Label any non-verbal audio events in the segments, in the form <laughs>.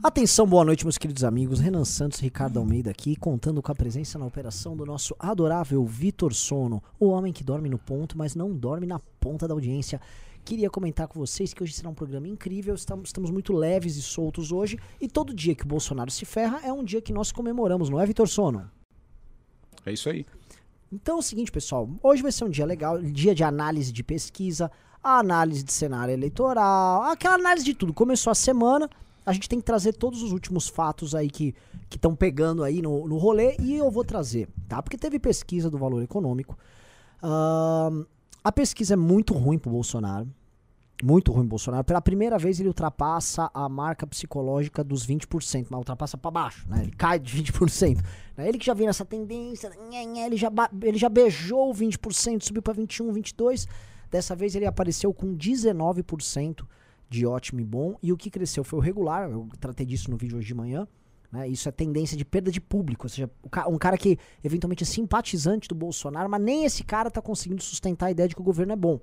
Atenção, boa noite, meus queridos amigos. Renan Santos, Ricardo Almeida aqui, contando com a presença na operação do nosso adorável Vitor Sono, o homem que dorme no ponto, mas não dorme na ponta da audiência. Queria comentar com vocês que hoje será um programa incrível, estamos, estamos muito leves e soltos hoje, e todo dia que o Bolsonaro se ferra é um dia que nós comemoramos, não é, Vitor Sono? É isso aí. Então é o seguinte, pessoal, hoje vai ser um dia legal, dia de análise de pesquisa, análise de cenário eleitoral, aquela análise de tudo. Começou a semana, a gente tem que trazer todos os últimos fatos aí que estão pegando aí no, no rolê e eu vou trazer, tá? Porque teve pesquisa do valor econômico. Ahn, a pesquisa é muito ruim pro Bolsonaro. Muito ruim pro Bolsonaro. Pela primeira vez ele ultrapassa a marca psicológica dos 20%, mas ultrapassa pra baixo, né? Ele cai de 20%. Né? Ele que já vem nessa tendência, nhé, ele, já ele já beijou o 20%, subiu pra 21, 22. Dessa vez ele apareceu com 19% de ótimo e bom. E o que cresceu foi o regular. Eu tratei disso no vídeo hoje de manhã. Né? Isso é tendência de perda de público. Ou seja, um cara que eventualmente é simpatizante do Bolsonaro, mas nem esse cara tá conseguindo sustentar a ideia de que o governo é bom.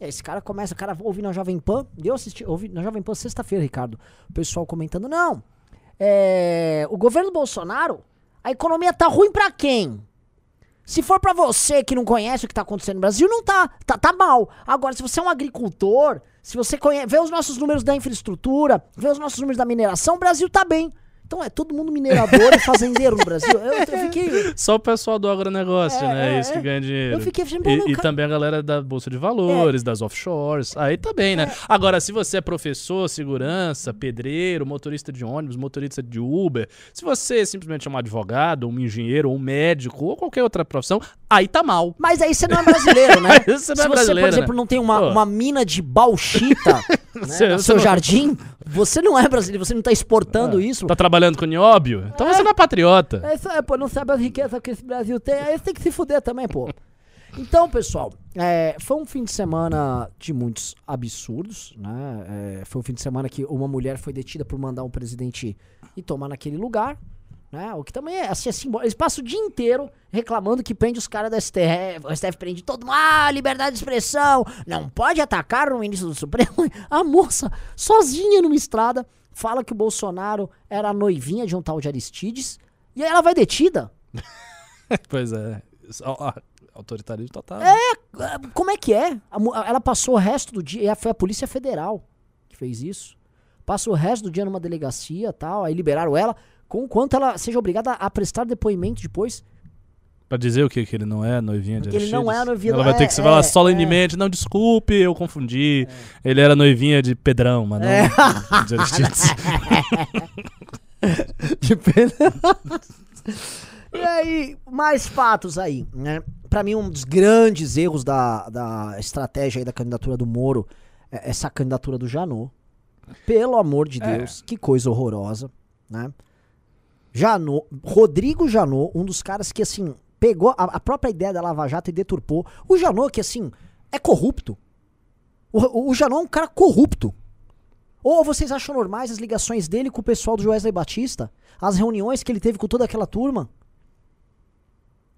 Esse cara começa, o cara ouve na Jovem Pan. Eu assisti, ouvi na Jovem Pan sexta-feira, Ricardo. O pessoal comentando: não, é, o governo Bolsonaro, a economia tá ruim pra quem? Se for pra você que não conhece o que tá acontecendo no Brasil, não tá, tá, tá mal. Agora, se você é um agricultor, se você conhece, vê os nossos números da infraestrutura, vê os nossos números da mineração, o Brasil tá bem. Então é todo mundo minerador e fazendeiro no Brasil. Eu, eu fiquei. Só o pessoal do agronegócio, É, né? é, Isso é. que ganha dinheiro. Eu fiquei E, e ca- também a galera da Bolsa de Valores, das offshores. Aí tá bem, né? Agora, se você é professor, segurança, pedreiro, motorista de ônibus, motorista de Uber, se você simplesmente é um advogado, um engenheiro, um médico ou qualquer outra profissão, aí tá mal. Mas aí você não é brasileiro, né? <laughs> Você não Se você, é por brasileiro, exemplo, né? não tem uma, Pô. uma mina de bauxita <laughs> <laughs> né, Você- no você seu não- jardim, você não é brasileiro, você não tá exportando isso. Tá trabalhando com nióbio? Então você não é patriota. É isso aí, pô, não sabe as riquezas que esse Brasil tem, aí você tem que se fuder também, pô. Então, pessoal, é, foi um fim de semana de muitos absurdos, né? É, foi um fim de semana que uma mulher foi detida por mandar um presidente ir tomar naquele lugar, né? O que também é assim, é simbólico. Eles passam o dia inteiro reclamando que prende os caras da STF, o STF prende todo mundo, ah, liberdade de expressão, não pode atacar o ministro do Supremo. <laughs> A moça, sozinha numa estrada, fala que o Bolsonaro era a noivinha de um tal de Aristides, e aí ela vai detida. <laughs> Pois é. Autoritarismo total. É, Como é que é? Ela passou o resto do dia, foi a Polícia Federal que fez isso. Passou o resto do dia numa delegacia tal, aí liberaram ela, com quanto ela seja obrigada a prestar depoimento depois. Pra dizer o que? Que ele não é noivinha de Que ele não Aristides? é noivinha Ela vai ter é, que se falar é, solenemente. Não, desculpe, eu confundi. Ele era noivinha de Pedrão, mas não É. de Aristides. <laughs> De pena. e aí, mais fatos aí, né? Pra mim, um dos grandes erros da, da estratégia aí da candidatura do Moro é essa candidatura do Janot. Pelo amor de É. Deus, que coisa horrorosa, né? Janot, Rodrigo Janot, um dos caras que, assim, pegou a, a própria ideia da Lava Jato e deturpou. O Janot, que, assim, é corrupto. O, o, é um cara corrupto. Ou vocês acham normais as ligações dele com o pessoal do Wesley Batista? As reuniões que ele teve com toda aquela turma?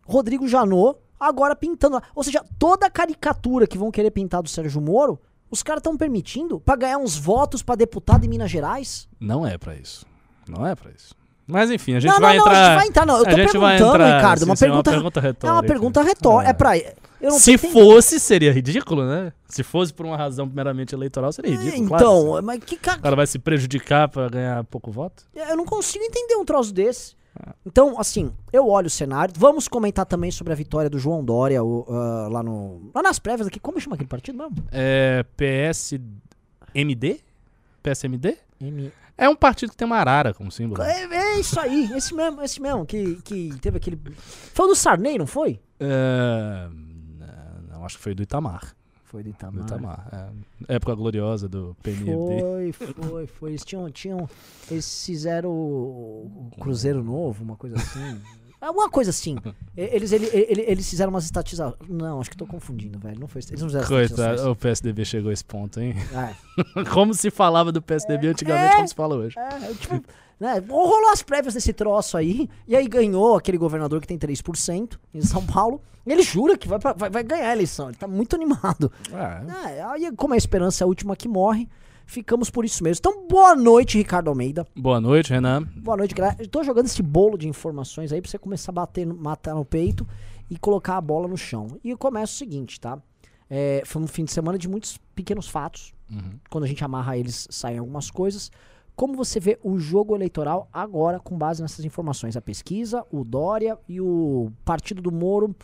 Rodrigo Janot, agora pintando. Ou seja, toda a caricatura que vão querer pintar do Sérgio Moro, os caras estão permitindo pra ganhar uns votos pra deputado em Minas Gerais? Não é pra isso. Não é pra isso. Mas enfim, a gente não, vai não, não, entrar. a gente vai entrar. Não, eu tô a gente vai perguntando, entrar, Ricardo. sim, uma, sim, pergunta, uma pergunta retórica. É uma pergunta retórica. É, É. pra. Eu não Se fosse, seria ridículo, né? Se fosse por uma razão meramente eleitoral, seria ridículo. claro. Então, mas que ca- O cara vai se prejudicar pra ganhar pouco voto? Eu não consigo entender um troço desse. Então, assim, eu olho o cenário. Vamos comentar também sobre a vitória do João Dória o, ah, lá no. Lá nas prévias aqui. Como chama aquele partido mesmo? É PSMD? PSMD? M... É um partido que tem uma arara como símbolo. É, é isso aí, esse mesmo, esse mesmo, que, que teve aquele. Foi o do Sarney, não foi? É, não, acho que foi do Itamar. Foi do Do Itamar. Itamar. É. Época gloriosa do PNFD. Foi, foi, foi. Eles tinham. tinham eles fizeram o Cruzeiro Novo, uma coisa assim. <laughs> Alguma coisa assim. E- Eles, ele- ele- eles fizeram umas estatizações. Não, acho que tô confundindo, velho. Não foi. Eles não fizeram. Coitado, o PSDB chegou a esse ponto, hein? É. <laughs> Como se falava do PSDB antigamente, É. como se fala hoje. É, eu, tipo, né, rolou as prévias desse troço aí, e aí ganhou aquele governador que tem 3% em São Paulo. E ele jura que vai, pra- vai, vai ganhar a eleição, ele tá muito animado. É. É, aí, como a esperança é a última que morre, ficamos por isso mesmo. Então, boa noite, Ricardo Almeida. Boa noite, Renan. Boa noite, galera. Tô jogando esse bolo de informações aí pra você começar a bater, no- matar no peito e colocar a bola no chão. E eu começo o seguinte, tá? É, foi um fim de semana de muitos pequenos fatos. Quando a gente amarra eles, saem algumas coisas. Como você vê o jogo eleitoral agora com base nessas informações? A pesquisa, o Dória e o Partido do Moro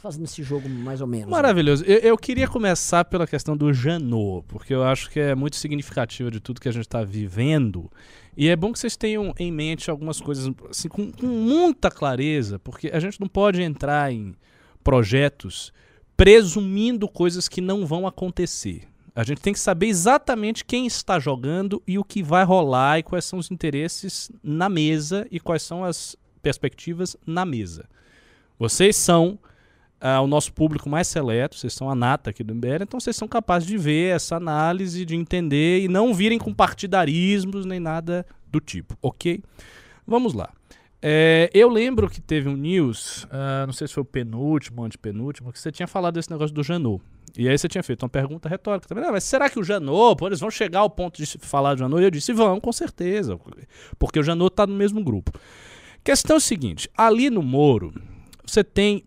fazendo esse jogo mais ou menos. né? Maravilhoso. Eu, eu queria começar pela questão do Janot, porque eu acho que é muito significativo de tudo que a gente está vivendo. E é bom que vocês tenham em mente algumas coisas assim, com, com muita clareza, porque a gente não pode entrar em projetos presumindo coisas que não vão acontecer. A gente tem que saber exatamente quem está jogando e o que vai rolar e quais são os interesses na mesa e quais são as perspectivas na mesa. Vocês são ah, o nosso público mais seleto, vocês são a nata aqui do MBL, então vocês são capazes de ver essa análise, de entender e não virem com partidarismos nem nada do tipo, ok? Vamos lá. É, eu lembro que teve um news, ah, não sei se foi o penúltimo ou antepenúltimo, que você tinha falado desse negócio do Janot. E aí você tinha feito uma pergunta retórica também. Ah, mas será que o Janot, eles vão chegar ao ponto de falar do Janot? E eu disse, vão, com certeza. Porque o Janot está no mesmo grupo. Questão é o seguinte, ali no Moro, você tem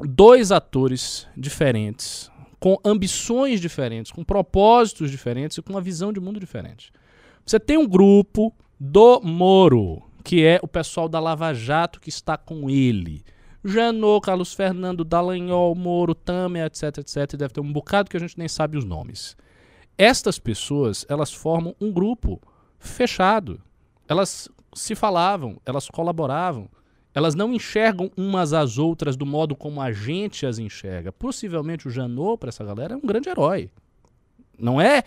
dois atores diferentes, com ambições diferentes, com propósitos diferentes e com uma visão de mundo diferente. Você tem um grupo do Moro, que é o pessoal da Lava Jato que está com ele. Janot, Carlos Fernando, Dallagnol, Moro, Tamer, etc, etc. Deve ter um bocado que a gente nem sabe os nomes. Estas pessoas, elas formam um grupo fechado. Elas se falavam, elas colaboravam. Elas não enxergam umas às outras do modo como a gente as enxerga. Possivelmente o Janot, para essa galera, é um grande herói. Não é?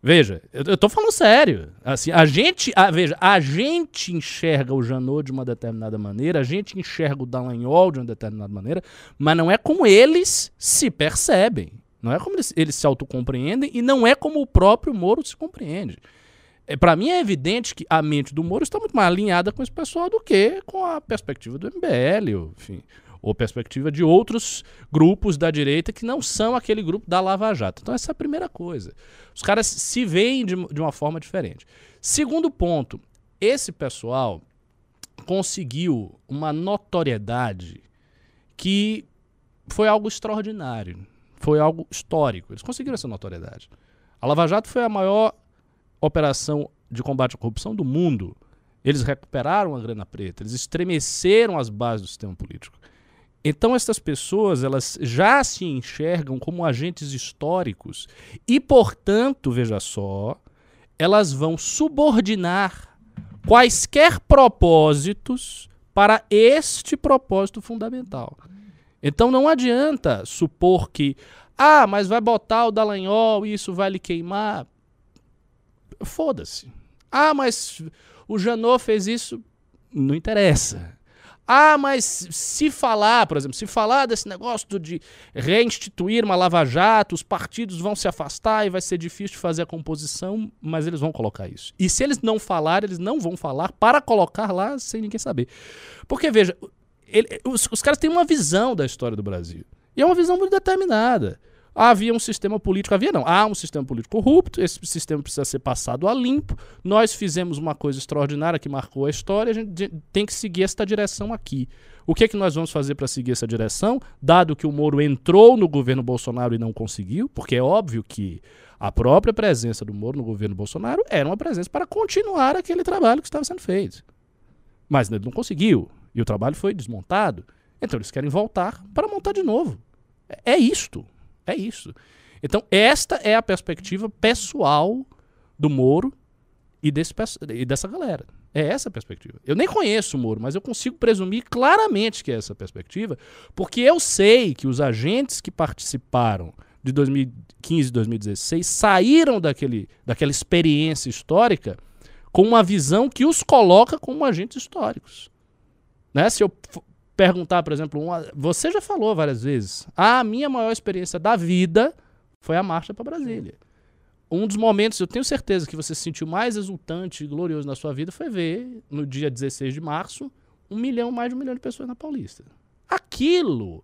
Veja, eu, eu tô falando sério. Assim, a gente, a- veja, a gente enxerga o Janot de uma determinada maneira, a gente enxerga o Dallagnol de uma determinada maneira, mas não é como eles se percebem. Não é como eles, eles se autocompreendem e não é como o próprio Moro se compreende. É, para mim é evidente que a mente do Moro está muito mais alinhada com esse pessoal do que com a perspectiva do MBL, ou, enfim, ou perspectiva de outros grupos da direita que não são aquele grupo da Lava Jato. Então essa é a primeira coisa. Os caras se veem de, de uma forma diferente. Segundo ponto, esse pessoal conseguiu uma notoriedade que foi algo extraordinário, foi algo histórico. Eles conseguiram essa notoriedade. A Lava Jato foi a maior operação de combate à corrupção do mundo. Eles recuperaram a grana preta, eles estremeceram as bases do sistema político. Então essas pessoas, elas já se enxergam como agentes históricos e, portanto, veja só, elas vão subordinar quaisquer propósitos para este propósito fundamental. Então não adianta supor que, ah, mas vai botar o Dallagnol e isso vai lhe queimar. Foda-se. Ah, mas o Janot fez isso. Não interessa. Ah, mas se falar, por exemplo, se falar desse negócio de reinstituir uma lava-jato, os partidos vão se afastar e vai ser difícil de fazer a composição, mas eles vão colocar isso. E se eles não falarem, eles não vão falar para colocar lá sem ninguém saber. Porque, veja, ele- os, os caras têm uma visão da história do Brasil. E é uma visão muito determinada. Havia um sistema político, havia não, há um sistema político corrupto, esse sistema precisa ser passado a limpo. Nós fizemos uma coisa extraordinária que marcou a história, a gente tem que seguir esta direção aqui. O que é que nós vamos fazer para seguir essa direção? Dado que o Moro entrou no governo Bolsonaro e não conseguiu, porque é óbvio que a própria presença do Moro no governo Bolsonaro era uma presença para continuar aquele trabalho que estava sendo feito. Mas ele não conseguiu. E o trabalho foi desmontado. Então eles querem voltar para montar de novo. É- É isto. É isso. Então, esta é a perspectiva pessoal do Moro e, desse, e dessa galera. É essa a perspectiva. Eu nem conheço o Moro, mas eu consigo presumir claramente que é essa a perspectiva, porque eu sei que os agentes que participaram de 2015 e 2016 saíram daquele, daquela experiência histórica com uma visão que os coloca como agentes históricos. Né? Se eu perguntar, por exemplo, uma- você já falou várias vezes, a minha maior experiência da vida foi a marcha para Brasília. Um dos momentos, eu tenho certeza que você se sentiu mais exultante e glorioso na sua vida foi ver, no dia 16 de março, um milhão, mais de um milhão de pessoas na Paulista. Aquilo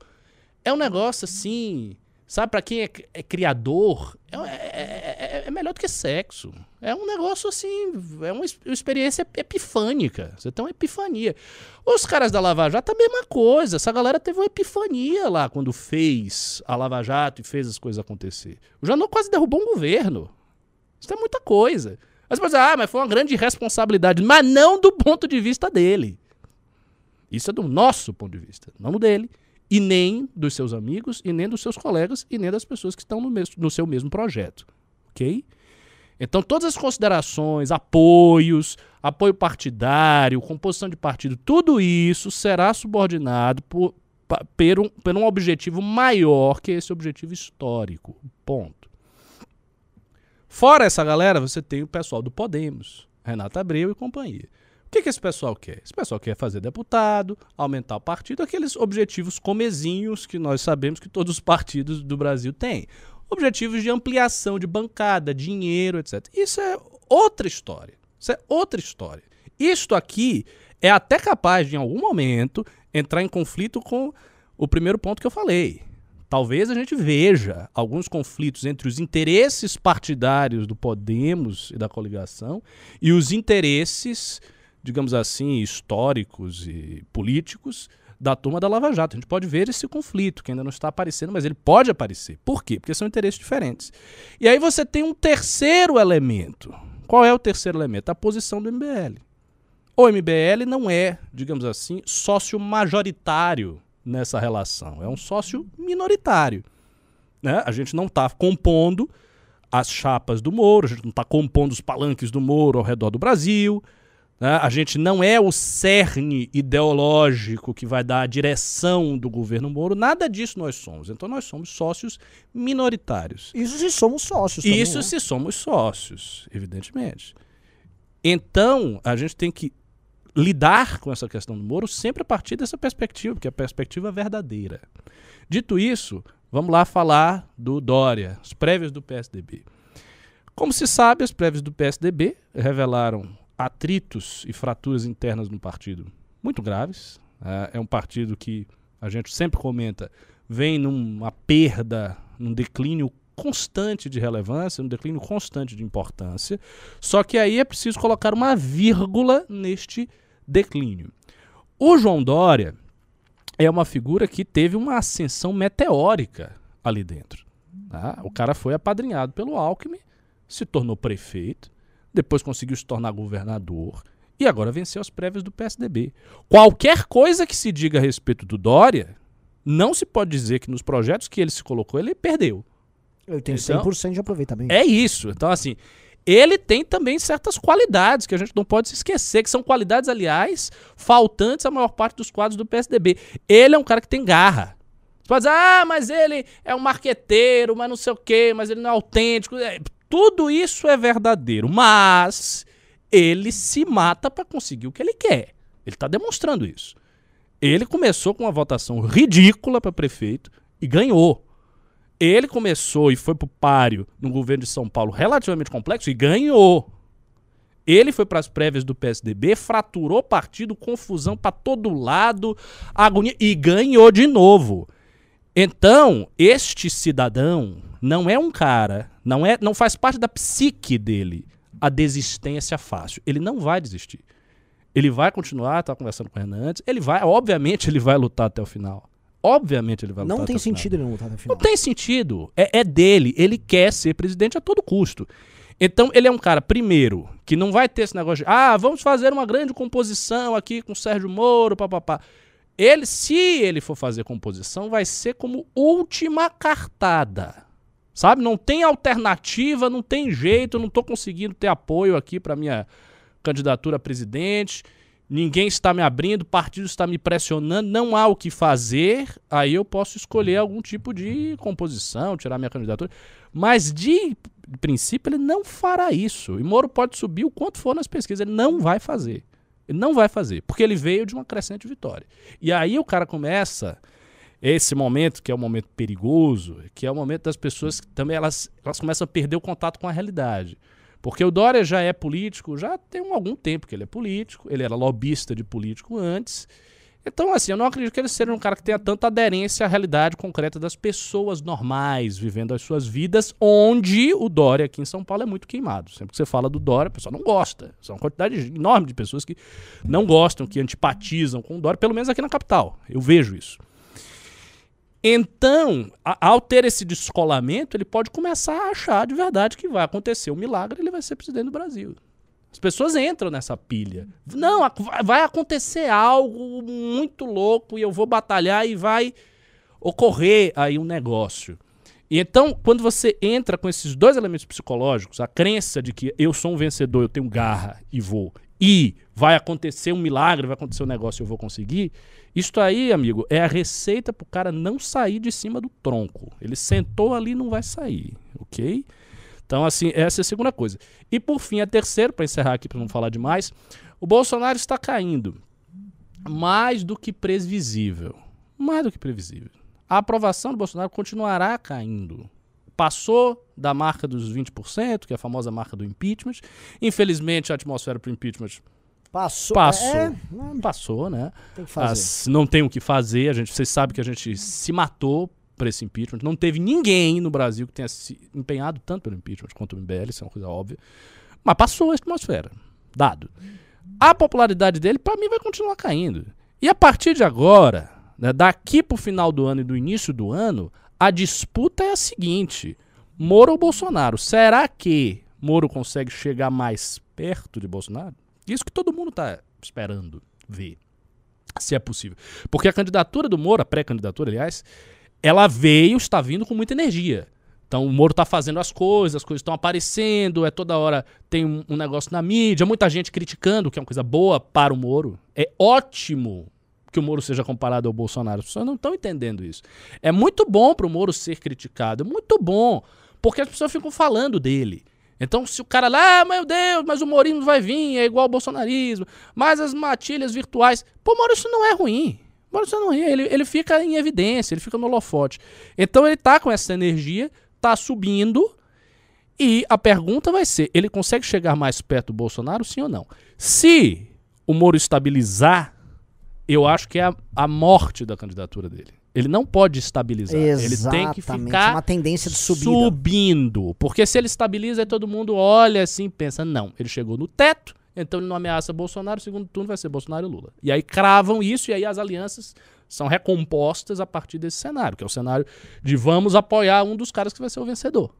é um negócio assim, sabe, para quem é, é criador, é, é- é- melhor do que sexo. É um negócio assim, é uma experiência epifânica. Você tem uma epifania. Os caras da Lava Jato, a mesma coisa. Essa galera teve uma epifania lá quando fez a Lava Jato e fez as coisas acontecer. O Janot quase derrubou um governo. Isso é muita coisa. Mas você pode dizer, ah, mas foi uma grande responsabilidade. Mas não do ponto de vista dele. Isso é do nosso ponto de vista, não do dele. E nem dos seus amigos, e nem dos seus colegas, e nem das pessoas que estão no, mesmo, no seu mesmo projeto. Ok? Então, todas as considerações, apoios, apoio partidário, composição de partido, tudo isso será subordinado por, por, um, por um objetivo maior que esse objetivo histórico. Ponto. Fora essa galera, você tem o pessoal do Podemos, Renata Abreu e companhia. O que, que esse pessoal quer? Esse pessoal quer fazer deputado, aumentar o partido, aqueles objetivos comezinhos que nós sabemos que todos os partidos do Brasil têm. Objetivos de ampliação de bancada, dinheiro, etc. Isso é outra história. Isso é outra história. Isto aqui é até capaz de, em algum momento, entrar em conflito com o primeiro ponto que eu falei. Talvez a gente veja alguns conflitos entre os interesses partidários do Podemos e da coligação e os interesses digamos assim, históricos e políticos da turma da Lava Jato. A gente pode ver esse conflito, que ainda não está aparecendo, mas ele pode aparecer. Por quê? Porque são interesses diferentes. E aí você tem um terceiro elemento. Qual é o terceiro elemento? A posição do MBL. O MBL não é, digamos assim, sócio majoritário nessa relação. É um sócio minoritário. Né? A gente não está compondo as chapas do Moro, a gente não está compondo os palanques do Moro ao redor do Brasil. Né? A gente não é o cerne ideológico que vai dar a direção do governo Moro, nada disso nós somos. Então nós somos sócios minoritários. Isso se somos sócios. Também, Isso né? se somos sócios, evidentemente. Então a gente tem que lidar com essa questão do Moro sempre a partir dessa perspectiva, porque é a perspectiva verdadeira. Dito isso, vamos lá falar do Dória, as prévias do PSDB. Como se sabe, as prévias do PSDB revelaram atritos e fraturas internas no partido muito graves. É, é um partido que a gente sempre comenta vem numa perda, num declínio constante de relevância, num declínio constante de importância. Só que aí é preciso colocar uma vírgula neste declínio. O João Dória é uma figura que teve uma ascensão meteórica ali dentro. Tá? O cara foi apadrinhado pelo Alckmin, se tornou prefeito, depois conseguiu se tornar governador e agora venceu as prévias do PSDB. Qualquer coisa que se diga a respeito do Dória, não se pode dizer que nos projetos que ele se colocou, ele perdeu. Ele tem então, 100% de aproveitamento. É isso. Então, assim, ele tem também certas qualidades que a gente não pode se esquecer, que são qualidades, aliás, faltantes à maior parte dos quadros do PSDB. Ele é um cara que tem garra. Você pode dizer, ah, mas ele é um marqueteiro, mas não sei o quê, mas ele não é autêntico. Tudo isso é verdadeiro, mas ele se mata para conseguir o que ele quer. Ele está demonstrando isso. Ele começou com uma votação ridícula para prefeito e ganhou. Ele começou e foi para o páreo no governo de São Paulo relativamente complexo e ganhou. Ele foi para as prévias do PSDB, fraturou partido, confusão para todo lado, agonia e ganhou de novo. Então, este cidadão não é um cara, não é, não faz parte da psique dele a desistência fácil. Ele não vai desistir. Ele vai continuar, tá conversando com o Hernandes, ele vai, obviamente ele vai lutar até o final. Obviamente ele vai lutar Não tem sentido ele não lutar até o final. Não tem sentido. É, é dele. Ele quer ser presidente a todo custo. Então, ele é um cara, primeiro, que não vai ter esse negócio de, ah, vamos fazer uma grande composição aqui com o Sérgio Moro, papapá. Ele, se ele for fazer composição, vai ser como última cartada. Sabe? Não tem alternativa, não tem jeito, não estou conseguindo ter apoio aqui para minha candidatura a presidente. Ninguém está me abrindo, o partido está me pressionando, não há o que fazer. Aí eu posso escolher algum tipo de composição, tirar minha candidatura. Mas de princípio ele não fará isso. E Moro pode subir o quanto for nas pesquisas, ele não vai fazer. Ele não vai fazer, porque ele veio de uma crescente vitória. E aí o cara começa esse momento, que é um momento perigoso, que é o momento das pessoas que também elas, elas começam a perder o contato com a realidade. Porque o Dória já é político, já tem algum tempo que ele é político, ele era lobista de político antes, Então, assim, eu não acredito que ele seja um cara que tenha tanta aderência à realidade concreta das pessoas normais, vivendo as suas vidas, onde o Dória aqui em São Paulo é muito queimado. Sempre que você fala do Dória, o pessoal não gosta. São uma quantidade enorme de pessoas que não gostam, que antipatizam com o Dória, pelo menos aqui na capital. Eu vejo isso. Então, a, ao ter esse descolamento, ele pode começar a achar de verdade que vai acontecer um milagre ele vai ser presidente do Brasil. As pessoas entram nessa pilha. Não, vai acontecer algo muito louco e eu vou batalhar e vai ocorrer aí um negócio. E então, quando você entra com esses dois elementos psicológicos, a crença de que eu sou um vencedor, eu tenho garra e vou, e vai acontecer um milagre, vai acontecer um negócio eu vou conseguir, isto aí, amigo, é a receita pro cara não sair de cima do tronco. Ele sentou ali não vai sair, ok? Então, assim, essa é a segunda coisa. E por fim, a terceira, para encerrar aqui, para não falar demais, o Bolsonaro está caindo mais do que previsível. Mais do que previsível. A aprovação do Bolsonaro continuará caindo. Passou da marca dos 20%, que é a famosa marca do impeachment. Infelizmente, a atmosfera para o impeachment Passou. Passou. É, passou, né? tem que fazer. As- não tem o que fazer. A gente, vocês sabem que a gente se matou por esse impeachment. Não teve ninguém no Brasil que tenha se empenhado tanto pelo impeachment quanto o MBL, isso é uma coisa óbvia. Mas passou a atmosfera. Dado. A popularidade dele, pra mim, vai continuar caindo. E a partir de agora, né, daqui pro final do ano e do início do ano, a disputa é a seguinte: Moro ou Bolsonaro? Será que Moro consegue chegar mais perto de Bolsonaro? Isso que todo mundo tá esperando ver. Se é possível. Porque a candidatura do Moro, a pré-candidatura, aliás, ela veio, está vindo com muita energia. Então o Moro está fazendo as coisas, as coisas estão aparecendo, é toda hora tem um, um negócio na mídia, muita gente criticando, que é uma coisa boa para o Moro. É ótimo que o Moro seja comparado ao Bolsonaro. As pessoas não estão entendendo isso. É muito bom para o Moro ser criticado, é muito bom, porque as pessoas ficam falando dele. Então, se o cara lá, ah, meu Deus, mas o Morismo vai vir, é igual ao bolsonarismo, mas as matilhas virtuais. Pô, isso não é ruim. Isso não é ruim. Ele, ele fica em evidência, ele fica no holofote. Então, ele tá com essa energia, tá subindo, e a pergunta vai ser: ele consegue chegar mais perto do Bolsonaro, sim ou não? Se o Moro estabilizar, eu acho que é a, a morte da candidatura dele. Ele não pode estabilizar. Ele tem que Exatamente, ficar uma tendência de subida. subindo. Porque se ele estabiliza, todo mundo olha assim pensa: não, ele chegou no teto, então ele não ameaça Bolsonaro, o segundo turno vai ser Bolsonaro e Lula. E aí cravam isso, e aí as alianças são recompostas a partir desse cenário, que é o cenário de vamos apoiar um dos caras que vai ser o vencedor.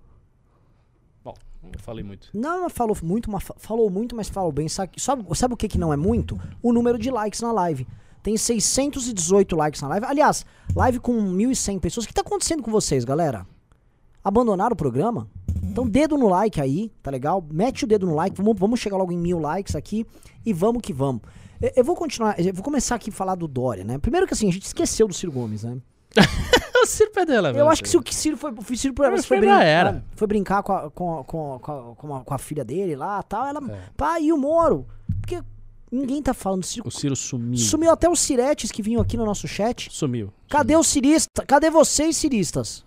Bom, eu falei muito. Não, não falou muito, mas fa- falou muito, mas falou bem. Sabe, sabe, sabe o que, que não é muito? O número de likes na live. Tem 618 likes na live. Aliás, live com 1.100 pessoas. O que tá acontecendo com vocês, galera? Abandonaram o programa? Então, dedo no like aí, tá legal? Mete o dedo no like. Vamos, vamos chegar logo em mil likes aqui e vamos que vamos. Eu, eu vou continuar, eu vou começar aqui a falar do Dória, né? Primeiro que assim, a gente esqueceu do Ciro Gomes, né? <laughs> o Ciro perdeu, né, Eu acho que se o Ciro foi, o Ciro foi, Mas foi, brincar, era. foi brincar com a, com, a, com, a, com, a, com a- com a filha dele lá tal, ela. É. Pá, e o Moro? Porque ninguém tá falando do Ciro. O Ciro sumiu. Sumiu até os ciretes que vinham aqui no nosso chat. Sumiu. Cadê os ciristas? Cadê vocês, ciristas?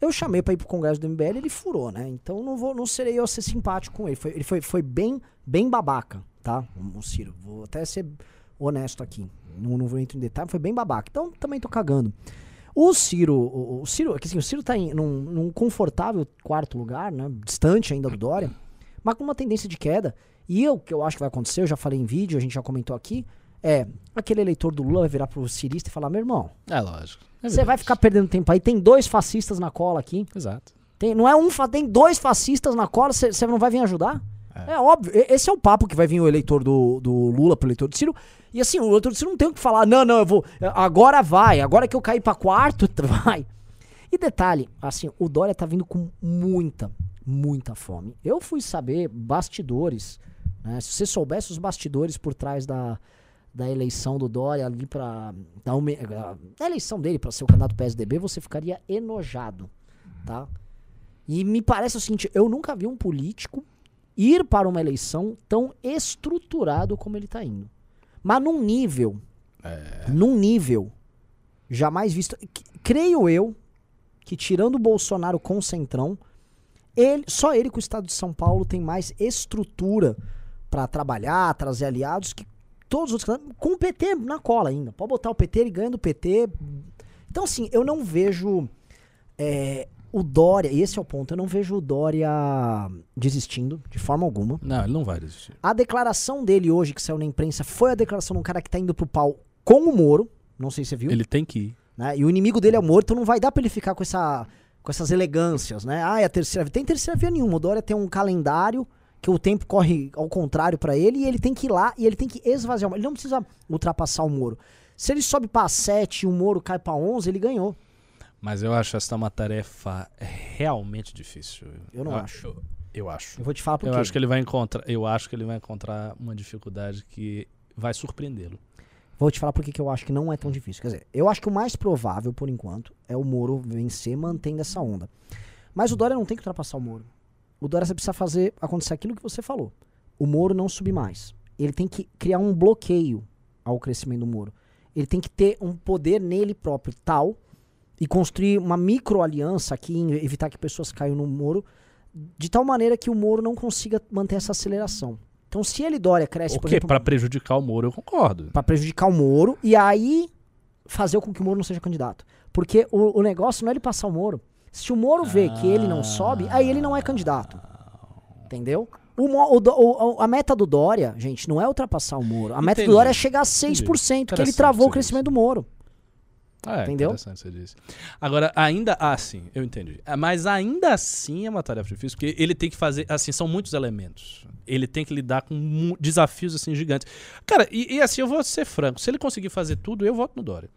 Eu chamei pra ir pro congresso do MBL, ele furou, né? Então não vou, não serei eu a ser simpático com ele. Foi, ele foi, foi bem, bem babaca, tá? O o Ciro. Vou até ser honesto aqui. Não, não vou entrar em detalhe, foi bem babaca. Então também tô cagando. O Ciro, o, o Ciro, é que assim, o Ciro tá em, num, num confortável quarto lugar, né? Distante ainda do Dória, mas com uma tendência de queda. E eu, que eu acho que vai acontecer, eu já falei em vídeo, a gente já comentou aqui, é aquele eleitor do Lula vai virar pro cirista e falar: meu irmão, É lógico. É você vai verdade. ficar perdendo tempo aí. Tem dois fascistas na cola aqui. Exato. Tem, não é um, tem dois fascistas na cola, você não vai vir ajudar? É. óbvio, e- esse é o papo que vai vir o eleitor do, do Lula pro eleitor do Ciro. E assim, o eleitor do Ciro não tem o que falar, não, não, eu vou, agora vai, agora que eu caí pra quarto, <laughs> vai. E detalhe, assim, o Dória tá vindo com muita, muita fome. Eu fui saber bastidores, né? Se você soubesse os bastidores por trás da, da eleição do Dória ali pra. Da, da eleição dele pra ser o candidato PSDB, você ficaria enojado, tá? E me parece o seguinte, eu nunca vi um político ir para uma eleição tão estruturado como ele tá indo. Mas num nível, num nível jamais visto. Creio eu que tirando o Bolsonaro com o Centrão, ele, só ele com o estado de São Paulo tem mais estrutura para trabalhar, trazer aliados que, todos os outros com o PT na cola ainda. Pode botar o PT, ele ganha do PT. Então, assim, eu não vejo é, o Dória, e esse é o ponto, eu não vejo o Dória desistindo de forma alguma. Não, ele não vai desistir. A declaração dele hoje, que saiu na imprensa, foi a declaração de um cara que tá indo pro pau com o Moro. Não sei se você viu. Ele tem que ir. né? E o inimigo dele é o Moro, então não vai dar pra ele ficar com, essa, com essas elegâncias, né? Ah, é a terceira via. Tem terceira via nenhuma. O Dória tem um calendário que o tempo corre ao contrário pra ele e ele tem que ir lá e ele tem que esvaziar o. Ele não precisa ultrapassar o Moro. Se ele sobe pra 7 e o Moro cai pra 11, ele ganhou. Mas eu acho essa uma tarefa realmente difícil. Eu não acho. Eu, eu acho. Eu vou te falar por Eu quê. acho que ele vai encontrar, eu acho que ele vai encontrar uma dificuldade que vai surpreendê-lo. Vou te falar por que eu acho que não é tão difícil. Quer dizer, eu acho que o mais provável, por enquanto, é o Moro vencer mantendo essa onda. Mas o Dória não tem que ultrapassar o Moro. O Dória precisa fazer acontecer aquilo que você falou. O Moro não subir mais. Ele tem que criar um bloqueio ao crescimento do Moro. Ele tem que ter um poder nele próprio tal e construir uma micro-aliança aqui, em evitar que pessoas caiam no Moro, de tal maneira que o Moro não consiga manter essa aceleração. Então, se ele, Dória, cresce, O por quê? Pra prejudicar o Moro, eu concordo. Pra prejudicar o Moro e aí fazer com que o Moro não seja candidato. Porque o, o negócio não é ele passar o Moro. Se o Moro vê que ele não sobe, aí ele não é candidato. Entendeu? O o o- a meta do Dória, gente, não é ultrapassar o Moro. A meta Entendi. do Dória é chegar a 6%, que ele travou o crescimento do Moro. Ah, é, Entendeu? interessante você disse. Agora, ainda assim, eu entendi. Ah, Mas ainda assim é uma tarefa difícil, porque ele tem que fazer, assim, são muitos elementos. Ele tem que lidar com desafios, assim, gigantes. Cara, e, e assim, eu vou ser franco, se ele conseguir fazer tudo, eu voto no Dória.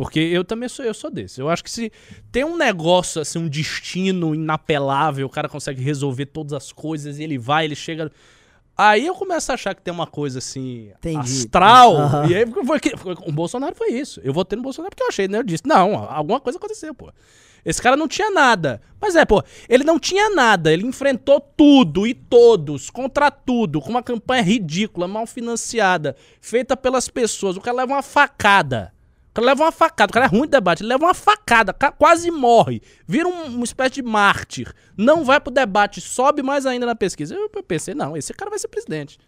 Porque eu também sou, eu sou desse. Eu acho que se tem um negócio, assim, um destino inapelável, o cara consegue resolver todas as coisas, e ele vai, ele chega... Aí eu começo a achar que tem uma coisa assim, Entendi. astral. Aham. E aí foi que, o Bolsonaro foi isso. Eu votei no Bolsonaro porque eu achei, né? Eu disse, não, alguma coisa aconteceu, pô. Esse cara não tinha nada. Mas é, pô, ele não tinha nada. Ele enfrentou tudo e todos, contra tudo, com uma campanha ridícula, mal financiada, feita pelas pessoas. O cara leva uma facada. O cara leva uma facada. O cara é ruim de debate. Ele leva uma facada, ca- quase morre. Vira um- uma espécie de mártir. Não vai pro debate, sobe mais ainda na pesquisa. Eu, eu pensei, não, esse cara vai ser presidente.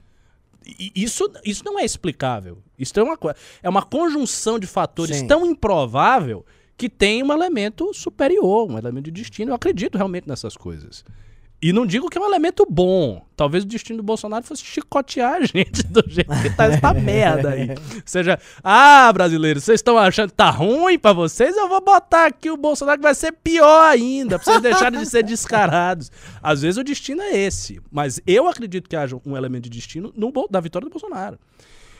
E- Isso, isso não é explicável. Isso é uma, é uma conjunção de fatores Sim. tão improvável que tem um elemento superior, um elemento de destino. Eu acredito realmente nessas coisas. E não digo que é um elemento bom. Talvez o destino do Bolsonaro fosse chicotear a gente do jeito que tá essa <laughs> merda aí. Ou seja, ah, brasileiros, vocês estão achando que tá ruim pra vocês? Eu vou botar aqui o Bolsonaro que vai ser pior ainda, pra vocês deixarem de ser descarados. Às vezes o destino é esse. Mas eu acredito que haja um elemento de destino no, da vitória do Bolsonaro.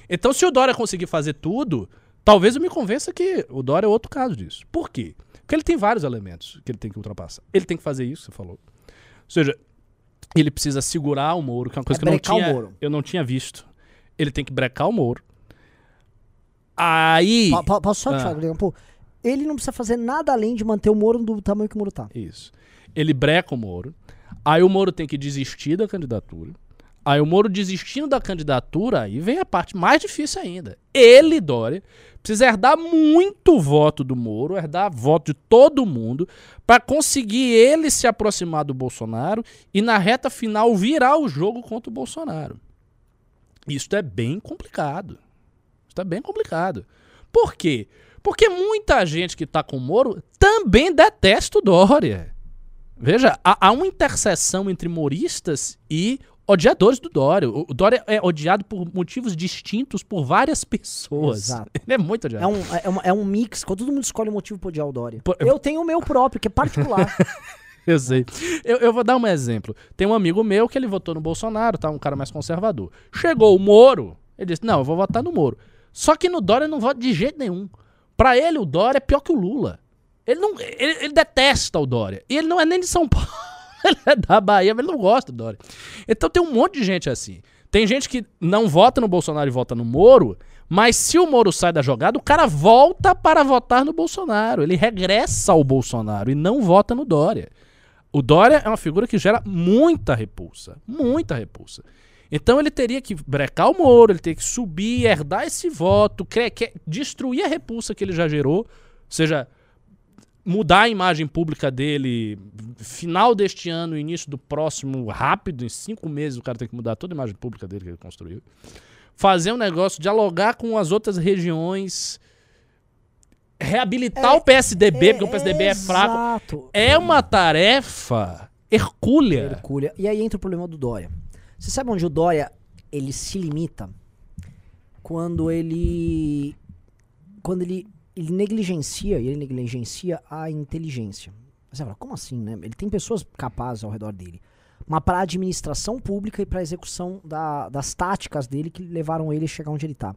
Então, se o Dória conseguir fazer tudo, talvez eu me convença que o Dória é outro caso disso. Por quê? Porque ele tem vários elementos que ele tem que ultrapassar. Ele tem que fazer isso, você falou. Ou seja, ele precisa segurar o Moro, que é uma coisa É que eu não, tinha, eu não tinha visto. Ele tem que brecar o Moro. Aí. Po- po- Posso só Ah. Pô, ele não precisa fazer nada além de manter o Moro do tamanho que o Moro tá. Isso. Ele breca o Moro. Aí o Moro tem que desistir da candidatura. Aí o Moro desistindo da candidatura, aí vem a parte mais difícil ainda. Ele, Dória, precisa herdar muito voto do Moro, herdar voto de todo mundo, para conseguir ele se aproximar do Bolsonaro e na reta final virar o jogo contra o Bolsonaro. Isso é bem complicado. Isso é bem complicado. Por quê? Porque muita gente que tá com o Moro também detesta o Dória. Veja, há, há uma interseção entre moristas e odiadores do Dória. O, Dória é odiado por motivos distintos por várias pessoas. Exato. <laughs> Ele é muito odiado. É um, é, uma- é um mix, quando todo mundo escolhe um motivo pra odiar o Dória. Pô, Eu tenho o meu próprio, que é particular. <laughs> Eu sei. Eu, eu vou dar um exemplo. Tem um amigo meu que ele votou no Bolsonaro, tá? Um cara mais conservador. Chegou o Moro, ele disse: Não, eu vou votar no Moro. Só que no Dória não voto de jeito nenhum. Pra ele, o Dória é pior que o Lula. Ele, não, ele, ele detesta o Dória. E ele não é nem de São Paulo. É <laughs> da Bahia, mas ele não gosta do Dória. Então tem um monte de gente assim. Tem gente que não vota no Bolsonaro e vota no Moro, mas se o Moro sai da jogada, o cara volta para votar no Bolsonaro. Ele regressa ao Bolsonaro e não vota no Dória. O Dória é uma figura que gera muita repulsa. Muita repulsa. Então ele teria que brecar o Moro, ele teria que subir, herdar esse voto, destruir a repulsa que ele já gerou. Ou seja, mudar a imagem pública dele final deste ano, início do próximo, rápido, em cinco meses o cara tem que mudar toda a imagem pública dele que ele construiu. fazer um negócio, dialogar com as outras regiões, reabilitar É, o PSDB, porque o PSDB é fraco. Exato. É uma tarefa hercúlea. Hercúlea. E aí entra o problema do Dória. Você sabe onde o Dória ele se limita? Quando ele. Quando ele, ele negligencia, e ele negligencia a inteligência. Você fala, como assim, né? Ele tem pessoas capazes ao redor dele. Mas para a administração pública e para a execução da- das táticas dele que levaram ele a chegar onde ele tá.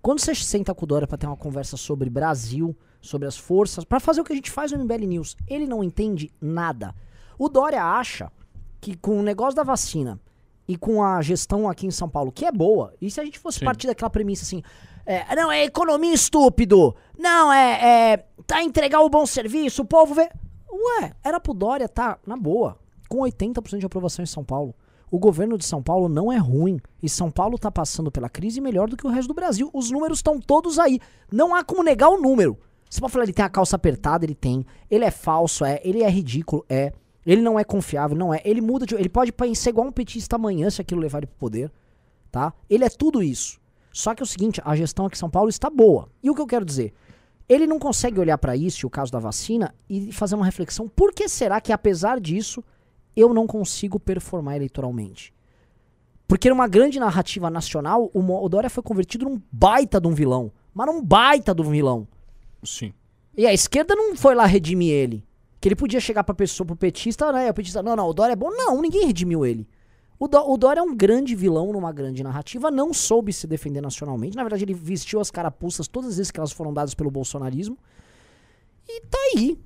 Quando você senta com o Dória para ter uma conversa sobre Brasil, sobre as forças, para fazer o que a gente faz no MBL News, ele não entende nada. O Dória acha que com o negócio da vacina e com a gestão aqui em São Paulo, que é boa, e se a gente fosse Sim. partir daquela premissa assim, é, não, é economia estúpido, não, é, é tá entregar o bom serviço, o povo vê. Ué, era pro Dória tá na boa, com 80% de aprovação em São Paulo. O governo de São Paulo não é ruim. E São Paulo tá passando pela crise melhor do que o resto do Brasil. Os números estão todos aí. Não há como negar o número. Você pode falar, ele tem a calça apertada, ele tem. Ele é falso, é. Ele é ridículo, é. Ele não é confiável, não é. Ele muda de. Ele pode ser igual um petista amanhã se aquilo levar ele pro poder. Tá? Ele é tudo isso. Só que é o seguinte, a gestão aqui em São Paulo está boa. E o que eu quero dizer? Ele não consegue olhar pra isso, e o caso da vacina, e fazer uma reflexão. Por que será que, apesar disso, eu não consigo performar eleitoralmente? Porque numa grande narrativa nacional, o, Dória foi convertido num baita de um vilão. Mas num baita de um vilão. Sim. E a esquerda não foi lá redimir ele. Que ele podia chegar pra pessoa, pro petista, né? O petista, não, não, o Dória é bom. Não, ninguém redimiu ele. O, o Dória é um grande vilão numa grande narrativa, não soube se defender nacionalmente. Na verdade, ele vestiu as carapuças todas as vezes que elas foram dadas pelo bolsonarismo. E tá aí.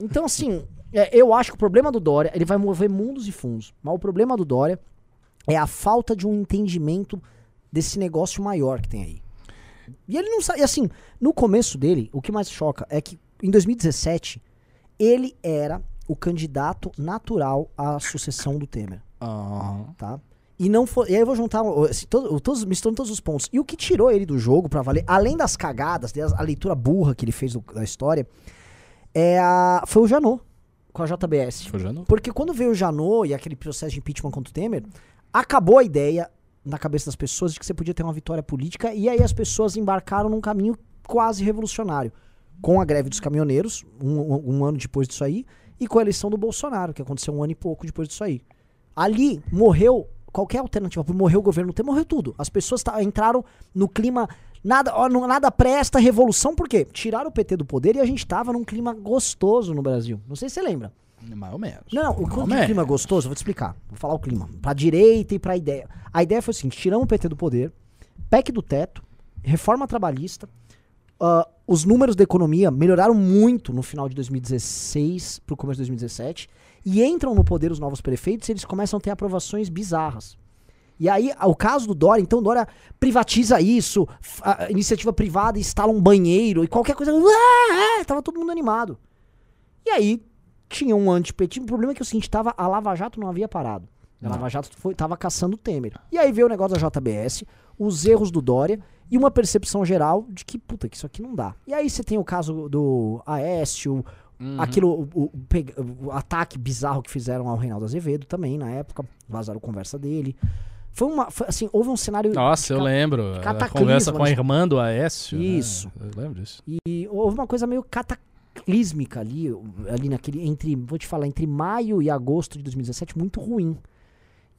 Então, assim, <laughs> é, eu acho que o problema do Dória, ele vai mover mundos e fundos. Mas o problema do Dória é a falta de um entendimento desse negócio maior que tem aí. E ele não sabe. E assim, no começo dele, o que mais choca é que em 2017, ele era o candidato natural à sucessão do Temer, Aham. tá? E não foi. E aí eu vou juntar o- assim, todo- o- todos, misturando todos os pontos. E o que tirou ele do jogo pra valer, além das cagadas, das- a leitura burra que ele fez do- da história, é a, foi o Janot, com a JBS. Foi não? Porque quando veio o Janot e aquele processo de impeachment contra o Temer, acabou a ideia na cabeça das pessoas de que você podia ter uma vitória política e aí as pessoas embarcaram num caminho quase revolucionário. Com a greve dos caminhoneiros, um, um- um ano depois disso aí, e com a eleição do Bolsonaro, que aconteceu um ano e pouco depois disso aí. Ali morreu qualquer alternativa, morreu o governo morreu tudo. As pessoas entraram no clima nada, ó, nada presta revolução, por quê? Tiraram o PT do poder e a gente tava num clima gostoso no Brasil. Não sei se você lembra. Mais ou menos. Não, não, o de menos. clima gostoso, vou te explicar. Vou falar o clima. Pra direita e pra ideia. A ideia foi o seguinte: tiramos o PT do poder, PEC do teto, reforma trabalhista. ah, os números da economia melhoraram muito no final de 2016 pro começo de 2017. E entram no poder os novos prefeitos e eles começam a ter aprovações bizarras. E aí, o caso do Dória, então o Dória privatiza isso, iniciativa privada instala um banheiro e qualquer coisa. Ah, é, tava todo mundo animado. E aí, tinha um antipetismo. O problema é que o seguinte, tava, a Lava Jato não havia parado. A Não. Lava Jato foi, tava caçando o Temer. E aí veio o negócio da JBS, os erros do Dória e uma percepção geral de que, puta, que isso aqui não dá. E aí você tem o caso do Aécio, Uhum. aquilo, o, o o ataque bizarro que fizeram ao Reinaldo Azevedo também, na época, vazaram conversa dele. Foi uma, foi, assim, houve um cenário... Nossa, eu lembro. A conversa com a né? irmã do Aécio. né? Isso. Eu lembro disso. E houve uma coisa meio cataclísmica ali, ali naquele, entre, vou te falar, entre maio e agosto de 2017, muito ruim.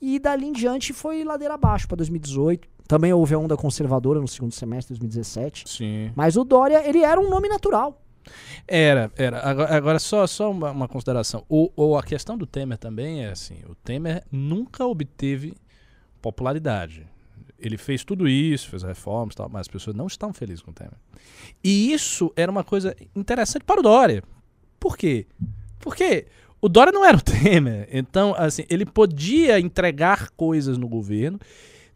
E dali em diante foi ladeira abaixo para 2018. Também houve a onda conservadora no segundo semestre de 2017. Sim. Mas o Dória, ele era um nome natural. Era, era. Agora, agora só, só uma, uma consideração. O, o- a questão do Temer também é assim: o Temer nunca obteve popularidade. Ele fez tudo isso, fez reformas e tal, mas as pessoas não estavam felizes com o Temer. E isso era uma coisa interessante para o Dória. Por quê? Porque o Dória não era o <laughs> Temer. Então, assim, ele podia entregar coisas no governo.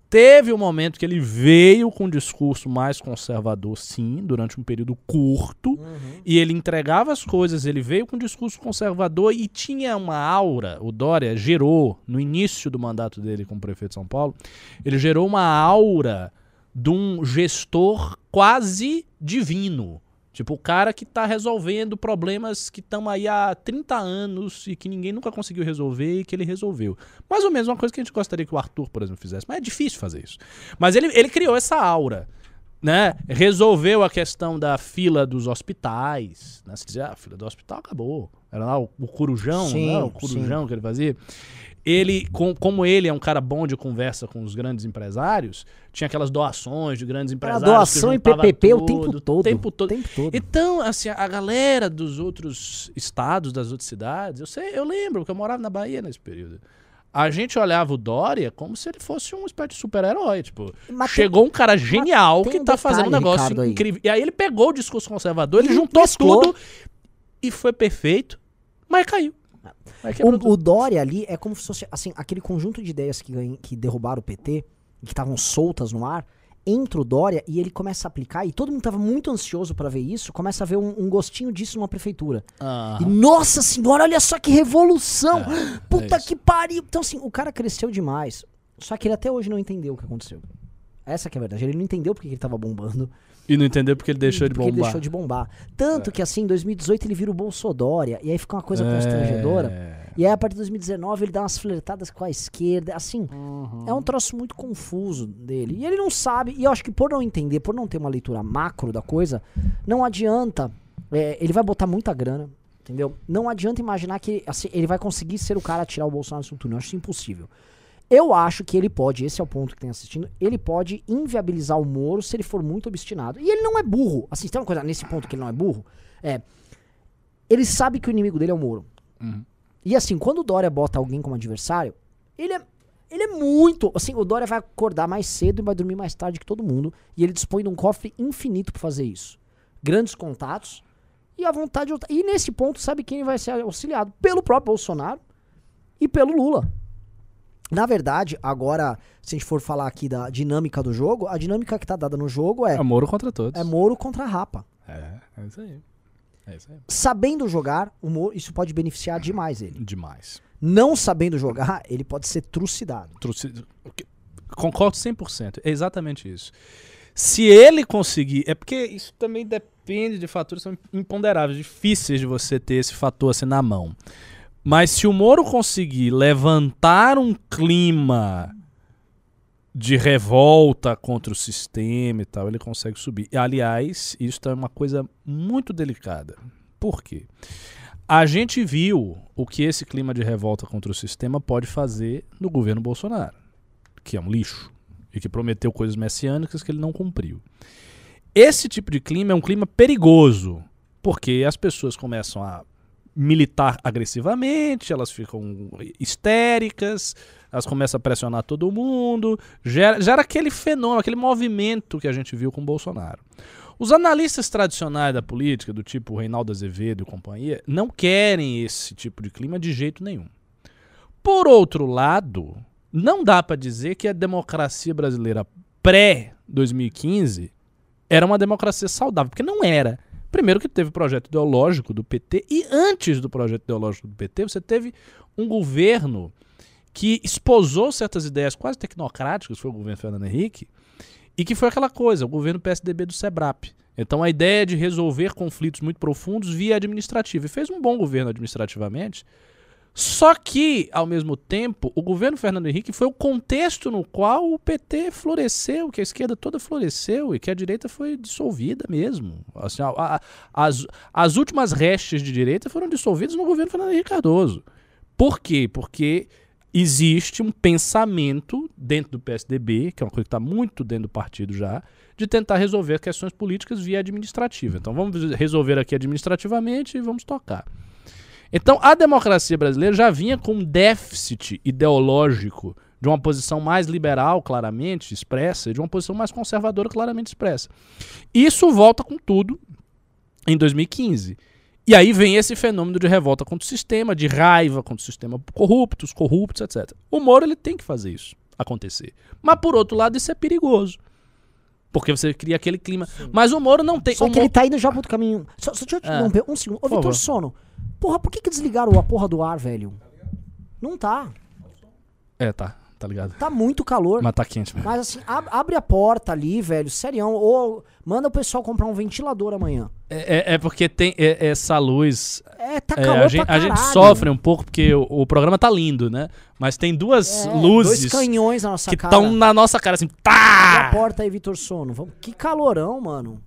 Teve um momento que ele veio com um discurso mais conservador, sim, durante um período curto. E ele entregava as coisas, ele veio com um discurso conservador e tinha uma aura. O Dória gerou, no início do mandato dele como prefeito de São Paulo, ele gerou uma aura de um gestor quase divino. Tipo, o cara que tá resolvendo problemas que estão aí há 30 anos e que ninguém nunca conseguiu resolver e que ele resolveu. Mais ou menos uma coisa que a gente gostaria que o Arthur, por exemplo, fizesse. Mas é difícil fazer isso. Mas ele, ele criou essa aura. Né? Resolveu a questão da fila dos hospitais. Né? Se dizia, ah, a fila do hospital acabou. Era lá o, o corujão, Sim, né? o corujão que ele fazia ele, com, como ele é um cara bom de conversa com os grandes empresários, tinha aquelas doações de grandes empresários. doação que e PPP o tudo, tempo todo. O tempo todo. tempo todo. Então, assim, a galera dos outros estados, das outras cidades, eu sei, eu lembro, porque eu morava na Bahia nesse período. A gente olhava o Dória como se ele fosse uma espécie de super-herói. Tipo, Mas tem- chegou um cara genial tem que um tá fazendo um detalhe, negócio Ricardo, aí. incrível. E aí ele pegou o discurso conservador, ele Ele juntou mesclou. tudo e foi perfeito, mas caiu. O, o Dória ali é como se fosse assim, aquele conjunto de ideias que, ganha- que derrubaram o PT, que estavam soltas no ar, entra o Dória e ele começa a aplicar, e todo mundo tava muito ansioso pra ver isso, começa a ver um, um gostinho disso numa prefeitura. E nossa senhora, olha só que revolução! <gasps> Puta é isso. que pariu! Então, assim, o cara cresceu demais. Só que ele até hoje não entendeu o que aconteceu. Essa que é a verdade. Ele não entendeu porque ele tava bombando. E não entendeu porque ele deixou de porque ele bombar. deixou de bombar. Tanto que, assim, em 2018 ele vira o Bolsodória. E aí fica uma coisa constrangedora. É. E aí, a partir de 2019, ele dá umas flertadas com a esquerda. Assim, Uhum. é um troço muito confuso dele. E ele não sabe. E eu acho que por não entender, por não ter uma leitura macro da coisa, não adianta. é, ele vai botar muita grana, entendeu? Não adianta imaginar que assim, ele vai conseguir ser o cara a tirar o Bolsonaro do túnel. Eu acho isso impossível. Eu acho que ele pode, esse é o ponto que tem assistindo, ele pode inviabilizar o Moro se ele for muito obstinado. E ele não é burro. Assim, tem uma coisa nesse ponto que ele não é burro. É. Ele sabe que o inimigo dele é o Moro. Uhum. E assim, quando o Dória bota alguém como adversário, ele é, ele é muito. Assim, o Dória vai acordar mais cedo e vai dormir mais tarde que todo mundo. E ele dispõe de um cofre infinito pra fazer isso. Grandes contatos e a vontade de. E nesse ponto, sabe quem vai ser auxiliado? Pelo próprio Bolsonaro e pelo Lula. Na verdade, agora, se a gente for falar aqui da dinâmica do jogo, a dinâmica que tá dada no jogo é, É Moro contra todos. é Moro contra Rapa. É, é isso aí. É isso aí. Sabendo jogar, Moro, isso pode beneficiar demais ele. Demais. Não sabendo jogar, ele pode ser trucidado. Trouxe- Concordo 100%. É exatamente isso. Se ele conseguir. É porque isso também depende de fatores são imponderáveis, difíceis de você ter esse fator assim na mão. Mas se o Moro conseguir levantar um clima de revolta contra o sistema e tal, ele consegue subir. Aliás, isso é uma coisa muito delicada. Por quê? A gente viu o que esse clima de revolta contra o sistema pode fazer no governo Bolsonaro, que é um lixo e que prometeu coisas messiânicas que ele não cumpriu. Esse tipo de clima é um clima perigoso, porque as pessoas começam a militar agressivamente, elas ficam histéricas, elas começam a pressionar todo mundo, gera, gera aquele fenômeno, aquele movimento que a gente viu com Bolsonaro. Os analistas tradicionais da política, do tipo Reinaldo Azevedo e companhia, não querem esse tipo de clima de jeito nenhum. Por outro lado, não dá para dizer que a democracia brasileira pré-2015 era uma democracia saudável, porque não era. Primeiro que teve o projeto ideológico do PT e antes do projeto ideológico do PT, você teve um governo que esposou certas ideias quase tecnocráticas, foi o governo Fernando Henrique, e que foi aquela coisa, o governo PSDB do SEBRAP. Então a ideia de resolver conflitos muito profundos via administrativa. E fez um bom governo administrativamente. Só que, ao mesmo tempo, o governo Fernando Henrique foi o contexto no qual o PT floresceu, que a esquerda toda floresceu e que a direita foi dissolvida mesmo. Assim, a- a- as, as últimas restes de direita foram dissolvidas no governo Fernando Henrique Cardoso. Por quê? Porque existe um pensamento dentro do PSDB, que é uma coisa que está muito dentro do partido já, de tentar resolver questões políticas via administrativa. Então vamos resolver aqui administrativamente e vamos tocar. Então a democracia brasileira já vinha com um déficit ideológico de uma posição mais liberal, claramente expressa, e de uma posição mais conservadora, claramente expressa. Isso volta com tudo em 2015. E aí vem esse fenômeno de revolta contra o sistema, de raiva contra o sistema corrupto, os corruptos, etc. O Moro ele tem que fazer isso acontecer. Mas por outro lado, isso é perigoso. Porque você cria aquele clima. Mas o Moro não tem. Só o que Mo- ele tá indo já pro outro caminho. Só, só deixa eu te É. interromper um segundo. Ô, Vitor. Sono. Porra, por que, que desligaram a porra do ar, velho? Não tá. É, tá. tá ligado? Tá muito calor. Mas tá quente mesmo. Mas assim, ab- abre a porta ali, velho, serião. Ou manda o pessoal comprar um ventilador amanhã. É, é- é porque tem é- essa luz. É, tá é, calor a, gente, a gente sofre um pouco porque o, o programa tá lindo, né? Mas tem duas É, luzes Dois canhões na nossa que cara. estão na nossa cara assim. Abre a Tá! porta aí, Vitor Sono. Que calorão, mano.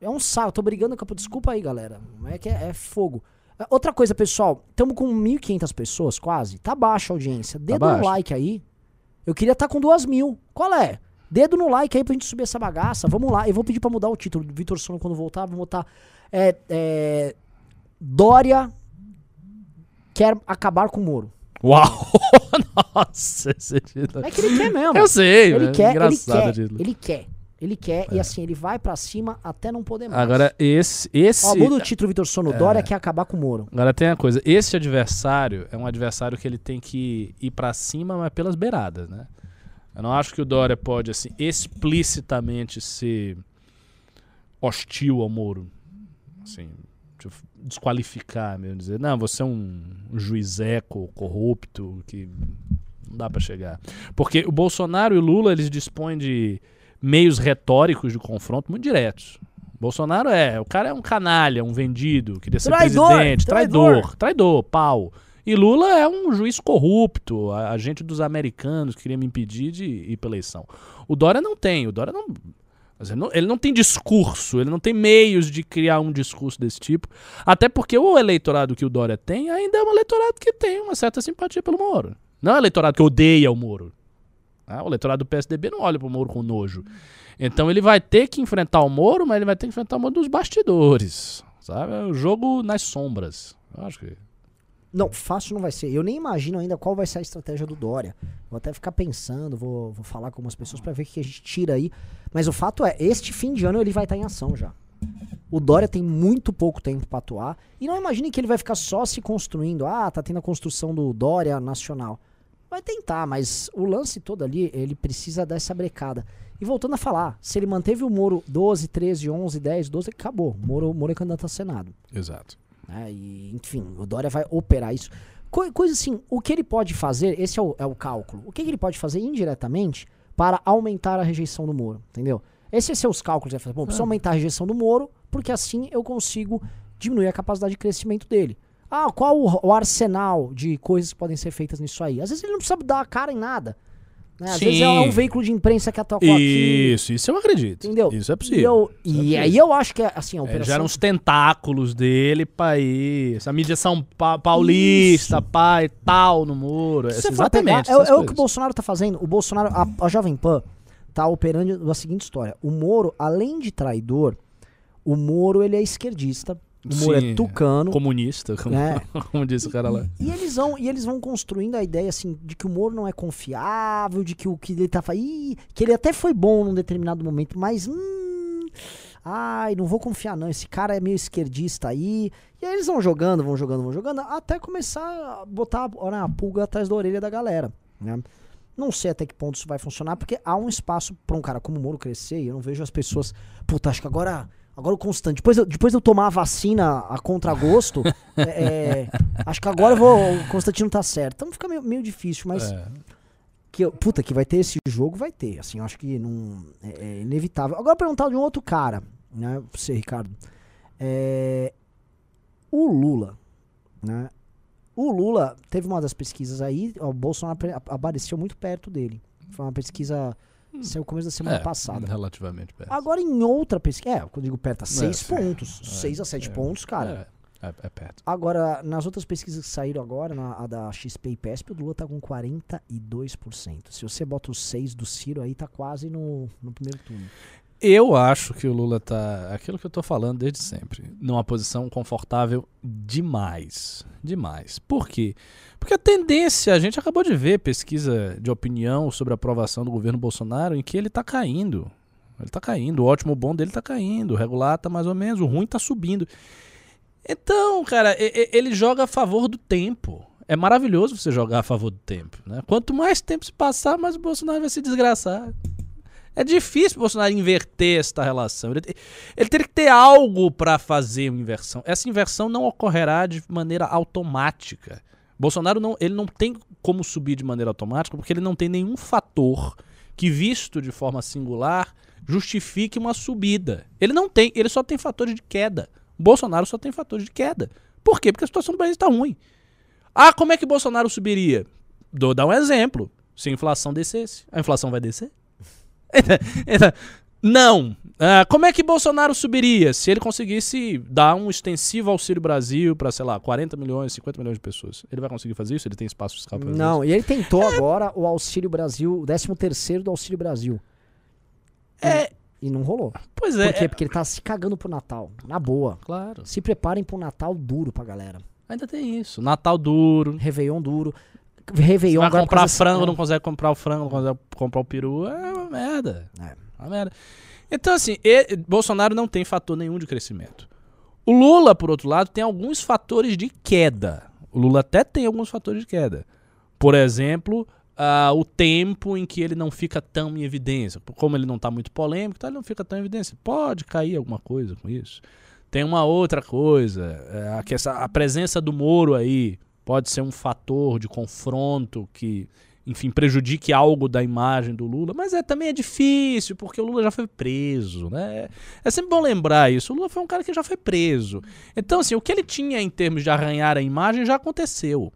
É um saco. Tô brigando com a... Desculpa aí, galera. É que é, é fogo. É, Outra coisa, pessoal. Estamos com 1.500 pessoas, quase. Tá baixa a audiência. Dedo no baixa. like aí. Eu queria estar com 2 mil. Qual é? Dedo no like aí pra gente subir essa bagaça. Vamos lá. Eu vou pedir pra mudar o título do Vitor Sono quando voltar. Vou botar... É, é, Dória quer acabar com o Moro. Uau! <laughs> Nossa, esse. É que ele quer mesmo. Eu sei, Ele é quer, ele quer, o título. ele quer. Ele quer, e assim, ele vai pra cima até não poder mais. Agora, esse. esse Ó, muda o título, Vitor É. Sono. Dória quer acabar com o Moro. Agora tem a coisa, esse adversário é um adversário que ele tem que ir pra cima, mas pelas beiradas, né? Eu não acho que o Dória pode, assim, explicitamente ser hostil ao Moro. Assim, desqualificar mesmo, dizer, não, você é um juizeco corrupto que não dá pra chegar. Porque o Bolsonaro e o Lula, eles dispõem de meios retóricos de confronto muito diretos. Bolsonaro é, o cara é um canalha, um vendido, queria ser Traidor, presidente, traidor. traidor, traidor, pau. E Lula é um juiz corrupto, a- agente dos americanos que queria me impedir de ir pra eleição. O Dória não tem, o Dória não, ele não. Ele não tem discurso, ele não tem meios de criar um discurso desse tipo. Até porque o eleitorado que o Dória tem ainda é um eleitorado que tem uma certa simpatia pelo Moro. Não é um eleitorado que odeia o Moro. Ah, o eleitorado do PSDB não olha pro Moro com nojo. Então ele vai ter que enfrentar o Moro, mas ele vai ter que enfrentar o Moro dos bastidores. Sabe? É o jogo nas sombras. Eu acho que. Não, fácil não vai ser. Eu nem imagino ainda qual vai ser a estratégia do Dória. Vou até ficar pensando, vou, vou falar com algumas pessoas pra ver o que a gente tira aí. Mas o fato é, este fim de ano ele vai estar em ação já. O Dória tem muito pouco tempo pra atuar. E não imagine que ele vai ficar só se construindo. Ah, tá tendo a construção do Dória nacional. Vai tentar, mas o lance todo ali, ele precisa dar essa brecada. E voltando a falar, se ele manteve o Moro 12, 13, 11, 10, 12, acabou. Moro, Moro é candidato a Senado Exato. né? E, enfim, o Dória vai operar isso. Co- coisa assim, o que ele pode fazer, esse é o, é o cálculo, o que, que ele pode fazer indiretamente para aumentar a rejeição do Moro, entendeu? Esses são os cálculos. Ele fala, Bom, preciso aumentar a rejeição do Moro, porque assim eu consigo diminuir a capacidade de crescimento dele. Ah, qual o, o arsenal de coisas que podem ser feitas nisso aí? Às vezes ele não precisa dar a cara em nada. Né? Às Sim. vezes é um veículo de imprensa que atacou aqui. Isso, isso eu acredito. Entendeu? Isso é E, possível. eu- Isso é e aí possível. eu acho que é, assim, a É, operação... gera uns tentáculos dele pra ir. Essa mídia São Pa- Paulista, pai, tal, no muro. Essa- for pegar, exatamente. é, é o que o. Bolsonaro tá fazendo. O Bolsonaro, a, a Jovem Pan, tá operando da seguinte história. O Moro, além de traidor, o Moro ele é esquerdista. O Moro Sim, é tucano. Comunista, como, É. <laughs> como disse o cara lá. E eles vão, e eles vão construindo a ideia assim de que o Moro não é confiável, de que o que ele tá fazendo, que ele até foi bom num determinado momento, mas hum, ai, não vou confiar não, esse cara é meio esquerdista aí. E aí eles vão jogando, vão jogando, vão jogando, até começar a botar a, né, a pulga atrás da orelha da galera, né? Não sei até que ponto isso vai funcionar, porque há um espaço pra um cara como o Moro crescer, e eu não vejo as pessoas, puta, acho que agora Agora o Constante, depois, eu- depois de eu tomar a vacina a contragosto, <laughs> é, é, acho que agora eu vou, o Constantino tá certo. Então fica meio, meio difícil, mas É. que, eu- puta, que vai ter esse jogo, vai ter. Assim, eu acho que não, é, é inevitável. Agora perguntar de um outro cara, né, você, Ricardo. É, o Lula, né? O Lula teve uma das pesquisas aí, o Bolsonaro apare- apareceu muito perto dele. Foi uma pesquisa, saiu no começo da semana É, passada. Relativamente perto. Agora em outra pesquisa, é, quando eu digo perto, a seis sim. pontos. seis a sete é. pontos, cara. É, é, é perto. Agora, nas outras pesquisas que saíram agora, na, a da XP e PESP, o Lula tá com 42%. Se você bota os 6 do Ciro aí, tá quase no, no primeiro turno. Eu acho que o Lula tá. Aquilo que eu tô falando desde sempre. Numa posição confortável demais. Demais. Por quê? Porque a tendência, a gente acabou de ver pesquisa de opinião sobre a aprovação do governo Bolsonaro em que ele tá caindo. Ele tá caindo. O ótimo bom dele tá caindo. O regular tá mais ou menos. O ruim tá subindo. Então, cara, ele joga a favor do tempo. É maravilhoso você jogar a favor do tempo. Né? Quanto mais tempo se passar, mais o Bolsonaro vai se desgraçar. É difícil o Bolsonaro inverter esta relação. Ele, ele teria que ter algo para fazer uma inversão. Essa inversão não ocorrerá de maneira automática. Bolsonaro não, ele não tem como subir de maneira automática porque ele não tem nenhum fator que, visto de forma singular, justifique uma subida. Ele não tem, ele só tem fatores de queda. Bolsonaro só tem fatores de queda. Por quê? Porque a situação do país está ruim. Ah, como é que Bolsonaro subiria? Dou dar um exemplo. Se a inflação descesse, a inflação vai descer? <laughs> Não. Ah, como é que Bolsonaro subiria se ele conseguisse dar um extensivo Auxílio Brasil para, sei lá, 40 milhões, 50 milhões de pessoas? Ele vai conseguir fazer isso? Ele tem espaço fiscal para Não, isso? e ele tentou agora o Auxílio Brasil, o 13 terceiro do Auxílio Brasil. É, E não rolou. pois é. Por quê? é- Porque ele tá se cagando pro Natal. Na boa. Claro. Se preparem pro Natal duro pra galera. Ainda tem isso. Natal duro. Réveillon duro. Réveillon agora comprar causa- frango, é. não consegue comprar o frango, não consegue comprar o peru. É uma merda. É. Uma merda. Então, assim, e- Bolsonaro não tem fator nenhum de crescimento. O Lula, por outro lado, tem alguns fatores de queda. O Lula até tem alguns fatores de queda. Por exemplo, ah, o tempo em que ele não fica tão em evidência. Como ele não está muito polêmico, então ele não fica tão em evidência. Pode cair alguma coisa com isso. Tem uma outra coisa, é, a, questão- a presença do Moro aí pode ser um fator de confronto que, enfim, prejudique algo da imagem do Lula, mas é, também é difícil, porque o Lula já foi preso, né? É, é sempre bom lembrar isso. O Lula foi um cara que já foi preso. Então, assim, o que ele tinha em termos de arranhar a imagem já aconteceu.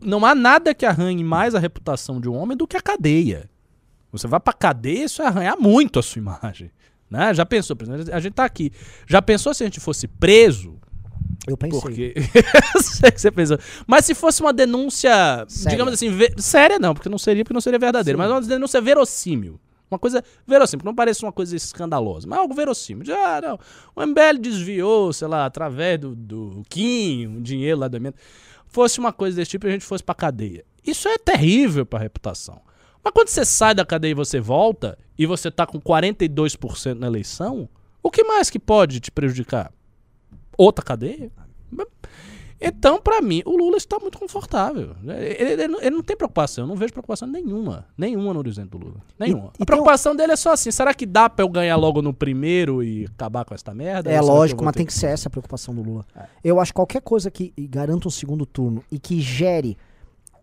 Não há nada que arranhe mais a reputação de um homem do que a cadeia. Você vai pra cadeia, isso é arranhar muito a sua imagem. Né? Já pensou, a gente tá aqui. Já pensou se a gente fosse preso? Eu pensei. Porque. <laughs> Sei que você pensou. Mas se fosse uma denúncia, Séria. digamos assim, ve- séria não, porque não seria, porque não seria verdadeira, Sim. mas uma denúncia verossímil. Uma coisa verossímil, não pareça uma coisa escandalosa, mas algo verossímil. Ah, não, o MBL desviou, sei lá, através do, do Kim, um dinheiro lá da emenda. Fosse uma coisa desse tipo e a gente fosse pra cadeia. Isso é terrível pra reputação. Mas quando você sai da cadeia e você volta, e você tá com 42% na eleição, o que mais que pode te prejudicar? Outra cadeia? Então, pra mim, o Lula está muito confortável. Ele, ele não- ele não tem preocupação, eu não vejo preocupação nenhuma. Nenhuma no horizonte do Lula. Nenhuma. e a tem preocupação dele é só assim: será que dá pra eu ganhar logo no primeiro e acabar com esta merda? É lógico, mas tem que ser essa a preocupação do Lula. É. Eu acho que qualquer coisa que garanta um segundo turno e que gere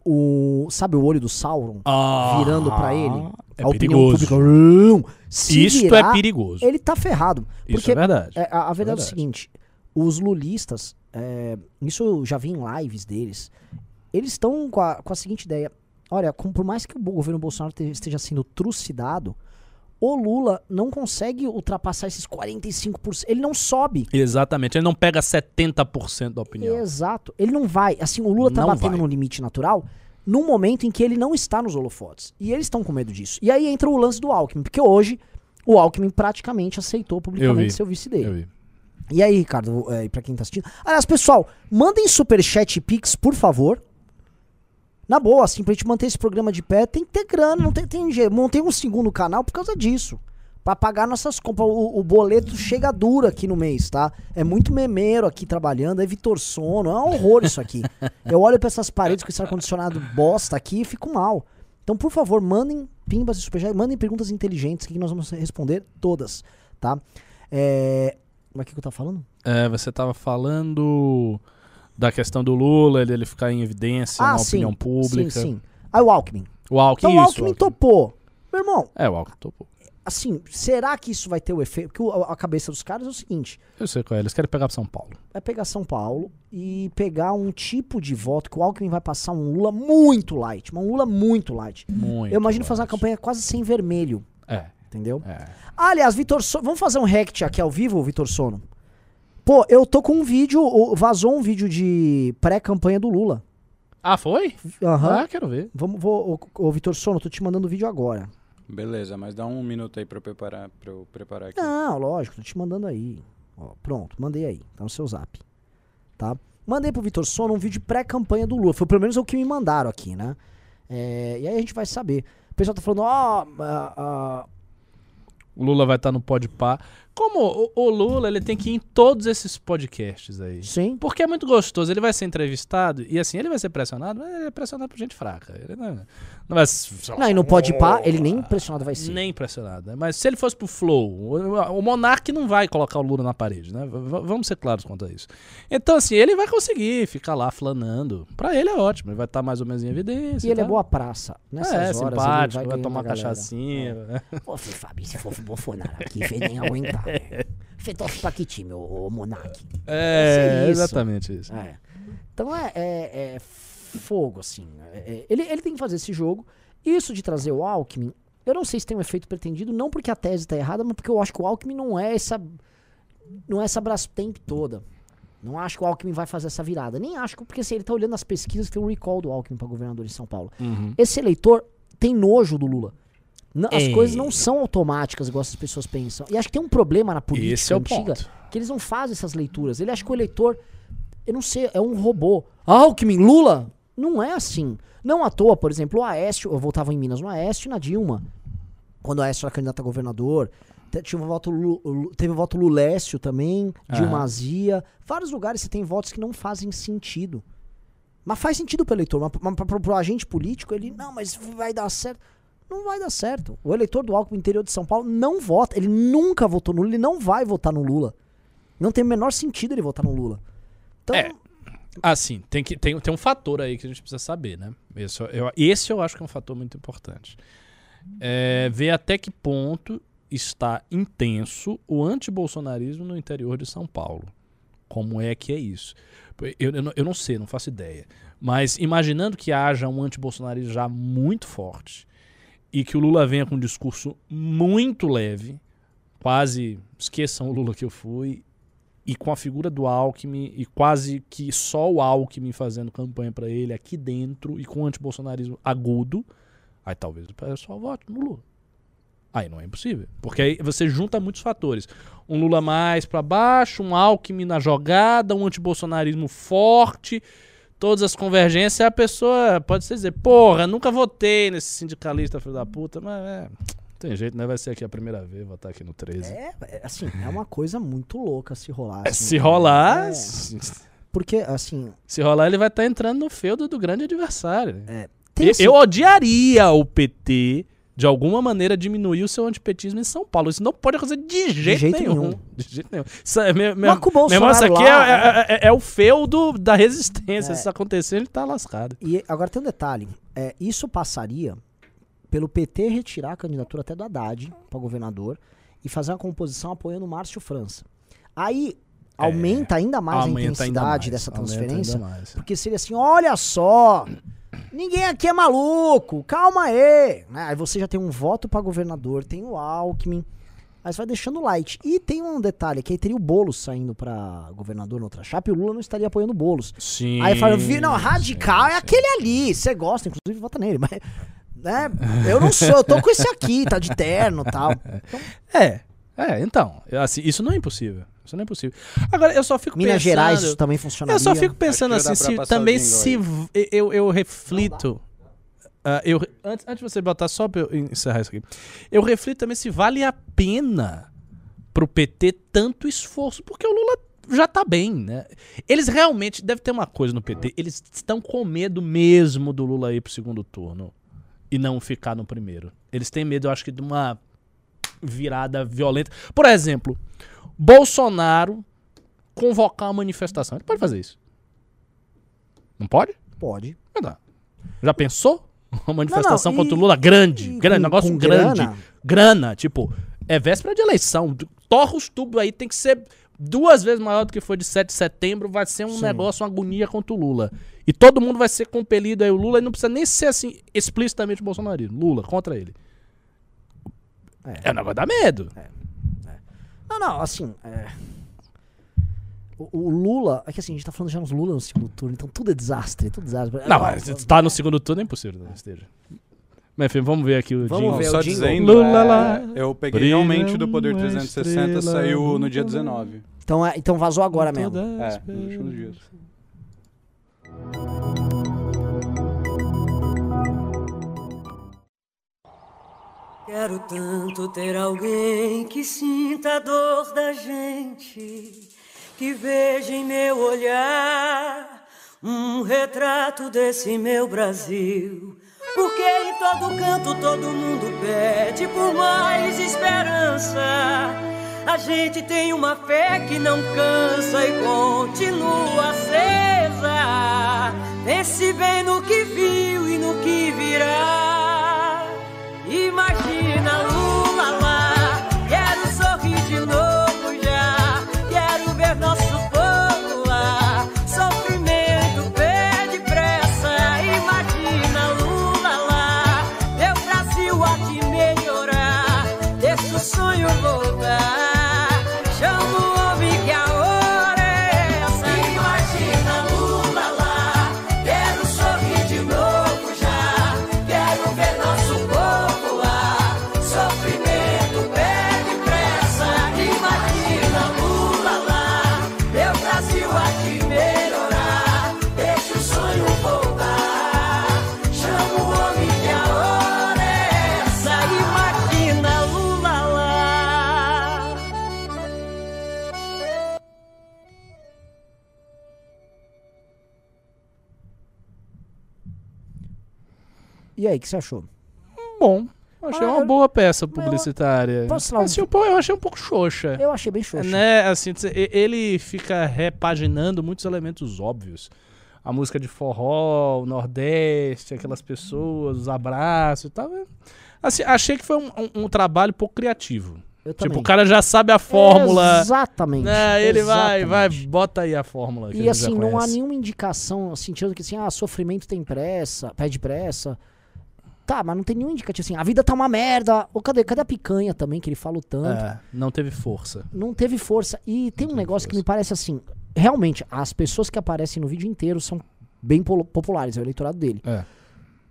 o. Sabe o olho do Sauron? Ah, virando pra ele, É a opinião perigoso. pública. se Isto virar, é perigoso. Ele tá ferrado. Isso Porque é verdade. é, a, a verdade é o Verdade. seguinte: os lulistas, é, isso eu já vi em lives deles, eles estão com a, com a seguinte ideia: olha, com- por mais que o governo Bolsonaro te- esteja sendo trucidado, o Lula não consegue ultrapassar esses 45%. Ele não sobe. Exatamente. Ele não pega 70% da opinião. Exato. Ele não vai. Assim, o Lula tá Não batendo vai. no limite natural num momento em que ele não está nos holofotes. E eles estão com medo disso. E aí entra o lance do Alckmin, porque hoje o Alckmin praticamente aceitou publicamente ser o vice dele. Eu vi. E aí, Ricardo, é, pra quem tá assistindo. Aliás, pessoal, mandem superchat pix, por favor. Na boa, assim, pra gente manter esse programa de pé, tem que ter grana, não tem, tem jeito. Montei um segundo canal por causa disso. Pra pagar nossas compras. O, o boleto chega duro aqui no mês, tá? É muito memeiro aqui trabalhando, é Vitor Sono, é um horror isso aqui. Eu olho pra essas paredes com esse ar-condicionado bosta aqui e fico mal. Então, por favor, mandem pimbas e superchat, mandem perguntas inteligentes que nós vamos responder todas, tá? É... Mas o que que eu tava falando? É, você tava falando da questão do Lula, ele, ele ficar em evidência na opinião pública. Ah, Sim, sim. Aí o Alckmin. O Alckmin, Então o isso, Alckmin topou. Meu irmão, É, o Alckmin topou. assim, será que isso vai ter o efeito? Porque a cabeça dos caras é o seguinte: Eu sei qual é, eles querem pegar pra São Paulo. é pegar São Paulo e pegar um tipo de voto que o Alckmin vai passar um Lula muito light. Um Lula muito light. Muito. Eu imagino fazer uma campanha quase sem vermelho. É, Entendeu? é. Aliás, Vitor Sono. Vamos fazer um rect aqui ao vivo, Vitor Sono? Pô, eu tô com um vídeo. Vazou um vídeo de pré-campanha do Lula. Ah, foi? Aham. Ah, quero ver. Vamos, vou, ô, ô, Vitor Sono, tô te mandando o vídeo agora. Beleza, mas dá um minuto aí pra eu preparar, pra eu preparar aqui. Não, lógico, tô te mandando aí. Ó, pronto, mandei aí. Tá no seu zap. Tá? Mandei pro Vitor Sono um vídeo de pré-campanha do Lula. Foi pelo menos o que me mandaram aqui, né? É, e aí a gente vai saber. O pessoal tá falando, ó. ah, ah, O Lula vai estar no Podpah. Como o, o Lula, ele tem que ir em todos esses podcasts aí. Sim. Porque é muito gostoso. Ele vai ser entrevistado e assim, ele vai ser pressionado, mas ele é pressionado por gente fraca. Ele não, não vai Não, e não pode pá, ele nem impressionado vai ser. Nem pressionado. né? Mas se ele fosse pro Flow, o, o Monark não vai colocar o Lula na parede, né? V- vamos ser claros quanto a isso. Então, assim, ele vai conseguir ficar lá flanando. Pra ele é ótimo, ele vai estar mais ou menos em evidência. E ele é tá? boa praça. Nessas É, horas, ele simpático, vai, ganhando tomar cachaçinha. né? Ô, filho, Fábio, se for Bolsonaro aqui, você nem aguentar. Pra que time, ô, ô Monark? É, isso. exatamente isso. É. Então é, é- é fogo, assim. É- é- ele, ele tem que fazer esse jogo. Isso de trazer o Alckmin, eu não sei se tem um efeito pretendido, não porque a tese tá errada, mas porque eu acho que o Alckmin não é essa. Não é essa Brastemp toda. Não acho que o Alckmin vai fazer essa virada. Nem acho, que- porque assim, ele tá olhando as pesquisas, tem um recall do Alckmin pra governador em São Paulo. Uhum. Esse eleitor tem nojo do Lula. As É. coisas não são automáticas, igual as pessoas pensam. E acho que tem um problema na política Esse é o antiga, que eles não fazem essas leituras. Ele acha que o eleitor, eu não sei, é um robô. Alckmin, Lula? Não é assim. Não à toa, por exemplo, o Aécio, eu voltava em Minas no Aécio e na Dilma. Quando o Aécio era candidato a governador. Te- Tinha um voto teve o voto Lulécio também, Dilma Aham. Azia. Vários lugares você tem votos que não fazem sentido. Mas faz sentido pro eleitor. Mas, pro, pro agente político, ele, não, mas vai dar certo. Não vai dar certo. O eleitor do Alckmin interior de São Paulo não vota. Ele nunca votou no Lula, ele não vai votar no Lula. Não tem o menor sentido ele votar no Lula. Então, É. Assim, tem, que, tem, tem um fator aí que a gente precisa saber, né? Esse, eu, esse eu acho que é um fator muito importante. É, ver até que ponto está intenso o antibolsonarismo no interior de São Paulo. Como é que é isso? Eu, eu, eu não sei, não faço ideia. Mas imaginando que haja um antibolsonarismo já muito forte e que o Lula venha com um discurso muito leve, quase esqueçam o Lula que eu fui, e com a figura do Alckmin e quase que só o Alckmin fazendo campanha pra ele aqui dentro e com o antibolsonarismo agudo, aí talvez o pessoal vote no Lula. Aí não é impossível, porque aí você junta muitos fatores. Um Lula mais pra baixo, um Alckmin na jogada, um antibolsonarismo forte, todas as convergências, a pessoa pode dizer, porra, nunca votei nesse sindicalista filho da puta, mas é, tem jeito, né? Vai ser aqui a primeira vez, votar aqui no 13. é, é, assim, é uma coisa muito louca se rolar. É, assim. se rolar, É, porque, assim, Se rolar, ele vai estar entrando no feudo do grande adversário. tem Eu- assim, Eu odiaria o PT, de alguma maneira, diminuir o seu antipetismo em São Paulo. Isso não pode acontecer de jeito, jeito nenhum. nenhum. De jeito nenhum. Isso é, Mas com o isso aqui lá, é, é- é- é o feudo da resistência. É. Se isso acontecer, ele tá lascado. E agora tem um detalhe. É, isso passaria pelo PT retirar a candidatura até do Haddad para governador e fazer uma composição apoiando o Márcio França. Aí aumenta ainda mais a É. Aumenta ainda intensidade mais, dessa transferência. Porque seria assim, olha só, ninguém aqui é maluco, calma aí. Né? Aí você já tem um voto para governador, tem o Alckmin, aí você vai deixando light. E tem um detalhe, que aí teria o Boulos saindo para governador na outra chapa e o Lula não estaria apoiando o Boulos. Sim. Aí fala, "Vi- não, sim, radical é sim. aquele ali, você gosta, inclusive vota nele, mas. Né, eu não sou, eu tô com esse aqui, tá de terno e tal. Então, <laughs> É, é, então. assim, isso não é impossível. Isso não é impossível. Agora, eu só fico Minas pensando... Gerais isso também funcionaria. Eu só fico pensando assim, se também se eu, eu reflito. ah, eu, antes, antes de você botar só pra eu encerrar isso aqui. Eu reflito também se vale a pena pro PT tanto esforço, porque o Lula já tá bem, né? Eles realmente, deve ter uma coisa no PT, eles estão com medo mesmo do Lula ir pro segundo turno e não ficar no primeiro. Eles têm medo, eu acho que, de uma virada violenta. Por exemplo, Bolsonaro convocar uma manifestação. Ele pode fazer isso. Não pode? Pode. Não dá. Já pensou? Uma manifestação Não, não, contra o e- Lula grande, e grande, com- negócio com grande. grana? Grana. tipo, é véspera de eleição. Torra os tubos aí, tem que ser duas vezes maior do que foi de 7 de setembro. Vai ser um Sim. negócio, uma agonia contra o Lula. E todo mundo vai ser compelido aí. O Lula e não precisa nem ser assim, explicitamente bolsonarismo. Lula, contra ele. É. É um negócio da medo. Não, não, assim. é, O, o Lula. É que assim, a gente tá falando já nos Lula no segundo turno, então tudo é desastre, tudo desastre. Não, mas tá no segundo turno é impossível que não esteja. Mas enfim, vamos ver aqui o Vamos jingle. ver só o jingle. dizendo, Lula é, lá, eu peguei brilha realmente do Poder uma 360, estrela saiu no dia nunca 19. Então, é, então vazou agora mesmo. É, nos últimos dias. Quero tanto ter alguém que sinta a dor da gente, que veja em meu olhar um retrato desse meu Brasil. Porque em todo canto todo mundo pede por mais esperança. A gente tem uma fé que não cansa e continua acesa. Pense bem no que viu e no que virá. E aí, o que você achou? Bom, achei Ah, uma eu- boa peça publicitária. Posso falar Assim, eu achei um pouco xoxa. Eu achei bem xoxo. Né, assim, ele fica repaginando muitos elementos óbvios. A música de forró, o Nordeste, aquelas pessoas, os abraços e tal. Assim, achei que foi um, um- um trabalho pouco criativo. Eu Tipo, também. o cara já sabe a fórmula. Exatamente. Né, ele vai, vai, exatamente. bota aí a fórmula. E assim, não há nenhuma indicação, sentindo que assim, ah, sofrimento tem pressa, pede pressa. Tá, mas não tem nenhum indicativo assim, a vida tá uma merda. Ou cadê, cadê a picanha também, que ele fala o tanto? É, não teve força. Não teve força. E tem um teve negócio que força. me parece assim, realmente, as pessoas que aparecem no vídeo inteiro são bem populares, é o eleitorado dele. É.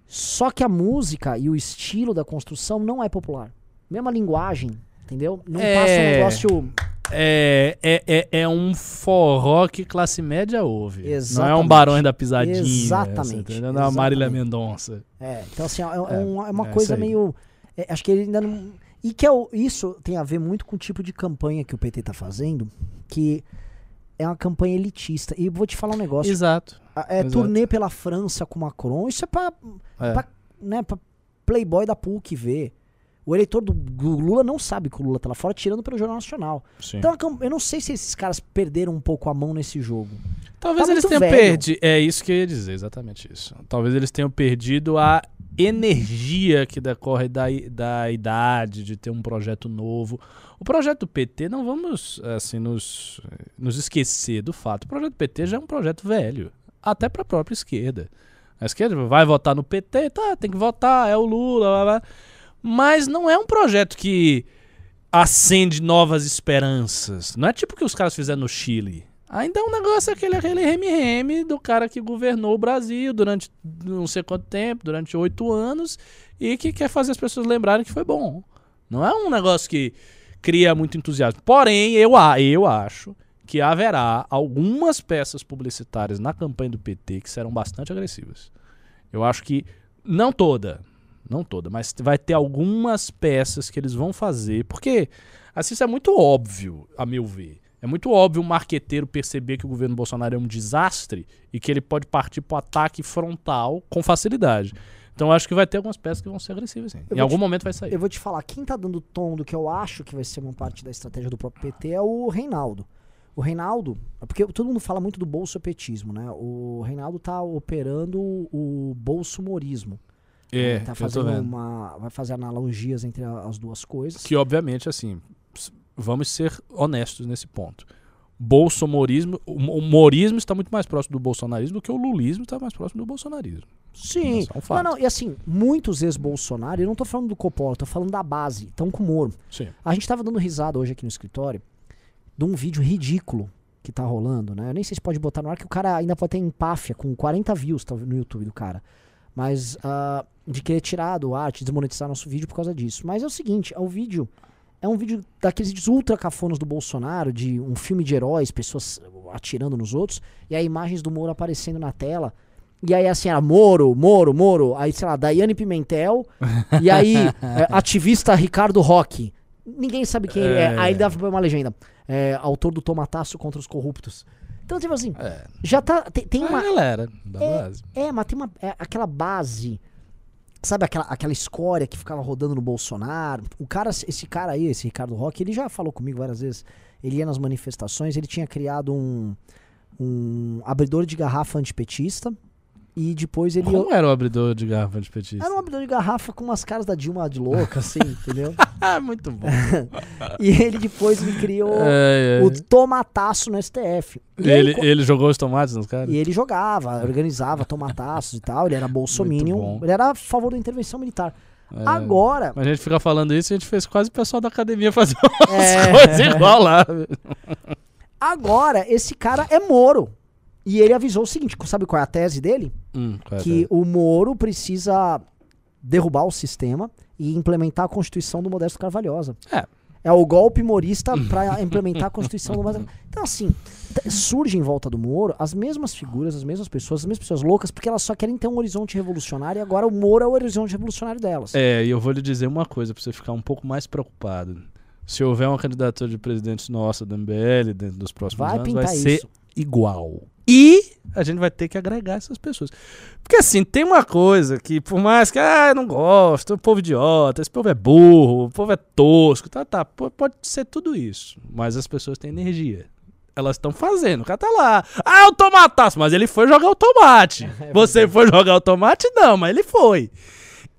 Só que a música e o estilo da construção não é popular. Mesma linguagem, entendeu? Não É. passa um negócio. É, é, é, é um forró que classe média ouve. Não é um Exatamente. Barões da Pisadinha. Exatamente, Você entendeu? Não é uma Marília exatamente. Mendonça. É, então assim, é, é É, uma, é uma é coisa meio. é, acho que ele ainda não. E que é o- isso tem a ver muito com o tipo de campanha que o PT tá fazendo, que é uma campanha elitista. E vou te falar um negócio. Exato. É exato. turnê pela França com Macron, isso é pra, É. pra, né, pra playboy da PUC ver. O eleitor do do Lula não sabe que o Lula tá lá fora, tirando pelo Jornal Nacional. Sim. Então eu não sei se esses caras perderam um pouco a mão nesse jogo. Talvez tá eles tenham perdido. É isso que eu ia dizer, exatamente isso. Talvez eles tenham perdido a energia que decorre da, da idade, de ter um projeto novo. O projeto do PT, não vamos assim nos, nos esquecer do fato. O projeto do PT já é um projeto velho, até para a própria esquerda. A esquerda vai votar no PT, tá, tem que votar, é o Lula, blá, blá. Mas não é um projeto que acende novas esperanças. Não é tipo o que os caras fizeram no Chile. Ainda é um negócio aquele, aquele reme-reme do cara que governou o Brasil durante não sei quanto tempo, durante oito anos, e que quer fazer as pessoas lembrarem que foi bom. Não é um negócio que cria muito entusiasmo. Porém, eu, eu acho que haverá algumas peças publicitárias na campanha do PT que serão bastante agressivas. Eu acho que, não toda, não toda, mas vai ter algumas peças que eles vão fazer, porque assim isso é muito óbvio, a meu ver. É muito óbvio um marqueteiro perceber que o governo Bolsonaro é um desastre e que ele pode partir para o ataque frontal com facilidade. Então eu acho que vai ter algumas peças que vão ser agressivas, sim. Eu Em algum te- momento vai sair. Eu vou te falar, quem tá dando o tom do que eu acho que vai ser uma parte da estratégia do próprio PT é o Reinaldo. O Reinaldo, porque todo mundo fala muito do bolsopetismo, né? O Reinaldo tá operando o bolsomorismo. É, Ele tá fazendo uma. Vai fazer analogias entre as duas coisas. Que obviamente, assim, vamos ser honestos nesse ponto. Bolsomorismo, o mo- o morismo está muito mais próximo do bolsonarismo do que o lulismo está mais próximo do bolsonarismo. Sim. É um fato. não, não, e assim, muitos ex-Bolsonaro, eu não tô falando do Coppola, tô falando da base, estão com o Moro. Sim. A gente tava dando risada hoje aqui no escritório de um vídeo ridículo que tá rolando, né? Eu nem sei se pode botar no ar, que o cara ainda pode ter empáfia com 40 views tá, no YouTube do cara. Mas ah, de querer tirar do ar, de desmonetizar nosso vídeo por causa disso. Mas é o seguinte, é o vídeo. É um vídeo daqueles vídeos ultra cafonos do Bolsonaro, de um filme de heróis, pessoas atirando nos outros, e aí imagens do Moro aparecendo na tela. E aí, assim, era Moro, Moro, Moro. Aí, sei lá, Daiane Pimentel. e aí, <laughs> é, ativista Ricardo Roque. Ninguém sabe quem ele é. É. Aí pôr uma legenda. É, autor do Tomataço contra os corruptos. Então, tipo assim, É. já tá. Tem, tem Uma uma. galera da É, base. é, mas tem uma. é, aquela base. Sabe aquela, aquela escória que ficava rodando no Bolsonaro? O cara, esse cara aí, esse Ricardo Roque, ele já falou comigo várias vezes. Ele ia nas manifestações, ele tinha criado um, um abridor de garrafa antipetista. E depois ele. Como era o abridor de garrafa de petista? Era um abridor de garrafa com umas caras da Dilma de louca, assim, <laughs> entendeu? Ah, muito bom. <laughs> E ele depois me criou <laughs> É, é. o tomataço no STF. E, Ele, co- ele jogou os tomates nos caras? e ele jogava, organizava tomataços e tal. Ele era bolsominion. Ele era a favor da intervenção militar. É. Agora. Mas a gente fica falando isso e a gente fez quase o pessoal da academia fazer umas É. coisas igual lá. Agora, esse cara é Moro. E ele avisou o seguinte: sabe qual é a tese dele? Hum, é que o Moro precisa derrubar o sistema e implementar a Constituição do Modesto Carvalhosa. É. É o golpe morista <laughs> para implementar a Constituição do Modesto Então, assim, surge em volta do Moro as mesmas figuras, as mesmas pessoas, as mesmas pessoas loucas, porque elas só querem ter um horizonte revolucionário e agora o Moro é o horizonte revolucionário delas. É, e eu vou lhe dizer uma coisa pra você ficar um pouco mais preocupado. Se houver uma candidatura de presidente nossa do MBL dentro dos próximos Vai anos, vai pintar ser isso. igual. E a gente vai ter que agregar essas pessoas. Porque assim, tem uma coisa que, por mais que, ah, eu não gosto, o povo idiota, esse povo é burro, o povo é tosco, tá, tá, pode ser tudo isso. Mas as pessoas têm energia. Elas estão fazendo, o cara tá lá. Ah, o tomataço, mas ele foi jogar o tomate. <laughs> Você foi jogar o tomate? Não, mas ele foi.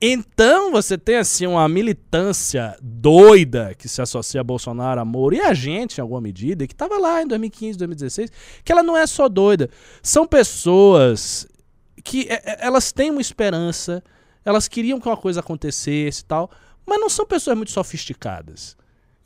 Então você tem assim uma militância doida que se associa a Bolsonaro, a Moro e a gente em alguma medida, que estava lá em 2015, 2016, que ela não é só doida. São pessoas que é, é, elas têm uma esperança, elas queriam que uma coisa acontecesse e tal, mas não são pessoas muito sofisticadas.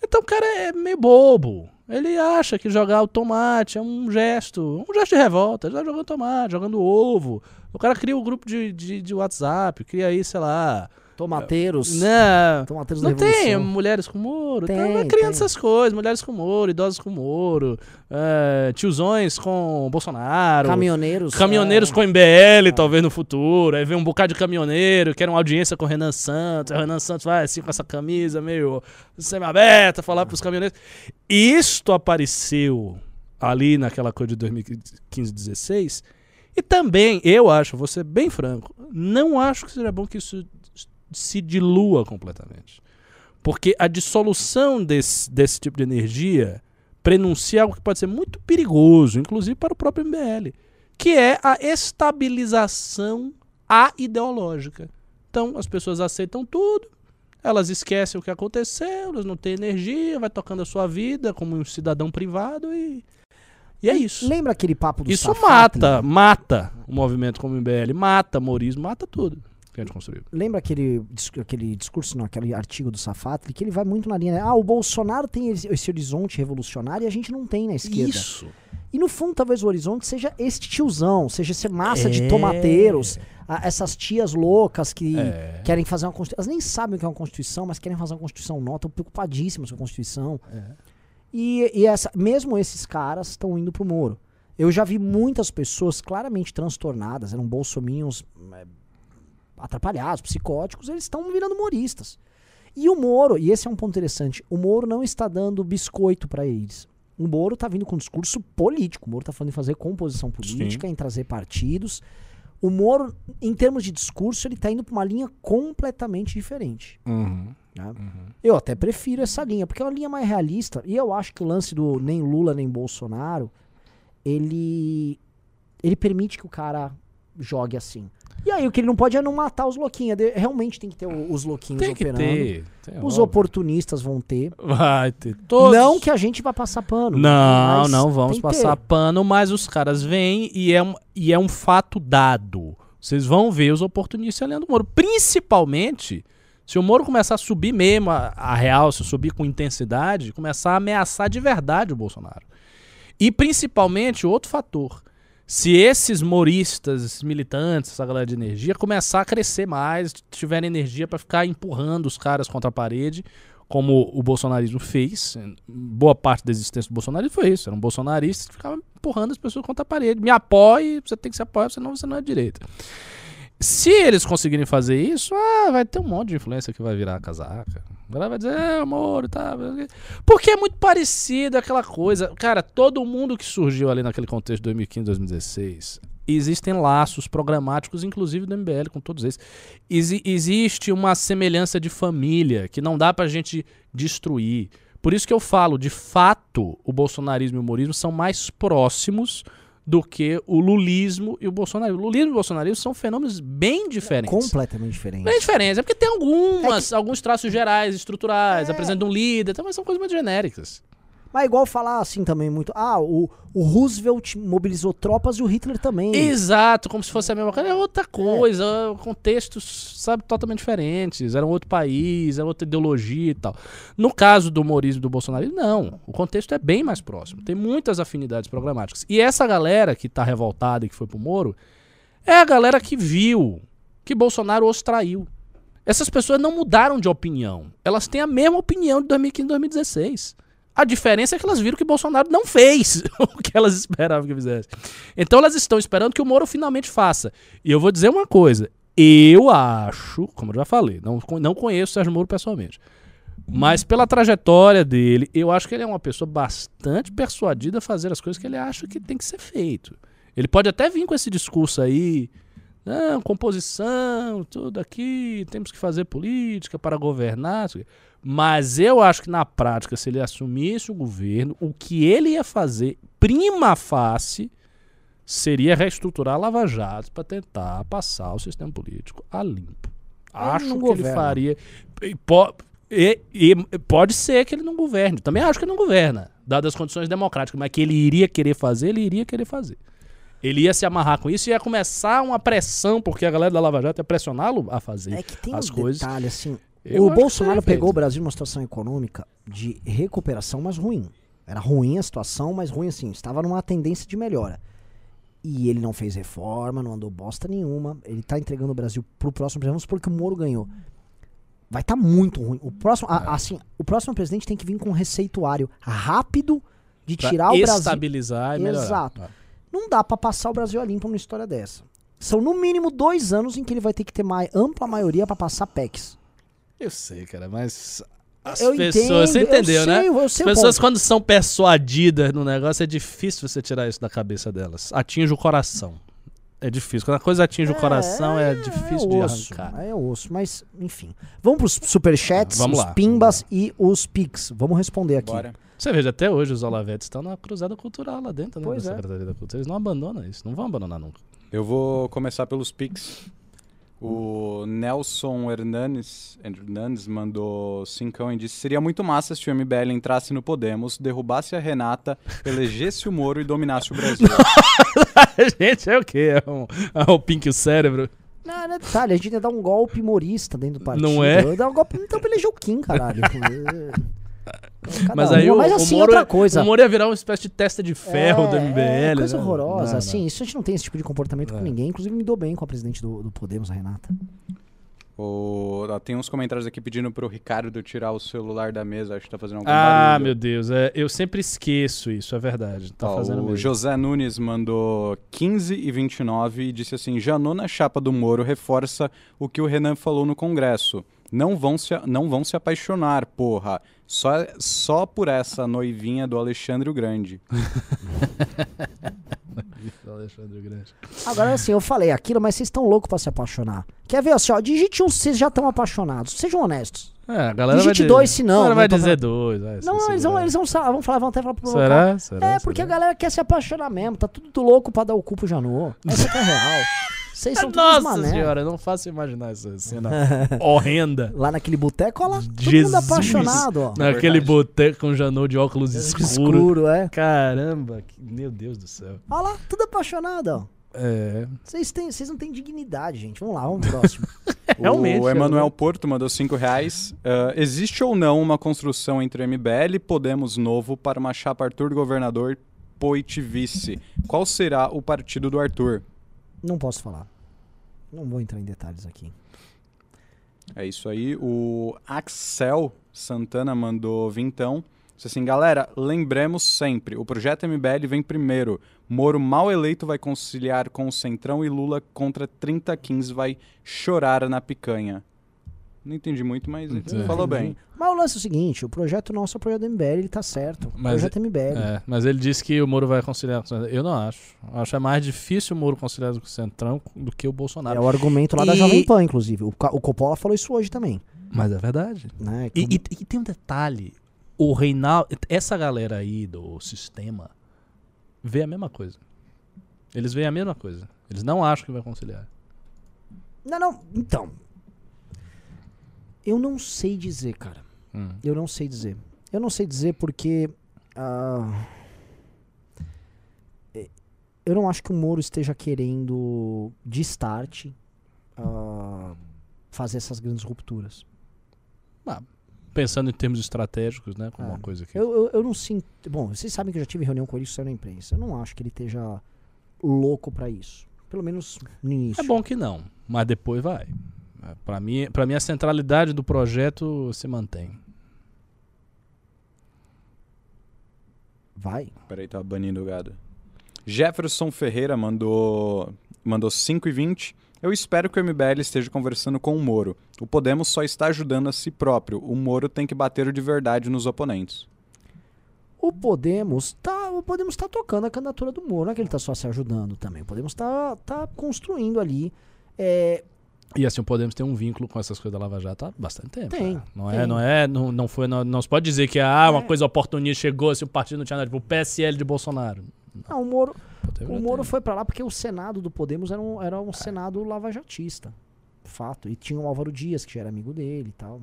Então o cara é meio bobo. Ele acha que jogar o tomate é um gesto, um gesto de revolta. Tá jogando tomate, jogando ovo. O cara cria um grupo de, de, de WhatsApp, cria aí, sei lá. Tomateiros. Não, Tomateiros da não tem mulheres com Moro. Tem, Tem, vai criando essas coisas, mulheres com Moro, idosos com Moro, é, tiozões com Bolsonaro. Caminhoneiros. Caminhoneiros é, com MBL, talvez no futuro. Aí vem um bocado de caminhoneiro, quer uma audiência com o Renan Santos. Aí o Renan Santos vai assim com essa camisa meio semi-aberta, falar pros caminhoneiros. Isto apareceu ali naquela coisa de 2015, 16. E também, eu acho, vou ser bem franco, não acho que seja bom que isso se dilua completamente. Porque a dissolução desse, desse tipo de energia prenuncia algo que pode ser muito perigoso, inclusive para o próprio MBL, que é a estabilização aideológica. Então, as pessoas aceitam tudo, elas esquecem o que aconteceu, elas não têm energia, vai tocando a sua vida como um cidadão privado e, e é isso. Lembra aquele papo do Isso mata, mata o movimento como o MBL, mata morismo, mata tudo que a gente construiu. Lembra aquele, aquele discurso, não, aquele artigo do Safatli, que ele vai muito na linha, né? Ah, o Bolsonaro tem esse, horizonte revolucionário e a gente não tem na esquerda. Isso. E no fundo, talvez o horizonte seja este tiozão, seja essa massa de É. tomateiros, a- essas tias loucas que É. querem fazer uma Constituição. Elas nem sabem o que é uma Constituição, mas querem fazer uma Constituição nova, estão preocupadíssimas com a Constituição. É. E, e essa, mesmo esses caras estão indo pro Moro. Eu já vi muitas pessoas claramente transtornadas, eram bolsominions é, atrapalhados, psicóticos, eles estão virando humoristas. E o Moro, e esse é um ponto interessante, o Moro não está dando biscoito para eles. O Moro está vindo com um discurso político. O Moro está falando em fazer composição política, em trazer partidos. O Moro, em termos de discurso, ele está indo para uma linha completamente diferente. Uhum. Né? Eu até prefiro essa linha, porque é uma linha mais realista. E eu acho que o lance do nem Lula nem Bolsonaro, ele, ele permite que o cara jogue assim. E aí o que ele não pode é não matar os louquinhos. De- Realmente tem que ter os louquinhos Tem que operando. ter. tem, Os óbvio. oportunistas vão ter. Vai ter. Todos. Não que a gente vai passar pano. Não, não vamos passar pano, mas os caras vêm e é, um, e é um fato dado. Vocês vão ver os oportunistas ali do Moro. Principalmente se o Moro começar a subir mesmo a, a real, se subir com intensidade, começar a ameaçar de verdade o Bolsonaro. E principalmente outro fator. Se esses moristas, esses militantes, essa galera de energia, começar a crescer mais, tiverem energia pra ficar empurrando os caras contra a parede, como o bolsonarismo fez, boa parte da existência do bolsonarismo foi isso, eram bolsonaristas que ficavam empurrando as pessoas contra a parede. Me apoie, você tem que se apoiar, senão você não é direita. Se eles conseguirem fazer isso, ah, vai ter um monte de influência que vai virar casaca. A galera vai dizer, é, o Moro, tá. Porque é muito parecido aquela coisa. Cara, todo mundo que surgiu ali naquele contexto de 2015, 2016, existem laços programáticos, inclusive do MBL, com todos eles. Exi existe uma semelhança de família que não dá pra gente destruir. Por isso que eu falo, de fato, o bolsonarismo e o humorismo são mais próximos do que o lulismo e o bolsonarismo. O lulismo e o bolsonarismo são fenômenos bem diferentes. Completamente diferente. Bem diferentes. É porque tem algumas, alguns traços gerais, estruturais, apresenta um líder, então, mas são coisas muito genéricas. Mas é igual falar assim também muito. Ah, o, o Roosevelt mobilizou tropas e o Hitler também. Exato, como se fosse a mesma coisa. É outra coisa, contextos, sabe, totalmente diferentes. Era um outro país, era outra ideologia e tal. No caso do humorismo e do Bolsonaro, não. O contexto é bem mais próximo. Tem muitas afinidades programáticas. E essa galera que tá revoltada e que foi pro Moro é a galera que viu que Bolsonaro os traiu. Essas pessoas não mudaram de opinião. Elas têm a mesma opinião de 2015 e 2016. A diferença é que elas viram que Bolsonaro não fez <laughs> o que elas esperavam que fizesse. Então elas estão esperando que o Moro finalmente faça. E eu vou dizer uma coisa. Eu acho, como eu já falei, não, não conheço o Sérgio Moro pessoalmente. Mas pela trajetória dele, eu acho que ele é uma pessoa bastante persuadida a fazer as coisas que ele acha que tem que ser feito. Ele pode até vir com esse discurso aí, não, composição, tudo aqui, temos que fazer política para governar. Mas eu acho que na prática, se ele assumisse o governo, o que ele ia fazer, prima facie, seria reestruturar a Lava Jato para tentar passar o sistema político a limpo. Acho que governa. ele faria. E, e, e, pode ser que ele não governe. Também acho que ele não governa, dadas as condições democráticas, mas que ele iria querer fazer, ele iria querer fazer. Ele ia se amarrar com isso e ia começar uma pressão, porque a galera da Lava Jato ia pressioná-lo a fazer é que tem as um coisas. Detalhe, assim, eu o Bolsonaro pegou o Brasil numa situação econômica de recuperação, mas ruim. Era ruim a situação, mas ruim assim. Estava numa tendência de melhora. E ele não fez reforma, não andou bosta nenhuma. Ele tá entregando o Brasil pro próximo presidente. Vamos supor que o Moro ganhou. Vai estar tá muito ruim. O próximo, a, é. assim, o próximo presidente tem que vir com um receituário rápido de pra tirar o Brasil. Estabilizar e melhorar. Exato. É. Não dá para passar o Brasil a limpo numa história dessa. São no mínimo dois anos em que ele vai ter que ter mais ampla maioria para passar PECs. Eu sei, cara, mas as eu pessoas. Entendo, você entendeu, né? sei, né? As pessoas, quando são persuadidas no negócio, é difícil você tirar isso da cabeça delas. Atinge o coração. É difícil. Quando a coisa atinge é, o coração, é, é difícil é osso, de arrancar. É osso, mas enfim. Vamos pros superchats, vamos os lá, pimbas e os pics. Vamos responder aqui. Bora. Você veja, até hoje os Olavetes estão na cruzada cultural lá dentro, né? Pois da é. Secretaria da Cultura. Eles não abandonam isso, não vão abandonar nunca. Eu vou começar pelos pics. O Nelson Hernandes, Hernandes mandou cincão e disse: Seria muito massa se o MBL entrasse no Podemos, derrubasse a Renata, elegesse o Moro e dominasse o Brasil. a <laughs> gente é o quê? É um, é um pink o cérebro? Não, não é detalhe, a gente ia dar um golpe humorista dentro do partido. Não é? Dar um golpe, então pra eleger o Kim, caralho. <laughs> mas aí o, mas assim, o Moro, outra coisa. O Moro ia virar uma espécie de testa de ferro é, do MBL. É coisa né? horrorosa. Não, assim, não. isso a gente não tem esse tipo de comportamento é. com ninguém. Inclusive, me dou bem com a presidente do, do Podemos, a Renata. O, tem uns comentários aqui pedindo pro Ricardo tirar o celular da mesa. Acho que tá fazendo algum Ah, barulho. meu Deus. É, eu sempre esqueço isso, é verdade. Tá Ó, fazendo o mesmo. José Nunes mandou 15 e 29 e disse assim: Janona chapa do Moro reforça o que o Renan falou no Congresso. Não vão se, não vão se apaixonar, porra. Só, só por essa noivinha do Alexandre o Grande. Alexandre Grande. Agora, assim, eu falei aquilo, mas vocês estão loucos pra se apaixonar. Quer ver, assim, ó, digite um, vocês já estão apaixonados. Sejam honestos. É, a galera digite vai dois, se não. A galera vai não dizer dois. Vai, Não, eles vão, eles vão, vão falar, vão até falar pro Será? Será? É, porque Será? a galera quer se apaixonar mesmo. Tá tudo louco pra dar o cu pro Janô. Essa que é real. <laughs> Vocês são todos Nossa mané. senhora, eu não faço imaginar essa cena <laughs> horrenda. Lá naquele boteco, olha lá, todo Jesus. mundo apaixonado, ó. Naquele verdade. boteco com Janot de óculos escuro. Escuro, é. Caramba, que- meu Deus do céu. Olha lá, tudo apaixonado, ó. É. Vocês têm- vocês não têm dignidade, gente. Vamos lá, vamos pro próximo. Realmente, <laughs> O Emanuel é. Porto mandou 5 reais. Ah, existe ou não uma construção entre o MBL e Podemos Novo para uma chapa Arthur governador Poitivice. Qual será o partido do Arthur? Não posso falar. Não vou entrar em detalhes aqui. É isso aí. O Axel Santana mandou vintão. Disse assim, galera, lembremos sempre, o projeto MBL vem primeiro. Moro mal eleito vai conciliar com o Centrão e Lula contra 3015 vai chorar na picanha. Não entendi muito, mas ele Entendi. falou bem. Mas o lance é o seguinte, o projeto nosso é o projeto MBL, ele tá certo. O Mas projeto MBL. É, mas ele disse que o Moro vai conciliar com o Centrão. Eu não acho. Eu acho é mais difícil o Moro conciliar com o Centrão do que o Bolsonaro. É o argumento lá da E- Jovem Pan, inclusive. O, Ca- o Coppola falou isso hoje também. Mas é verdade. Né? E, e- e tem um detalhe. O Reinaldo. Essa galera aí do sistema vê a mesma coisa. Eles veem a mesma coisa. Eles não acham que vai conciliar. Não, não, então. Eu não sei dizer, cara. Hum. Eu não sei dizer. Eu não sei dizer porque. ah, é, eu não acho que o Moro esteja querendo, de start, ah, fazer essas grandes rupturas. Pensando em termos estratégicos, né? Como É. uma coisa que. Eu, eu, eu não sinto. Bom, vocês sabem que eu já tive reunião com ele, isso saiu na imprensa. Eu não acho que ele esteja louco pra isso. Pelo menos no início. É bom que não, mas depois vai. Pra mim, pra mim, a centralidade do projeto se mantém. Vai. Peraí, tá banindo o gado. Jefferson Ferreira mandou mandou 5 e 20. Eu espero que o MBL esteja conversando com o Moro. O Podemos só está ajudando a si próprio. O Moro tem que bater de verdade nos oponentes. O Podemos tá, o Podemos tá tocando a candidatura do Moro, não é que ele tá só se ajudando também. O Podemos tá, tá construindo ali. É, E assim, o Podemos tem um vínculo com essas coisas da Lava Jato há bastante tempo. Tem, né? Não tem. é, não é, não, não foi, não, não se pode dizer que ah, uma É. coisa oportunista chegou se o partido não tinha nada, tipo o PSL de Bolsonaro. não, o Moro, o Moro foi pra lá porque o Senado do Podemos era um, era um Senado lavajatista. Fato. E tinha o Álvaro Dias, que já era amigo dele e tal.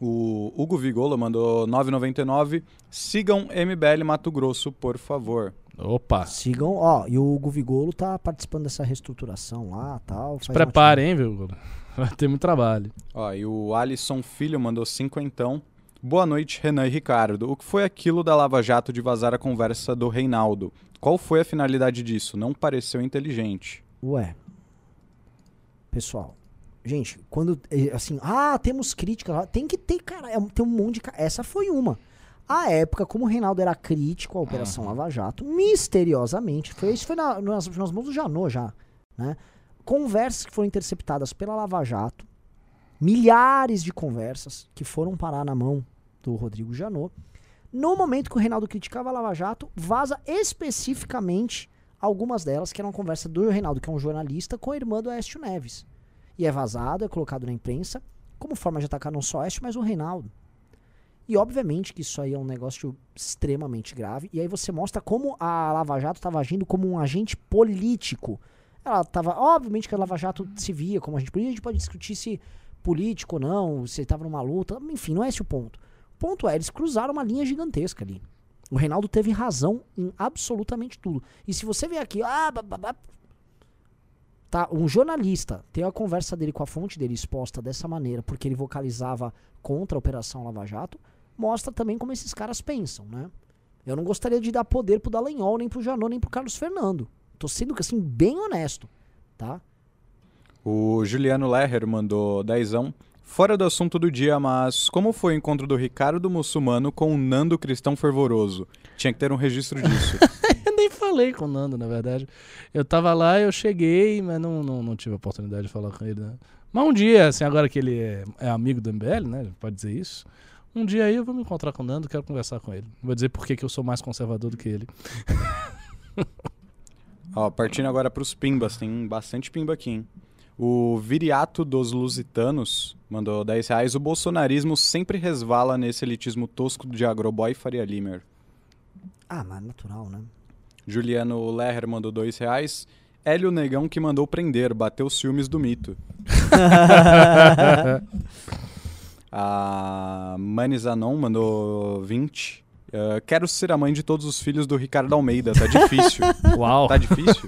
O Hugo Vigola mandou 9,99. Sigam MBL Mato Grosso, por favor. Opa, se Sigam, ó, e o Hugo Vigolo tá participando dessa reestruturação lá tal. faz uma preparem, hein, viu? Vai ter muito trabalho. Ó, e o Alisson Filho mandou 5 então. Boa noite, Renan e Ricardo. O que foi aquilo da Lava Jato de vazar a conversa do Reinaldo? Qual foi a finalidade disso? Não pareceu inteligente. Ué. Pessoal. Gente, quando. eh, Assim, ah, temos críticas. lá, Tem que ter, cara. é tem um monte de. Essa foi uma. A época, como o Reinaldo era crítico à Operação Lava Jato, misteriosamente, foi, isso foi na- nas, nas mãos do Janot já. Né? Conversas que foram interceptadas pela Lava Jato, milhares de conversas que foram parar na mão do Rodrigo Janot. No momento que o Reinaldo criticava a Lava Jato, vaza especificamente algumas delas, que eram conversa do Reinaldo, que é um jornalista, com a irmã do Aécio Neves. E é vazado, é colocado na imprensa, como forma de atacar não só o Aécio, mas o Reinaldo. E obviamente que isso aí é um negócio extremamente grave. E aí você mostra como a Lava Jato estava agindo como um agente político. Ela estava, obviamente que a Lava Jato se via como agente político, a gente pode discutir se político ou não, se estava numa luta, enfim, não é esse o ponto. O ponto é, eles cruzaram uma linha gigantesca ali. O Reinaldo teve razão em absolutamente tudo. E se você vê aqui, ah, ba, ba, ba, tá, um jornalista tem a conversa dele com a fonte dele exposta dessa maneira, porque ele vocalizava contra a Operação Lava Jato, mostra também como esses caras pensam, né? Eu não gostaria de dar poder pro Dallagnol, nem pro Janot, nem pro Carlos Fernando. Tô sendo, assim, bem honesto, tá? O Juliano Lerrer mandou dezão. Fora do assunto do dia, mas como foi o encontro do Ricardo Muçulmano com o Nando Cristão Fervoroso? Tinha que ter um registro disso. <laughs> Eu nem falei com o Nando, na verdade. Eu tava lá, eu cheguei, mas não, não, não tive a oportunidade de falar com ele, né? Mas um dia, assim, agora que ele é, é amigo do MBL, né? Pode dizer isso. Um dia aí eu vou me encontrar com o Nando, quero conversar com ele. Vou dizer por que que eu sou mais conservador do que ele. <laughs> Ó, partindo agora pros pimbas, tem bastante pimba aqui, hein? O Viriato dos Lusitanos mandou 10 reais. O bolsonarismo sempre resvala nesse elitismo tosco de Agroboy e Faria Limer. Ah, mas natural, né? Juliano Lerrer mandou 2 reais. Hélio Negão que mandou prender, bateu ciúmes do mito. <laughs> <laughs> A Mani Zanon mandou 20. Eh, quero ser a mãe de todos os filhos do Ricardo Almeida, tá difícil. <laughs> Uau! Tá difícil?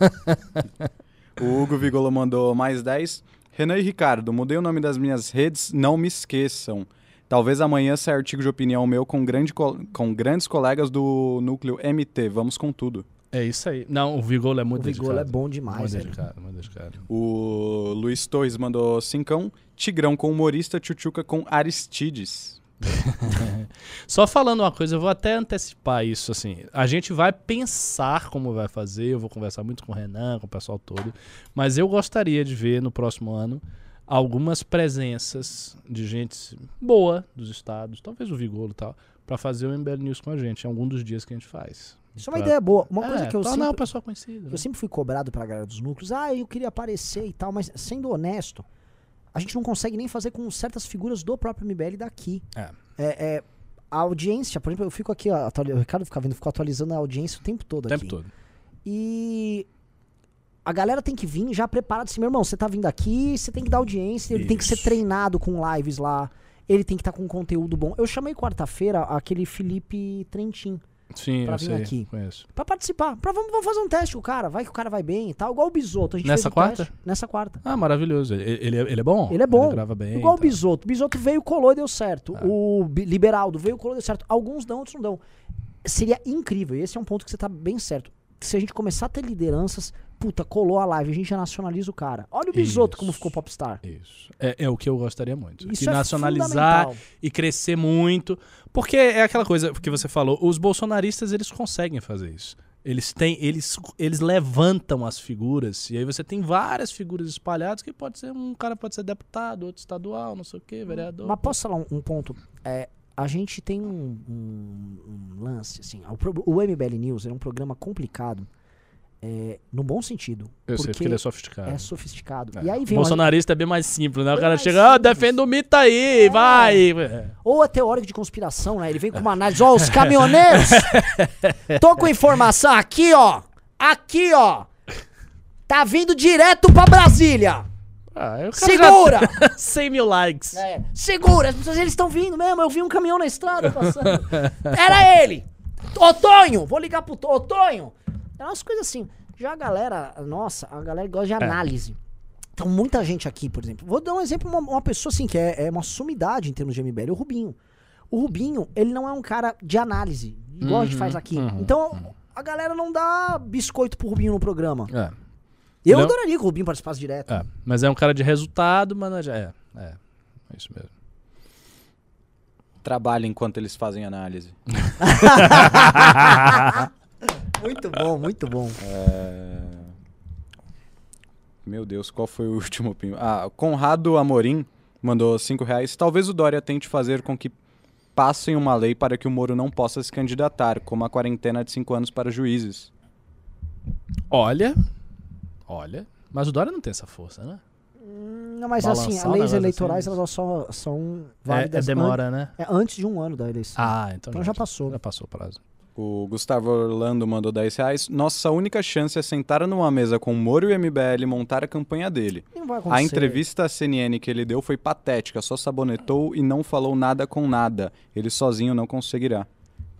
o Hugo Vigolo mandou mais 10. Renan e Ricardo, mudei o nome das minhas redes, não me esqueçam. Talvez amanhã saia artigo de opinião meu com, grande co- com grandes colegas do núcleo MT. Vamos com tudo. É isso aí. Não, o Vigolo é muito O Vigolo é dedicado. bom Muito demais. velho. dedicado, muito dedicado. O Luiz Torres mandou cincão. Tigrão com humorista, Tchutchuca com Aristides. <laughs> Só falando uma coisa, eu vou até antecipar isso, assim. A gente vai pensar como vai fazer, eu vou conversar muito com o Renan, com o pessoal todo, mas eu gostaria de ver no próximo ano algumas presenças de gente boa dos estados, talvez o Vigolo e tal, pra fazer o MBL News com a gente, em algum dos dias que a gente faz. Isso é uma Pra- ideia boa. Uma coisa É, que eu sempre, pessoal conhecido. né? eu sempre fui cobrado pela galera dos núcleos. Ah, eu queria aparecer e tal, mas sendo honesto, a gente não consegue nem fazer com certas figuras do próprio MBL daqui. É. É, é, a audiência, por exemplo, eu fico aqui, ó, o Ricardo fica vendo, fico atualizando a audiência o tempo todo O tempo aqui. todo. E a galera tem que vir já preparado assim, meu irmão, você tá vindo aqui, você tem que dar audiência, ele tem que ser Isso. treinado com lives lá, ele tem que estar com conteúdo bom. Eu chamei quarta-feira aquele Felipe Trentin Sim, Pra eu vir sei, aqui. conheço. pra participar. Pra, vamos, vamos fazer um teste com o cara, vai que o cara vai bem e tal, igual o Bisoto. A gente Nessa fez quarta? teste nessa quarta. Ah, maravilhoso. Ele, ele, é- ele é bom? Ele é bom. Ele grava bem. Igual o. Bisoto. O Bisoto veio, colou e deu certo. É. O Liberaldo veio, colou e deu certo. Alguns dão, outros não dão. Seria incrível, e esse é um ponto que você tá bem certo. Se a gente começar a ter lideranças, puta, colou a live, a gente já nacionaliza o cara. Olha o Bisoto Isso. como ficou popstar. Isso. É, é o que eu gostaria muito. Isso que é nacionalizar e crescer muito. Porque é aquela coisa que você falou, os bolsonaristas eles conseguem fazer isso. Eles têm, eles, eles levantam as figuras, e aí você tem várias figuras espalhadas que pode ser um cara pode ser deputado, outro estadual, não sei o quê, vereador. Mas posso falar um, um ponto? É, a gente tem um, um- um lance, assim. O, o MBL News é um programa complicado, é, no bom sentido. eu sei, porque porque ele é sofisticado. é sofisticado. É. E aí vem Bolsonarista é bem mais simples, né? O cara chega, ah, simples. defenda o mito aí, É. vai! É. Ou é teórico de conspiração, né? Ele vem com uma análise, ó, os caminhoneiros. <laughs> Tô com informação aqui, ó. Aqui, ó. Tá vindo direto pra Brasília. Ah, o Segura! <laughs> já- 100 mil likes. É, segura, as pessoas eles estão vindo mesmo. Eu vi um caminhão na estrada passando. Era ele! Otonho! Vou ligar pro To- Otonho! É umas coisas assim. Já a galera, nossa, a galera gosta de análise. Então, muita gente aqui, por exemplo. Vou dar um exemplo, uma, uma pessoa assim, que é, é uma sumidade em termos de MBL, o Rubinho. O Rubinho, ele não é um cara de análise, igual a gente faz aqui. então, a galera não dá biscoito pro Rubinho no programa. É, Eu Não. adoraria que o Rubinho participasse direto. é. Mas é um cara de resultado, mas é. É, é, é isso mesmo. Trabalha enquanto eles fazem análise. <laughs> <laughs> Muito bom, muito bom. É, Meu Deus, qual foi o último pin? Ah, Conrado Amorim mandou 5 reais. Talvez o Dória tente fazer com que passem uma lei para que o Moro não possa se candidatar, como a quarentena de 5 anos para juízes. Olha. Olha. Mas o Dória não tem essa força, né? Não, mas Balançar assim, as leis eleitorais assim. elas só são É, válidas é demora, né? an- é antes de um ano da eleição. Ah, então, Então já passou. Já passou o prazo. O Gustavo Orlando mandou 10 reais. Nossa única chance é sentar numa mesa com o Moro e o MBL e montar a campanha dele. Não vai acontecer. A entrevista à CNN que ele deu foi patética, só sabonetou e não falou nada com nada. Ele sozinho não conseguirá.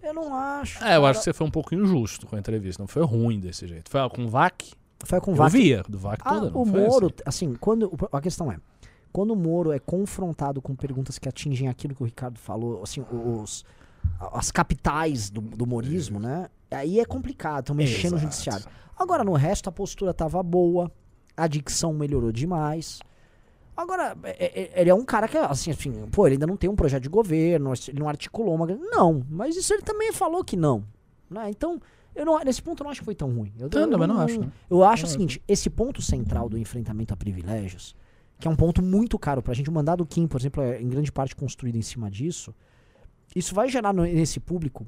Eu não acho. É, eu cara. acho que você foi um pouco injusto com a entrevista. Não foi ruim desse jeito. Foi com o VAC? Foi com o Eu Vac. via do VAC Ah, toda. o Moro, assim? assim, quando. A questão é. Quando o Moro é confrontado com perguntas que atingem aquilo que o Ricardo falou, assim, os, as capitais do, do morismo, né? Aí é complicado, estão mexendo no Exato. judiciário. Agora, no resto, a postura tava boa, a dicção melhorou demais. Agora, é- é- ele é um cara que, assim, assim, pô, ele ainda não tem um projeto de governo, ele não articulou uma. Não, mas isso ele também falou que não. Né? Então, eu não, nesse ponto eu não acho que foi tão ruim. Eu, Não, eu também não acho, não. Eu acho o Não, seguinte: esse ponto central do enfrentamento a privilégios, que é um ponto muito caro pra gente, o mandado Kim, por exemplo, é em grande parte construído em cima disso, isso vai gerar no- nesse público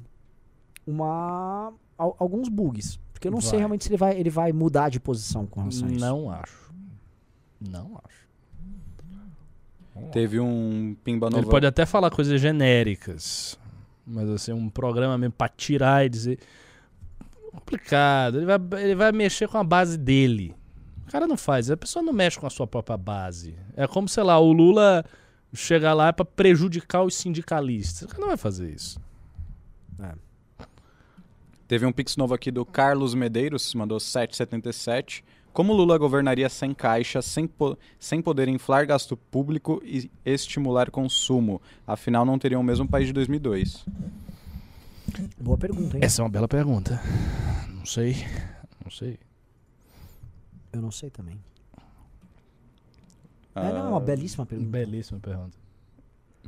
uma al- alguns bugs. Porque eu não sei Vai. realmente se ele vai, ele vai mudar de posição com relação a isso. Não acho. Não acho. Teve um Pimba Ele Nova. pode até falar coisas genéricas, mas assim, um programa mesmo pra tirar e dizer. Complicado. Ele vai, ele vai mexer com a base dele. O cara não faz, a pessoa não mexe com a sua própria base. É como, sei lá, o Lula chegar lá pra prejudicar os sindicalistas. Não vai fazer isso. Teve um pix novo aqui do Carlos Medeiros, mandou 777. Como Lula governaria sem caixa, sem, po sem poder inflar gasto público e estimular consumo? Afinal, não teriam o mesmo país de 2002. Boa pergunta, hein? Essa é uma bela pergunta. Não sei. Não sei. Eu não sei também. É, não, é uma Ah, belíssima pergunta. Belíssima pergunta.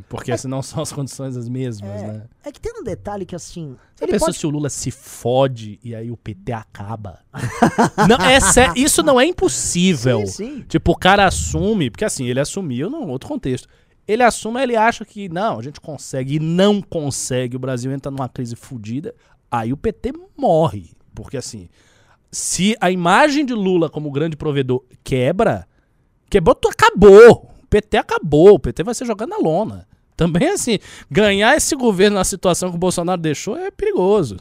Porque senão são as condições as mesmas, É, né? é que tem um detalhe que assim. Você pensou pode... se o Lula se fode e aí o PT acaba? <laughs> não, é sé- isso não é impossível. Sim, sim. Tipo, o cara assume, porque assim, ele assumiu num outro contexto. Ele assume, ele acha que não, a gente consegue e não consegue, o Brasil entra numa crise fodida, aí o PT morre. Porque assim, se a imagem de Lula como grande provedor quebra, quebrou, tu- acabou. O PT acabou, o PT vai ser jogado na lona. Também assim, ganhar esse governo na situação que o Bolsonaro deixou é perigoso.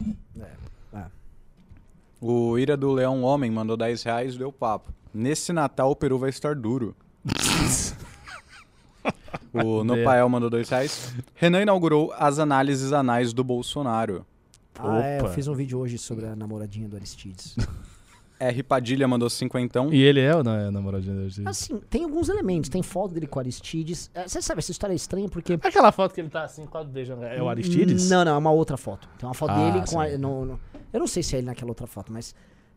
O Ira do Leão Homem mandou 10 reais e deu papo. Nesse Natal o peru vai estar duro. <laughs> o Nopael mandou 2 reais. Renan inaugurou as análises anais do Bolsonaro. Ah, é, eu Opa. fiz um vídeo hoje sobre a namoradinha do Aristides. <laughs> R. Padilha mandou 50. E ele é não é namoradinho da assim, tem alguns elementos. Tem foto dele com o Aristides. É, Você sabe, essa história é estranha porque. Aquela foto que ele tá assim, quase beijando. É o Aristides? Não, não, é uma outra foto. Tem uma foto Ah, dele com a, sim. no- no- Eu não sei se é ele naquela outra foto, mas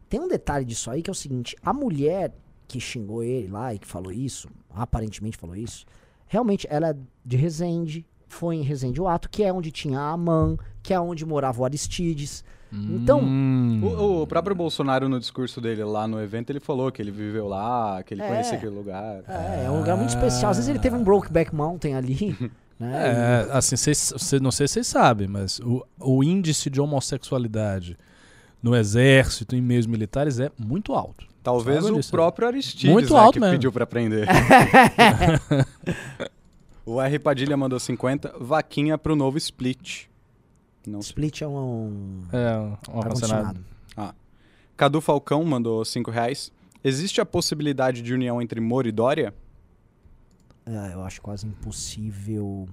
tem um detalhe disso aí que é o seguinte: a mulher que xingou ele lá e que falou isso, aparentemente falou isso, realmente ela é de Resende, foi em Resende o ato, que é onde tinha a Aman, que é onde morava o Aristides. Então, Hum. O, o próprio Bolsonaro, no discurso dele lá no evento, ele falou que ele viveu lá, que ele É. conhecia aquele lugar. é, é um lugar muito especial. Às vezes ele teve um Brokeback Mountain ali, <laughs> né? É, assim, cês, cê- não sei se vocês sabem, mas o, o índice de homossexualidade no exército, em meios militares, é muito alto. Talvez o disso? próprio Aristides Muito né, alto que mesmo. pediu pra prender. <laughs> o R. Padilha mandou 50. Vaquinha pro novo split. Não sei. Split é um. É, um ar-condicionado. ar-condicionado. Cadu Falcão mandou 5 reais. Existe a possibilidade de união entre Moro e Dória? É, eu acho quase impossível.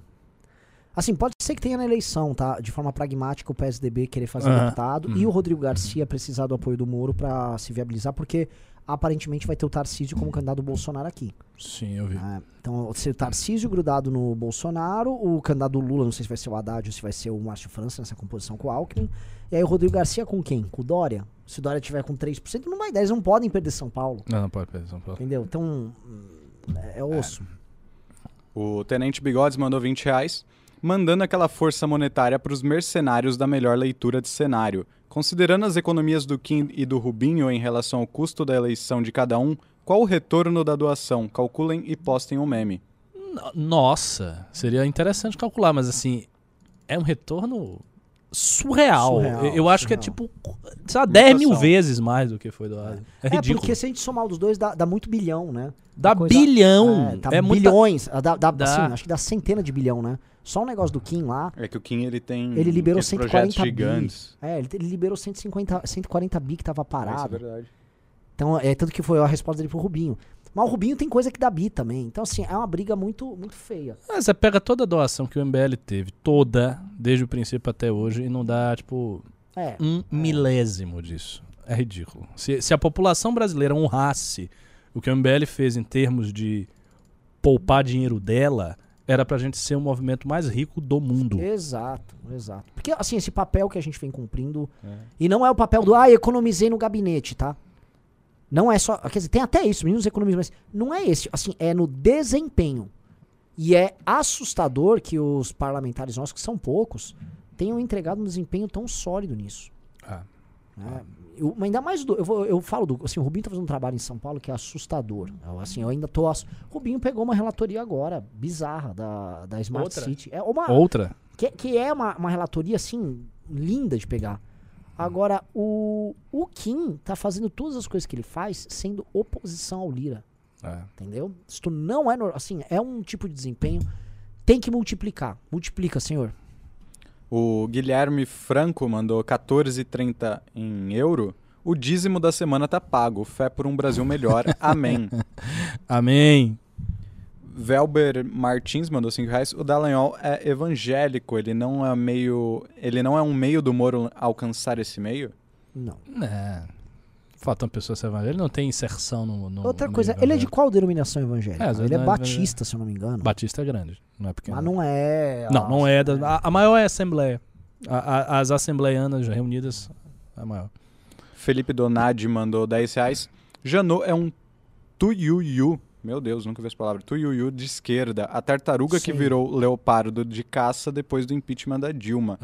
Assim, pode ser que tenha na eleição, tá? De forma pragmática, o PSDB querer fazer Aham. deputado e o Rodrigo Garcia precisar do apoio do Moro pra se viabilizar, porque aparentemente vai ter o Tarcísio como candidato do Bolsonaro aqui. Sim, eu vi. né? Então, se o Tarcísio grudado no Bolsonaro, o candidato Lula, não sei se vai ser o Haddad ou se vai ser o Márcio França nessa composição com o Alckmin. E aí o Rodrigo Garcia com quem? Com o Dória? Se o Dória tiver com 3%, não vai dar. Eles não podem perder São Paulo. Não, não pode perder São Paulo. Entendeu? Então, é, é osso. O Tenente Bigodes mandou 20 reais. Mandando aquela força monetária pros mercenários da melhor leitura de cenário. Considerando as economias do Kim e do Rubinho em relação ao custo da eleição de cada um, qual o retorno da doação? Calculem e postem um meme. No- Nossa, seria interessante calcular, mas assim, é um retorno surreal. Surreal, eu eu acho que é surreal. tipo, sei lá, 10 mil vezes mais do que foi doado. É, É, ridículo. porque se a gente somar os dois, dá, dá muito bilhão, né? Dá coisa- bilhão. É, tá É, muita- bilhões. ah, Dá, dá, Dá. assim, acho que dá centena de bilhão, né? Só o negócio do Kim lá. É que o Kim ele tem Ele liberou aqueles 140 projetos bi. gigantes. É, ele, ele liberou 150, 140 bi que tava Isso é parado. verdade. Então, é tanto que foi a resposta dele pro Rubinho. Mas o Rubinho tem coisa que dá bi também. Então, assim, é uma briga muito, muito feia. Ah, Você pega toda a doação que o MBL teve, toda, desde o princípio até hoje, e não dá, tipo, É. um milésimo disso. É ridículo. Se, se a população brasileira honrasse o que o MBL fez em termos de poupar dinheiro dela, era pra gente ser o movimento mais rico do mundo. Exato, exato. Porque, assim, esse papel que a gente vem cumprindo. É. E não é o papel do, ah, economizei no gabinete, tá? Não é só. Quer dizer, tem até isso, meninos economizam, mas não é esse. Assim, é no desempenho. E é assustador que os parlamentares nossos, que são poucos, tenham entregado um desempenho tão sólido nisso. Ah. né? Eu, ainda mais do. Eu, vou- eu falo do. Assim, o Rubinho tá fazendo um trabalho em São Paulo que é assustador. Eu, assim, eu ainda tô. ass- O Rubinho pegou uma relatoria agora, bizarra, da, da Smart Outra? City. É uma, Outra? que, que é uma, uma relatoria, assim, linda de pegar. Agora, o, o Kim tá fazendo todas as coisas que ele faz sendo oposição ao Lira, É. entendeu? Isto não é, assim, é um tipo de desempenho, tem que multiplicar. Multiplica, senhor. O Guilherme Franco mandou 14,30 em euro. O dízimo da semana tá pago. Fé por um Brasil melhor. <laughs> Amém. Amém. Velber Martins mandou 5 reais. O Dallagnol é evangélico. Ele não é meio. Ele não é um meio do Moro alcançar esse meio? Não. É. Falta uma pessoa ser evangélica. Ele não tem inserção no. no Outra no coisa, ele é de qual denominação evangélica? É, ele é não é batista, se eu não me engano. Batista é grande, não é pequeno. Mas não é. Não, ah, não é. Da, a, a maior é a Assembleia. A- a- as Assembleianas reunidas é a maior. Felipe Donadi mandou 10 reais. Janot é um tuiuiu. Meu Deus, nunca vi essa palavra. Tuiuiu de esquerda. A tartaruga que Sim. virou leopardo de caça depois do impeachment da Dilma.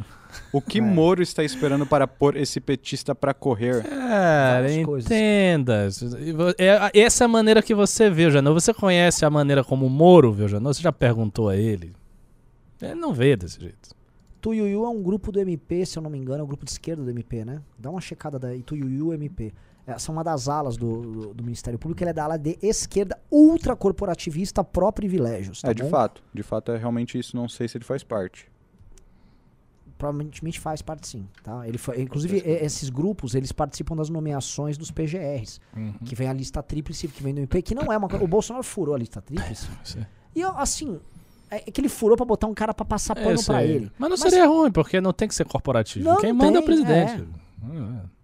O que <laughs> É. Moro está esperando para pôr esse petista para correr? Cara, entenda. É- Essa é a maneira que você vê o Janot. Você conhece a maneira como o Moro vê o Janot? Você já perguntou a ele? Ele não vê desse jeito. Tuiuiu é um grupo do MP, se eu não me engano, é um grupo de esquerda do MP, né? Dá uma checada daí, Tuiuiu MP. Essa é uma das alas do, do, do Ministério Público, ele é da ala de esquerda ultracorporativista pró-privilégios. Tá é, de bom? fato. De fato é realmente isso. Não sei se ele faz parte. Provavelmente faz parte sim, tá? Ele foi, inclusive, e- esses grupos, eles participam das nomeações dos PGRs, que vem a lista tríplice, que vem do MP, que não é uma. O Bolsonaro furou a lista tríplice. Sim. E, eu, assim, é que ele furou pra botar um cara pra passar É pano pra aí. ele. Mas não Mas- seria ruim, porque não tem que ser corporativo. Não Quem manda é o tem, presidente. é.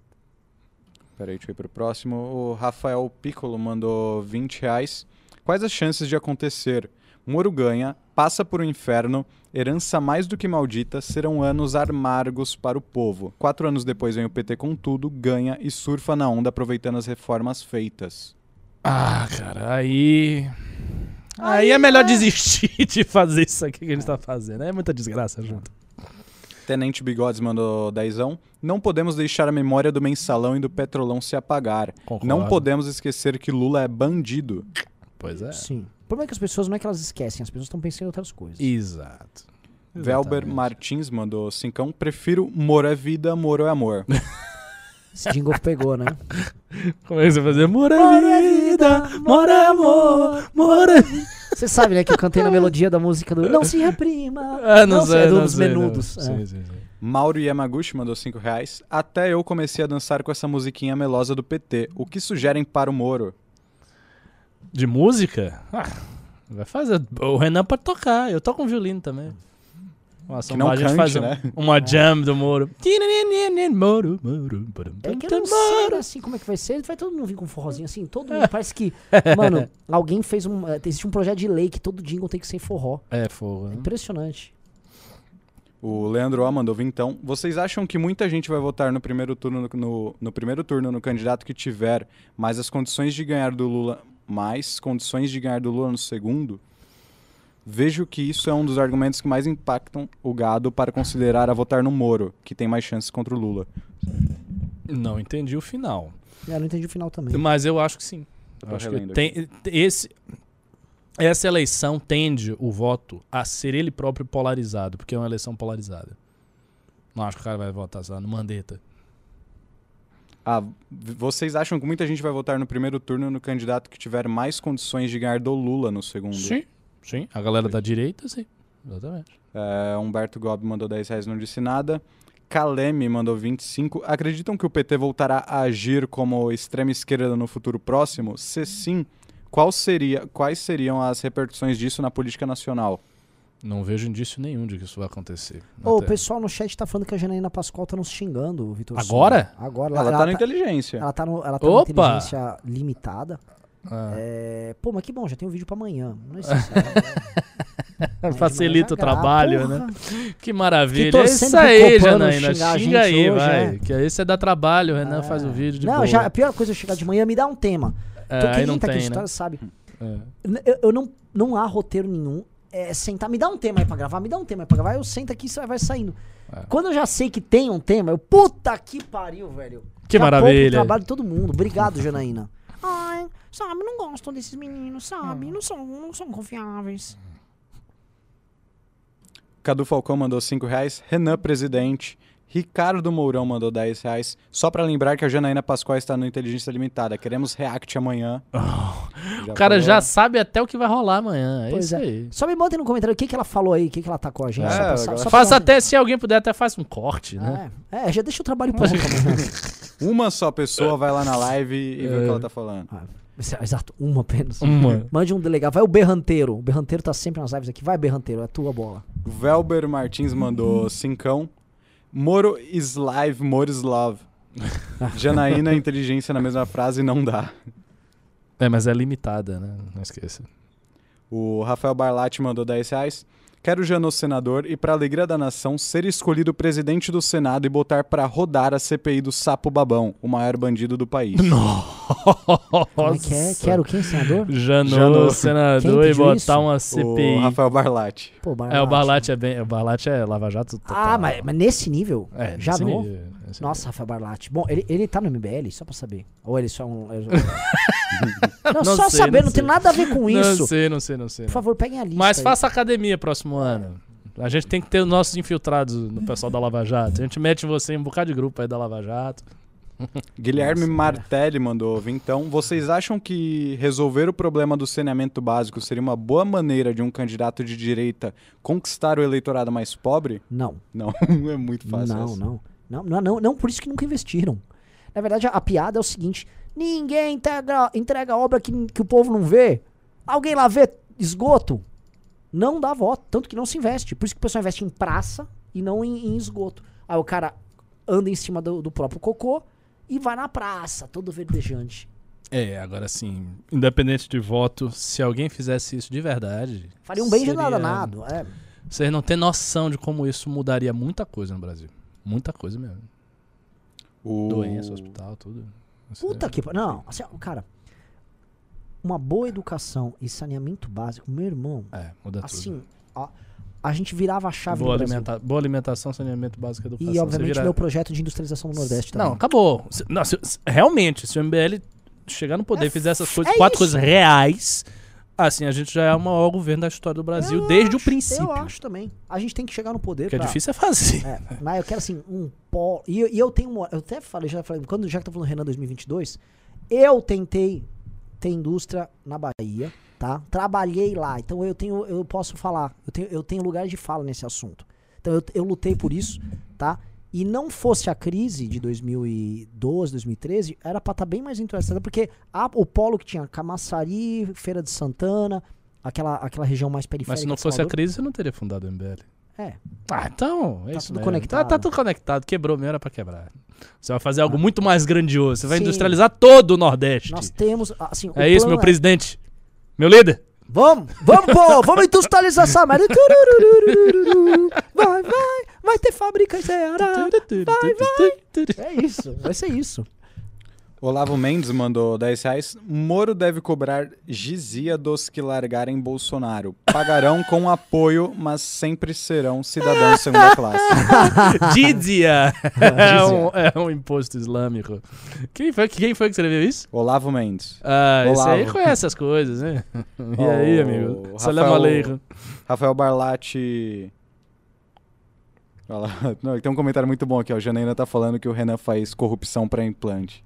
Peraí, deixa eu ir pro próximo. O Rafael Piccolo mandou 20 reais. Quais as chances de acontecer? Moro ganha, passa por um inferno, herança mais do que maldita, serão anos amargos para o povo. Quatro anos depois vem o PT com tudo, ganha e surfa na onda aproveitando as reformas feitas. Ah, cara, aí. Aí é melhor desistir <laughs> de fazer isso aqui que a gente tá fazendo. É muita desgraça junto. Tenente Bigodes mandou dezão. Não podemos deixar a memória do mensalão e do petrolão se apagar. Concordo. Não podemos esquecer que Lula é bandido. Pois é. Sim. O problema é que as pessoas não é que elas esquecem, as pessoas estão pensando em outras coisas. Exato. Velber. Martins mandou cincão. Prefiro Moro é vida, Moro é amor. Esse jingle pegou, né? <laughs> Como é que você vai fazer? Mora vida, mora amor, mora. Você sabe, né, que eu cantei na <laughs> melodia da música do Não se reprima. <laughs> Ah, não, sei, é do- não dos sei, menudos. Não. é. Sim, sim, sim. Mauro Yamaguchi mandou 5 reais. Até eu comecei a dançar com essa musiquinha melosa do PT. O que sugerem para o Moro? De música? Ah, vai fazer. O Renan pode tocar. Eu toco um violino também. Uma Que não a gente cante, faz um- né? uma jam do Moro. Moro, Moro, É que eu não sei assim como é que vai ser. Vai todo mundo vir com um forrozinho assim. Todo <laughs> mundo parece que. Mano, alguém fez um. eh, Existe um projeto de lei que todo jingle tem que ser em forró. É, fogo. É impressionante. O Leandro O mandou vintão. Vocês acham que muita gente vai votar no primeiro turno no, no- no primeiro turno no candidato que tiver, mas as condições de ganhar do Lula mais condições de ganhar do Lula no segundo? Vejo que isso é um dos argumentos que mais impactam o gado para considerar a votar no Moro, que tem mais chances contra o Lula. Não entendi o final. É, não entendi o final também. Mas eu acho que sim. Eu Eu acho que tem, esse, essa eleição tende o voto a ser ele próprio polarizado, porque é uma eleição polarizada. Não acho que o cara vai votar só no Mandetta. Ah, vocês acham que muita gente vai votar no primeiro turno no candidato que tiver mais condições de ganhar do Lula no segundo? Sim, sim. A galera da direita, sim. Exatamente. É, Humberto Gobi mandou 10 reais, não disse nada. Kaleme mandou 25. Acreditam que o PT voltará a agir como extrema esquerda no futuro próximo? Se sim, qual seria, quais seriam as repercussões disso na política nacional? Não vejo indício nenhum de que isso vai acontecer. o pessoal no chat tá falando que a Janaína Pascoal tá nos xingando, Vitor. Agora? Agora. Ela, tá na inteligência. Ela tá, no, ela tá Opa! na inteligência limitada. Ah. É, pô, mas que bom, já tem um vídeo pra amanhã. Não é- <laughs> Facilita o trabalho, porra. né? Que maravilha. É isso aí, Janaína. Xinga aí, hoje, vai. é. Que aí você dá trabalho, o Renan faz o vídeo de Não, boa. já, a pior coisa é chegar de manhã, me dá um tema. É, então, aí quem não tá aqui tem, no né? história sabe. É. Eu, eu não, não há roteiro nenhum. É sentar, me dá um tema aí pra gravar, me dá um tema aí pra gravar, eu sento aqui e vai- saindo. É. Quando eu já sei que tem um tema, eu, puta que pariu, velho. Que maravilha. trabalho de todo mundo. Obrigado, Janaína. Sabe, não gosto desses meninos, sabe? Não são, não são confiáveis. Cadu Falcão mandou 5 reais. Renan, presidente. Ricardo Mourão mandou 10 reais. Só pra lembrar que a Janaína Pascoal está no Inteligência Limitada. Queremos react amanhã. <laughs> O cara falou. já sabe até o que vai rolar amanhã. É Pois isso é. aí. Só me botem no comentário o que, que ela falou aí, o que, que ela tá com a gente. É, só pra, agora- só, pra Faz até, se alguém puder, até faz um corte, né? É, é, já deixa o trabalho pronto amanhã. <laughs> Uma só pessoa vai lá na live e vê o que ela tá falando. Ah, Exato, uma apenas. Uma. <laughs> Mande um delegado. Vai o Berranteiro. O Berranteiro tá sempre nas lives aqui. Vai, Berranteiro, é a tua bola. O Velber Martins mandou cincão. Moro is live, Moro is love. <laughs> Janaína, inteligência na mesma frase não dá. É, mas é limitada, né? Não esqueça. O Rafael Barlatti mandou 10 reais. Quero Janot senador e, para alegria da nação, ser escolhido presidente do Senado e botar para rodar a CPI do Sapo Babão, o maior bandido do país. <laughs> Como é que é? Quero quem, senador? Janot, Janot. senador Quem e botar isso? uma O CPI. Rafael Barlatti. Pô, É, o Barlatti é bem. O Barlatti é Lava Jato total. Ah, mas, mas nesse nível? É, já nesse não? nível, Nossa, Rafael Barlatti. Bom, ele, ele tá no MBL, só pra saber. Ou ele só é um. <laughs> não, Não só sei, saber, não não, tem sei. nada a ver com <laughs> isso. Não sei, não sei, não sei. Por favor, peguem a lista. Mas aí. faça academia próximo ano. A gente tem que ter os nossos infiltrados no pessoal da Lava Jato. A gente mete você em um bocado de grupo aí da Lava Jato. <laughs> Guilherme Nossa, Martelli mandou então. Vocês acham que resolver o problema do saneamento básico seria uma boa maneira de um candidato de direita conquistar o eleitorado mais pobre? Não. Não, é muito fácil. Não, essa. não, não, não, não, não, por isso que nunca investiram. Na verdade, a, a piada é o seguinte: ninguém entrega, entrega obra que, que o povo não vê. Alguém lá vê esgoto? Não dá voto, tanto que não se investe. Por isso que o pessoal investe em praça e não em, em esgoto. Aí o cara anda em cima do, do próprio cocô e vai na praça, todo verdejante. É, agora sim, independente de voto, se alguém fizesse isso de verdade. Faria um bem de seria- danado. É. Vocês não têm noção de como isso mudaria muita coisa no Brasil. Muita coisa mesmo. O... Doença, hospital, tudo. Puta é- que. pa- Não, assim, cara. Uma boa educação e saneamento básico, meu irmão. É, muda tudo. Assim, a gente virava a chave boa, alimenta- boa alimentação, saneamento básico, educação. E, obviamente, vira- meu projeto de industrialização do Nordeste também. Não, acabou. Se- não, se- se- realmente, se o MBL chegar no poder É e fizer essas coisas, é quatro isso. coisas reais, assim, a gente já é o maior governo da história do Brasil Eu desde o acho, princípio. Eu acho também. A gente tem que chegar no poder. Porque é pra- difícil é fazer. É, mas eu quero assim, um pó. E, eu- e eu tenho uma. Eu até falei, já falei, quando já que tá falando Renan 2022, eu tentei ter indústria na Bahia, tá? Trabalhei lá. Então eu tenho, eu posso falar. Eu tenho, eu tenho lugar de fala nesse assunto. Então eu, eu lutei por isso, tá? E não fosse a crise de 2012, 2013, era pra estar bem mais interessada, porque a- o polo que tinha Camaçari, Feira de Santana, aquela, aquela região mais periférica. Mas se não fosse a crise, você não teria fundado o MBL. É. Ah, então, é Tá isso tudo mesmo. conectado. Tá, tá tudo conectado. Quebrou mesmo, era pra quebrar. Você vai fazer algo muito mais grandioso. Você vai Sim. industrializar todo o Nordeste. Nós temos, assim, É isso, meu presidente. Meu líder. Vamos, vamos, pô, vamos industrializar essa merda. <laughs> Vai, vai, vai ter fábrica em Ceará. É isso, vai ser isso. Olavo Mendes mandou 10 reais. Moro deve cobrar gizia dos que largarem Bolsonaro. Pagarão com apoio, mas sempre serão cidadãos de segunda classe. <laughs> Dízia. É um, é um imposto islâmico. Quem foi, quem foi que escreveu isso? Olavo Mendes. Ah, esse aí Olavo. conhece as coisas, né? <laughs> E Ó, aí, amigo? Rafael- Salam aleikum. Rafael Barlatti. Não, tem um comentário muito bom aqui, ó. O Janaína tá falando que o Renan faz corrupção pra implante.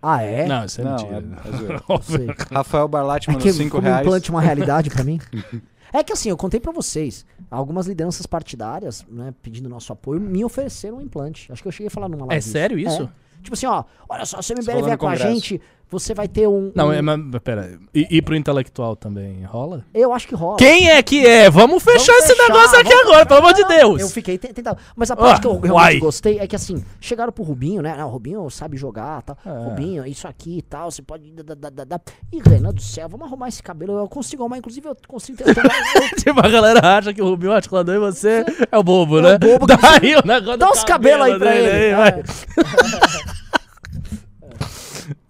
Ah, é? Não, isso é Não, mentira. é- é. <laughs> <laughs> Rafael Barlatti É mandou que 5 como reais. implante uma realidade pra mim. <laughs> É que assim, eu contei pra vocês, algumas lideranças partidárias, né, pedindo nosso apoio, me ofereceram um implante. Acho que eu cheguei a falar numa live. É sério isso? É. Tipo assim, ó, olha só, se o Você MBL vier com a gente, você vai ter um... Não, um- é, mas, pera. E, e pro intelectual também rola? Eu acho que rola. Quem é que é? Vamos fechar Vamos esse fechar, negócio aqui agora, pelo amor de Deus. Eu fiquei te- tentando. Mas a parte Ah, que eu realmente gostei é que assim, chegaram pro Rubinho, né? Não, o Rubinho sabe jogar, tal. É. Rubinho, isso aqui e tal, você pode. da, da, da, da. E Renan do céu, vamos arrumar esse cabelo. Eu consigo arrumar, inclusive eu consigo. ter- Eu <laughs> Tipo, a galera acha que o Rubinho articulador e você é o bobo, É né? o bobo que Daí o negócio Dá uns cabelos aí pra dele ele. vai. É. <laughs>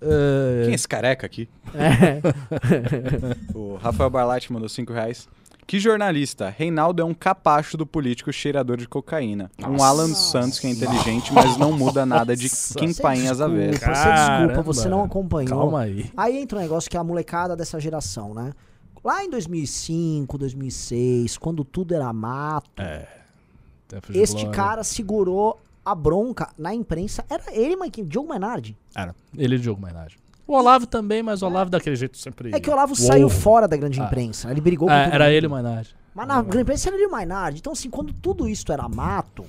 É, Quem é esse careca aqui? É. <laughs> O Rafael Barlatti mandou 5 reais. Que jornalista? Reinaldo é um capacho do político cheirador de cocaína. Um Alan Santos que é inteligente, mas não muda nada de Nossa. Kim Painhas a ver. Desculpa, Você desculpa, você não acompanhou. Calma aí. Aí entra um negócio que é a molecada dessa geração, né? Lá em 2005, 2006, quando tudo era mato, de este glória. cara segurou a bronca na imprensa. Era ele, mas quem? Diogo Mainardi. Era. Ele e Diogo Mainardi. O Olavo também, mas o Olavo daquele jeito sempre. É que o Olavo Uou. saiu fora da grande Ah. imprensa. Ele brigou com É, era mundo. ele e o Mainardi. Mas na grande imprensa era ele o Mainardi. Então, assim, quando tudo isso era mato,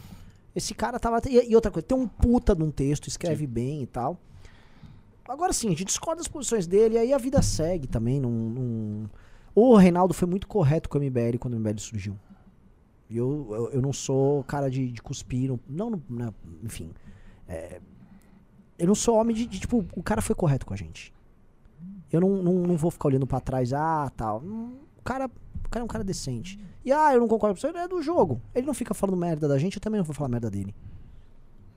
esse cara tava. E, e outra coisa, tem um puta de um texto, escreve bem e tal. Agora sim, a gente discorda das posições dele e aí a vida segue também. Num, num- O Reinaldo foi muito correto com o MBL quando o MBL surgiu. Eu, eu, eu não sou cara de, de cuspir, não, não, não- enfim. É, eu não sou homem de, de, tipo, o cara foi correto com a gente. Eu não, não, não vou ficar olhando pra trás, ah, tal. Hum, O cara, o cara é um cara decente. E ah, eu não concordo com você, ele é do jogo. Ele não fica falando merda da gente, eu também não vou falar merda dele.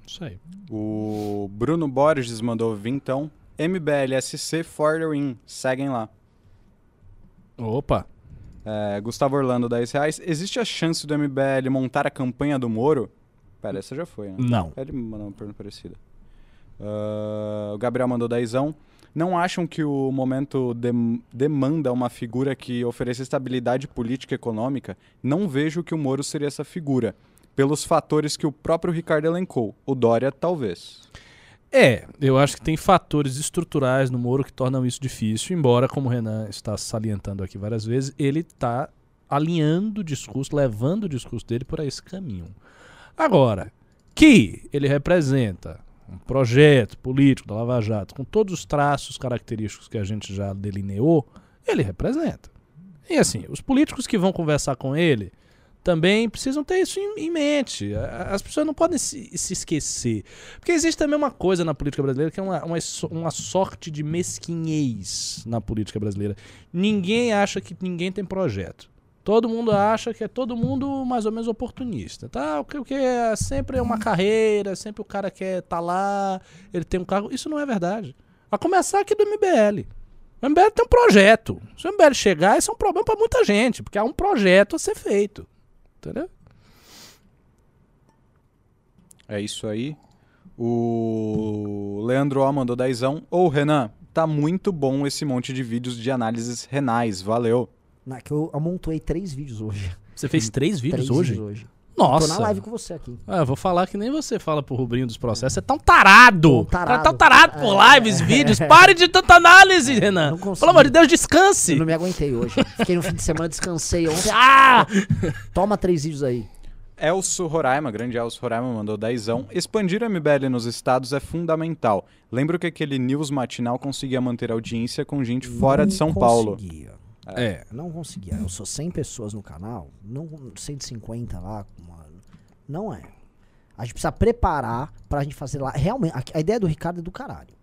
Isso aí. O Bruno Borges mandou vintão. MBLSC for the win. Seguem lá. Opa. É, Gustavo Orlando, 10 reais. Existe a chance do MBL montar a campanha do Moro? Pera, essa já foi, né? Não. Ele mandou uma pergunta parecida. Ah, o Gabriel mandou dezão. Não acham que o momento dem- demanda uma figura que ofereça estabilidade política e econômica? Não vejo que o Moro seria essa figura. Pelos fatores que o próprio Ricardo elencou. O Dória, talvez. É, eu acho que tem fatores estruturais no Moro que tornam isso difícil, embora, como o Renan está salientando aqui várias vezes, ele está alinhando o discurso, levando o discurso dele por esse caminho. Agora, que ele representa um projeto político da Lava Jato com todos os traços característicos que a gente já delineou, ele representa. E assim, os políticos que vão conversar com ele também precisam ter isso em, em mente. As pessoas não podem se, se esquecer. Porque existe também uma coisa na política brasileira que é uma, uma, uma sorte de mesquinhez na política brasileira. Ninguém acha que ninguém tem projeto. Todo mundo acha que é todo mundo mais ou menos oportunista. Tá? O que, o que é sempre é uma carreira, sempre o cara quer estar lá, ele tem um cargo. Isso não é verdade. A começar aqui do MBL. O MBL tem um projeto. Se o MBL chegar, isso é um problema para muita gente, porque há um projeto a ser feito. Entendeu? É isso aí. O Leandro O mandou dezão. Ô, Renan, tá muito bom esse monte de vídeos de análises renais. Valeu. Na, que eu amontoei três vídeos hoje. Você fez três vídeos três hoje? vídeos hoje. Nossa. Tô na live com você aqui. Ah, eu vou falar que nem você fala pro Rubrinho dos processos. Você é tão tarado! Tô tarado. Cara, tão tarado por lives, <laughs> vídeos. Pare de tanta análise, Renan. não consigo. Pelo amor de Deus, descanse. Eu não me aguentei hoje. Fiquei no fim de semana, descansei ontem. <laughs> Ah! Toma três vídeos aí. Elso Roraima, grande Elso Roraima, mandou dezão. Expandir o MBL nos estados é fundamental. Lembro que aquele news matinal conseguia manter audiência com gente fora de São Paulo. Conseguia. É. Não conseguia. Eu sou 100 pessoas no canal, não 150 lá. Mano. Não é. A gente precisa preparar pra gente fazer lá. Realmente, a, a ideia do Ricardo é do caralho.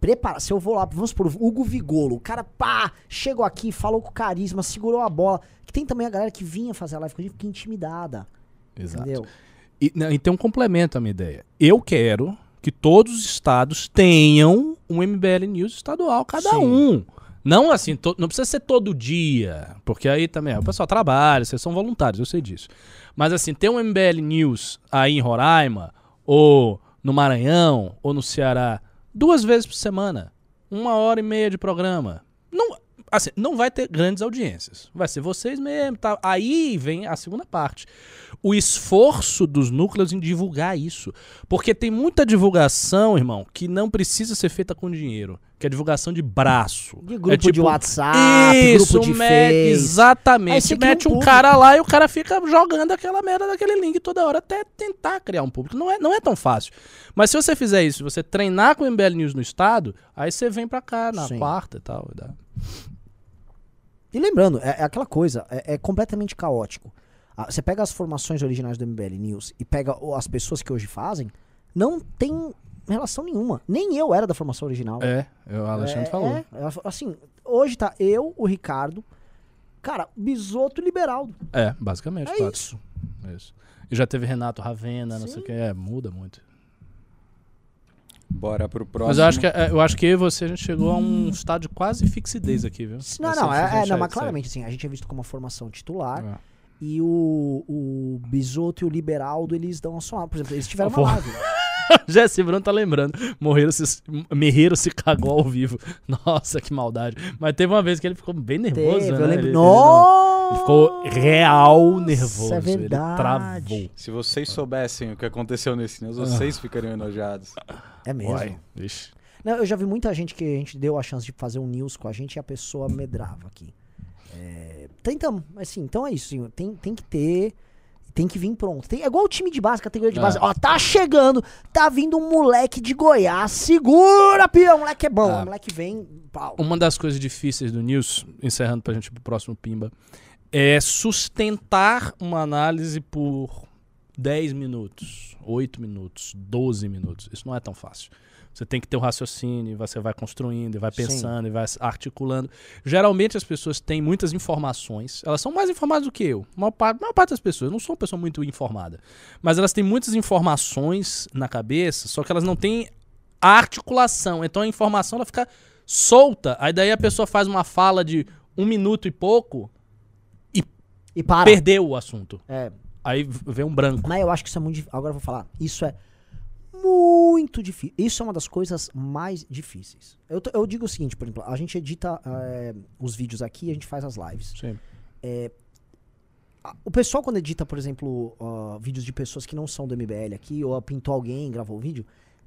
Prepara. Se eu vou lá, vamos por Hugo Vigolo. O cara, pá, chegou aqui, falou com carisma, segurou a bola. Que tem também a galera que vinha fazer a live com a gente, fica intimidada. Exato. Entendeu? E, não, e tem um complemento à minha ideia. Eu quero que todos os estados tenham um MBL News estadual, cada Sim. um. Não assim, to- não precisa ser todo dia, porque aí também, ó, o pessoal trabalha, vocês são voluntários, eu sei disso. Mas assim, ter um MBL News aí em Roraima, ou no Maranhão, ou no Ceará, duas vezes por semana, uma hora e meia de programa. Não, assim, não vai ter grandes audiências. Vai ser vocês mesmo, tá? Aí vem a segunda parte. O esforço dos núcleos em divulgar isso. Porque tem muita divulgação, irmão, que não precisa ser feita com dinheiro. Que é divulgação de braço. De grupo é tipo, de WhatsApp, isso, grupo de Face. Exatamente. Mete um, público. cara lá e o cara fica jogando aquela merda daquele link toda hora até tentar criar um público. Não é, não é tão fácil. Mas se você fizer isso, se você treinar com o MBL News no estado, aí você vem pra cá na Sim. quarta e tal. e dá. E lembrando, é, é aquela coisa, é, é completamente caótico. Ah, Você pega as formações originais do MBL News e pega as pessoas que hoje fazem, não tem relação nenhuma. Nem eu era da formação original. É, o Alexandre É, falou. é, é, assim, hoje tá eu, o Ricardo, cara, Bisoto e Liberaldo. É, basicamente. É isso. Isso. E já teve Renato Ravena, não sei Sim. o que. É, muda muito. Bora pro próximo. Mas eu acho, que, é, eu acho que eu e você a gente chegou a um estado de quase fixidez aqui, viu? Não, Essa não, é, é, não, mas claramente, assim, a gente é visto como uma formação titular É. e o, o Bisoto e o Liberaldo, eles dão a sua. Por exemplo, eles tiveram uma live. <laughs> <laughs> Jesse Bruno tá lembrando. Morreram se, Merreiro se cagou ao vivo. <laughs> Nossa, que maldade. Mas teve uma vez que ele ficou bem nervoso, Teve, né? eu lembro. Ele- ele Nossa! Ele ficou real nervoso. é Ele verdade. travou. Se vocês soubessem o que aconteceu nesse news, vocês ficariam enojados. É mesmo. Uai, vixe. Não, eu já vi muita gente que a gente deu a chance de fazer um news com a gente e a pessoa medrava aqui. É, tentamos, assim, então é isso. Tem, tem que ter. Tem que vir pronto. Tem, é igual o time de base, categoria de É. base. Ó, tá chegando, tá vindo um moleque de Goiás. Segura, pião. O moleque é bom. É. O moleque vem. Pau. Uma das coisas difíceis do News, encerrando pra gente ir pro próximo Pimba, é sustentar uma análise por 10 minutos, 8 minutos, 12 minutos. Isso não é tão fácil. Você tem que ter um raciocínio, você vai construindo, e vai Sim. pensando, e vai articulando. Geralmente as pessoas têm muitas informações, elas são mais informadas do que eu. A maior parte, a maior parte das pessoas, eu não sou uma pessoa muito informada, mas elas têm muitas informações na cabeça, só que elas não têm a articulação. Então a informação ela fica solta. Aí daí a pessoa faz uma fala de um minuto e pouco, E para. perdeu o assunto. É, Aí vem um branco. mas eu acho que isso é muito. Agora eu vou falar. Isso é muito difícil. Isso é uma das coisas mais difíceis. Eu, eu digo o seguinte, por exemplo, a gente edita é, os vídeos aqui, a gente faz as lives. Sim. A- O pessoal, quando edita, por exemplo, ó, vídeos de pessoas que não são do MBL aqui, ou pintou alguém, gravou o vídeo,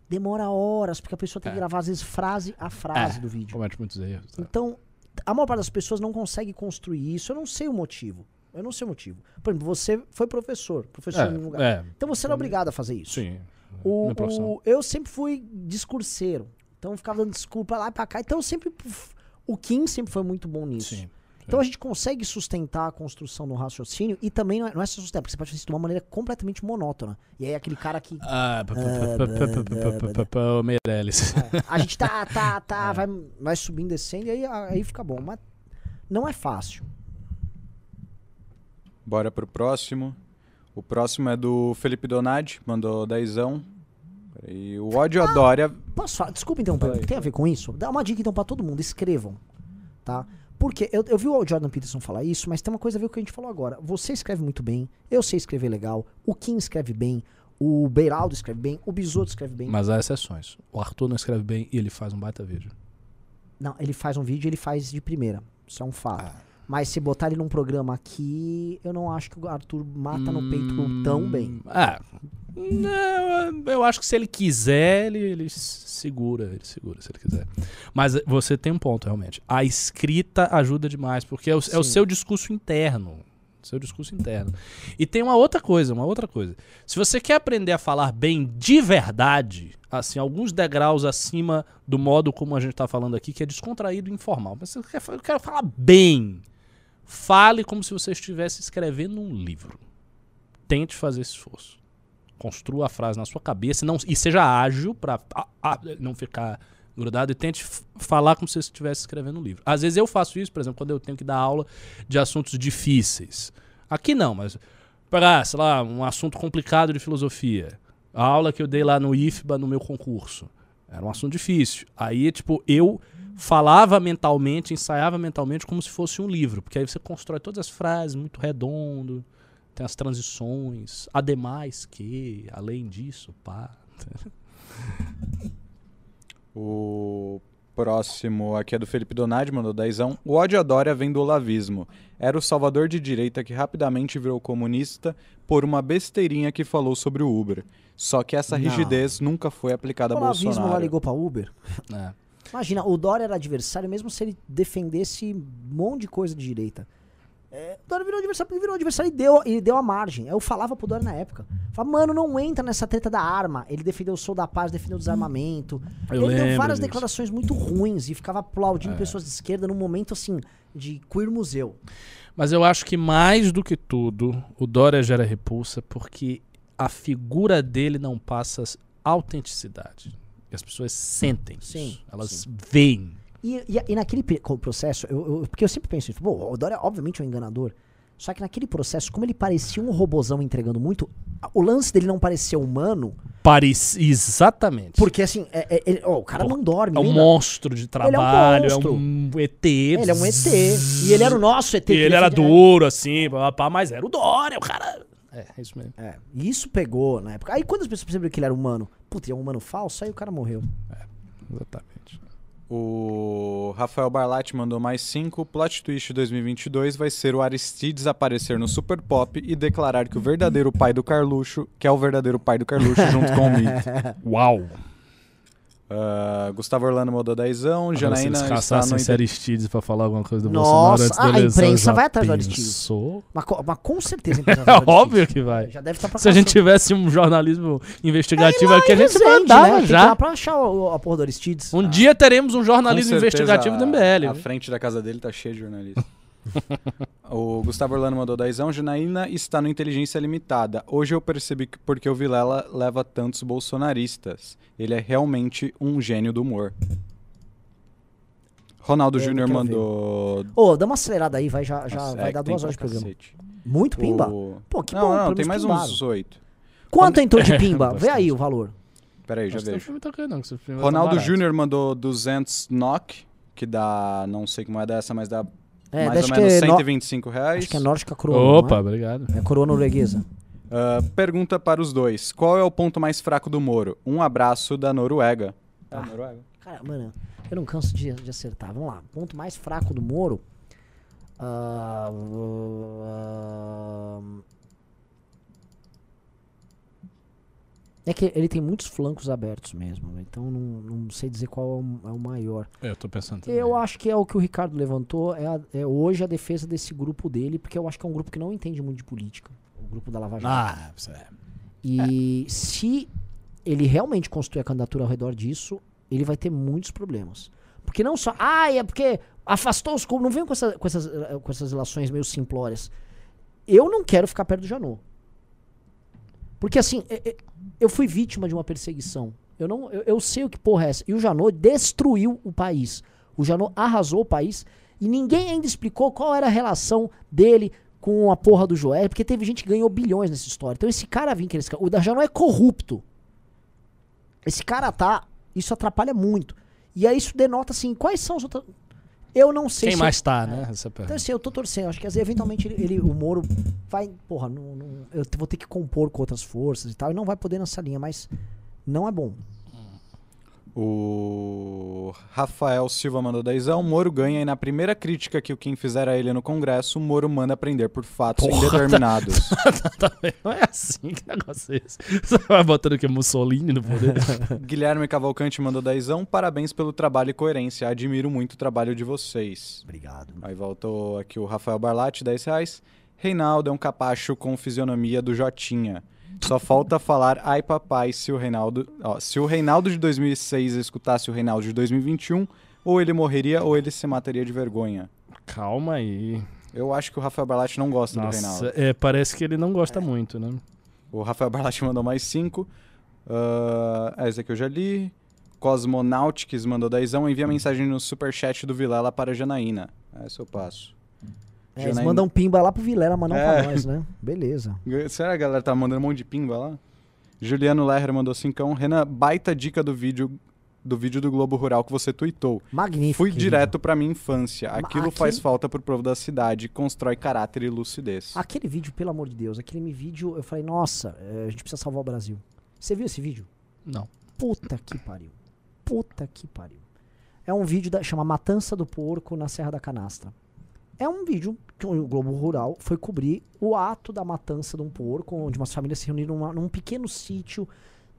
demora horas, porque a pessoa tem que É. gravar, às vezes, frase a frase É, do vídeo. Comete muitos erros. tá? Então, a maior parte das pessoas não consegue construir isso. Eu não sei o motivo. Eu não sei o motivo. Por exemplo, você foi professor. Professor em um lugar. É, é, Então você era obrigado a fazer isso. sim o, o, eu sempre fui discurseiro. Então ficava dando desculpa lá para cá. Então sempre. O Kim sempre foi muito bom nisso. Sim, sim. Então a gente consegue sustentar a construção no raciocínio e também não é, não é só sustentar, porque você pode fazer isso de uma maneira completamente monótona. E aí aquele cara que. Ah, Meirelles. A gente tá, tá, tá, vai, vai subindo, descendo e aí, aí fica bom. Mas não é fácil. Bora pro próximo. O próximo é do Felipe Donadi, mandou dezão. Peraí, o ódio a Dória. Posso falar? Desculpa então, tem a ver com isso? Dá uma dica então pra todo mundo, escrevam, tá? Porque eu, eu vi o Jordan Peterson falar isso, mas tem uma coisa a ver com o que a gente falou agora. Você escreve muito bem, eu sei escrever legal, o Kim escreve bem, o Beiraldo escreve bem, o Bisoto escreve bem. Mas há exceções. O Arthur não escreve bem e ele faz um baita vídeo. Não, ele faz um vídeo e ele faz de primeira. Isso é um fato. Ah. Mas se botar ele num programa aqui, eu não acho que o Arthur mata no peito tão bem. Ah, não, eu acho que se ele quiser, ele, ele segura, ele segura se ele quiser. Mas você tem um ponto, realmente. A escrita ajuda demais, porque é o, é o seu discurso interno. Seu discurso interno. E tem uma outra coisa, uma outra coisa. Se você quer aprender a falar bem de verdade, assim, alguns degraus acima do modo como a gente está falando aqui, que é descontraído e informal. Mas eu quero falar bem, fale como se você estivesse escrevendo um livro. Tente fazer esse esforço construa a frase na sua cabeça não, e seja ágil para não ficar grudado e tente falar como se você estivesse escrevendo um livro. Às vezes eu faço isso, por exemplo, quando eu tenho que dar aula de assuntos difíceis. Aqui não, mas para, sei lá, um assunto complicado de filosofia. A aula que eu dei lá no IFBA no meu concurso. Era um assunto difícil. Aí, tipo, eu falava mentalmente, ensaiava mentalmente como se fosse um livro, porque aí você constrói todas as frases muito redondo, tem as transições, ademais que, além disso, pá. <laughs> O próximo aqui é do Felipe Donadi, mandou dezão. O ódio a Dória vem do olavismo. Era o salvador de direita que rapidamente virou comunista por uma besteirinha que falou sobre o Uber. Só que essa Não. rigidez nunca foi aplicada a O Olavismo lá Bolsonaro. ligou pra Uber. É. Imagina, o Dória era adversário mesmo se ele defendesse um monte de coisa de direita. É, o Dória virou adversário porque virou adversário e deu, e deu a margem. Eu falava pro Dória na época. Falava, mano, não entra nessa treta da arma. Ele defendeu o Sou da Paz, defendeu o desarmamento. Eu ele deu várias disso. declarações muito ruins e ficava aplaudindo É. pessoas de esquerda num momento assim, de queer museu. Mas eu acho que mais do que tudo, o Dória gera repulsa porque a figura dele não passa autenticidade. E as pessoas sentem Sim, isso. Elas sim. veem. E, e, e naquele processo, eu, eu- porque eu sempre penso isso, pô, o Dória obviamente é um enganador, só que naquele processo, como ele parecia um robozão entregando muito, o lance dele não parecer humano, Parece exatamente. porque assim, é- é- ele- ó, o cara não dorme. é um monstro de trabalho, é monstro. um, ET. Ele é um ET. E ele era o nosso ET. E que ele era duro, assim, pá, mas era o Dória, o cara. É, é isso mesmo. É, e isso pegou na época. Aí quando as pessoas perceberam que ele era humano, putz, é um humano falso, aí o cara morreu. Exatamente. O Rafael Barlatti mandou mais 5. Plot twist 2022 vai ser o Aristides aparecer no Super Pop e declarar que o verdadeiro pai do Carluxo, que é o verdadeiro pai do Carluxo, junto com o Mito. <laughs> Uau! Ah, Gustavo Orlando mandou dezão. Agora, se Janaína eles está caçassem no... esse Aristides pra falar alguma coisa do Nossa, Bolsonaro antes da a eleição, imprensa já vai atrás do Aristides. Mas, mas com certeza. a <laughs> É vai óbvio que vai. Já deve estar pra Se a gente tivesse um jornalismo investigativo aqui, a Em gente Resende, mandava né? Já. pra achar o, a porra do Aristides. Um dia teremos um jornalismo investigativo do A MBL. frente da casa dele tá cheia de jornalistas. <laughs> o Gustavo Orlando mandou dezão. Janaína está no Inteligência Limitada. Hoje eu percebi que porque o Vilela leva tantos bolsonaristas. Ele é realmente um gênio do humor. Ronaldo Júnior mandou. Ô, dá uma acelerada aí, vai, já, já Nossa, vai é dar duas horas de programa. cacete. Muito pimba? O- Pô, que não, bom. não, tem mais pimbaram. uns oito. Quanto entrou de <laughs> pimba? Vê aí o valor. Peraí, já vejo. filme tá não, Ronaldo tá barato. Júnior mandou 200 NOK, que dá, não sei que moeda é essa, mas dá É, mais acho ou que menos é no- 125 reais. Acho que é nórdica coroa. Opa, não obrigado. É? é coroa norueguesa. Ah, pergunta para os dois. Qual é o ponto mais fraco do Moro? Um abraço da Noruega. Ah. Noruega. Cara, mano, eu não canso de, de acertar. Vamos lá. Ponto mais fraco do Moro. Ah, ah, é que ele tem muitos flancos abertos mesmo. né? Então não, não sei dizer qual é o, é o maior. Eu tô pensando também. Eu acho que é o que o Ricardo levantou. É, a- é hoje a defesa desse grupo dele, porque eu acho que é um grupo que não entende muito de política. O grupo da Lava Jato. Ah, isso é. E se ele realmente construir a candidatura ao redor disso, ele vai ter muitos problemas. Porque não só. Ah, é porque afastou os. Não venham com, essa- com essas, eh, com essas relações meio simplórias. Eu não quero ficar perto do Janot. Porque assim, eh, eh, eu fui vítima de uma perseguição. Eu, não, eu, eu sei o que porra é essa. E o Janot destruiu o país. O Janot arrasou o país. E ninguém ainda explicou qual era a relação dele com a porra do Joel. Porque teve gente que ganhou bilhões nessa história. Então esse cara vinha que esse O Janot é corrupto. Esse cara tá. Isso atrapalha muito. E aí isso denota assim, quais são os outros. Eu não sei Quem se. mais tá, né? Essa Então, assim, eu tô torcendo. Acho que assim, eventualmente ele, ele- o Moro vai. Porra, não, não- eu vou ter que compor com outras forças e tal. E não vai poder nessa linha, mas não é bom. O Rafael Silva mandou dezão. Moro ganha e na primeira crítica que o Kim fizer a ele no Congresso, o Moro manda prender por fatos Porra, <laughs> tá- indeterminados. Tá vendo? Não é assim que negócio é esse. <laughs> Você vai botando que? Mussolini no poder? <laughs> Guilherme Cavalcante mandou dezão. Parabéns pelo trabalho e coerência. Admiro muito o trabalho de vocês. Obrigado. Aí voltou aqui o Rafael Barlatti, 10 reais. Reinaldo é um capacho com fisionomia do Jotinha. Só falta falar ai papai se o Reinaldo, ó, se o Reinaldo de 2006 escutasse o Reinaldo de 2021, ou ele morreria ou ele se mataria de vergonha. Calma aí. Eu acho que o Rafael Barlatti não gosta do Nossa, Reinaldo. é, parece que ele não gosta muito, né? O Rafael Barlatti mandou mais 5. Uh, esse aqui eu já li. Cosmonautics mandou 10. Envia mensagem no superchat do Vilela para a Janaína. Essa eu passo. É, eles mandam pimba lá pro Vilela, mas não É. pra nós, né? Beleza. <laughs> Será que a galera tá mandando um monte de pimba lá? Juliano Lerner mandou cincão. Renan, baita dica do vídeo do vídeo do Globo Rural que você tweetou. Magnífico. Fui direto pra minha infância. Aquilo faz falta pro povo da cidade, constrói caráter e lucidez. Aquele vídeo, pelo amor de Deus, aquele vídeo, eu falei, nossa, eh, a gente precisa salvar o Brasil. Você viu esse vídeo? Não. Puta que pariu. Puta que pariu. É um vídeo da chama Matança do Porco na Serra da Canastra. É um vídeo que o Globo Rural foi cobrir o ato da matança de um porco, onde umas famílias se reuniram numa- num pequeno sítio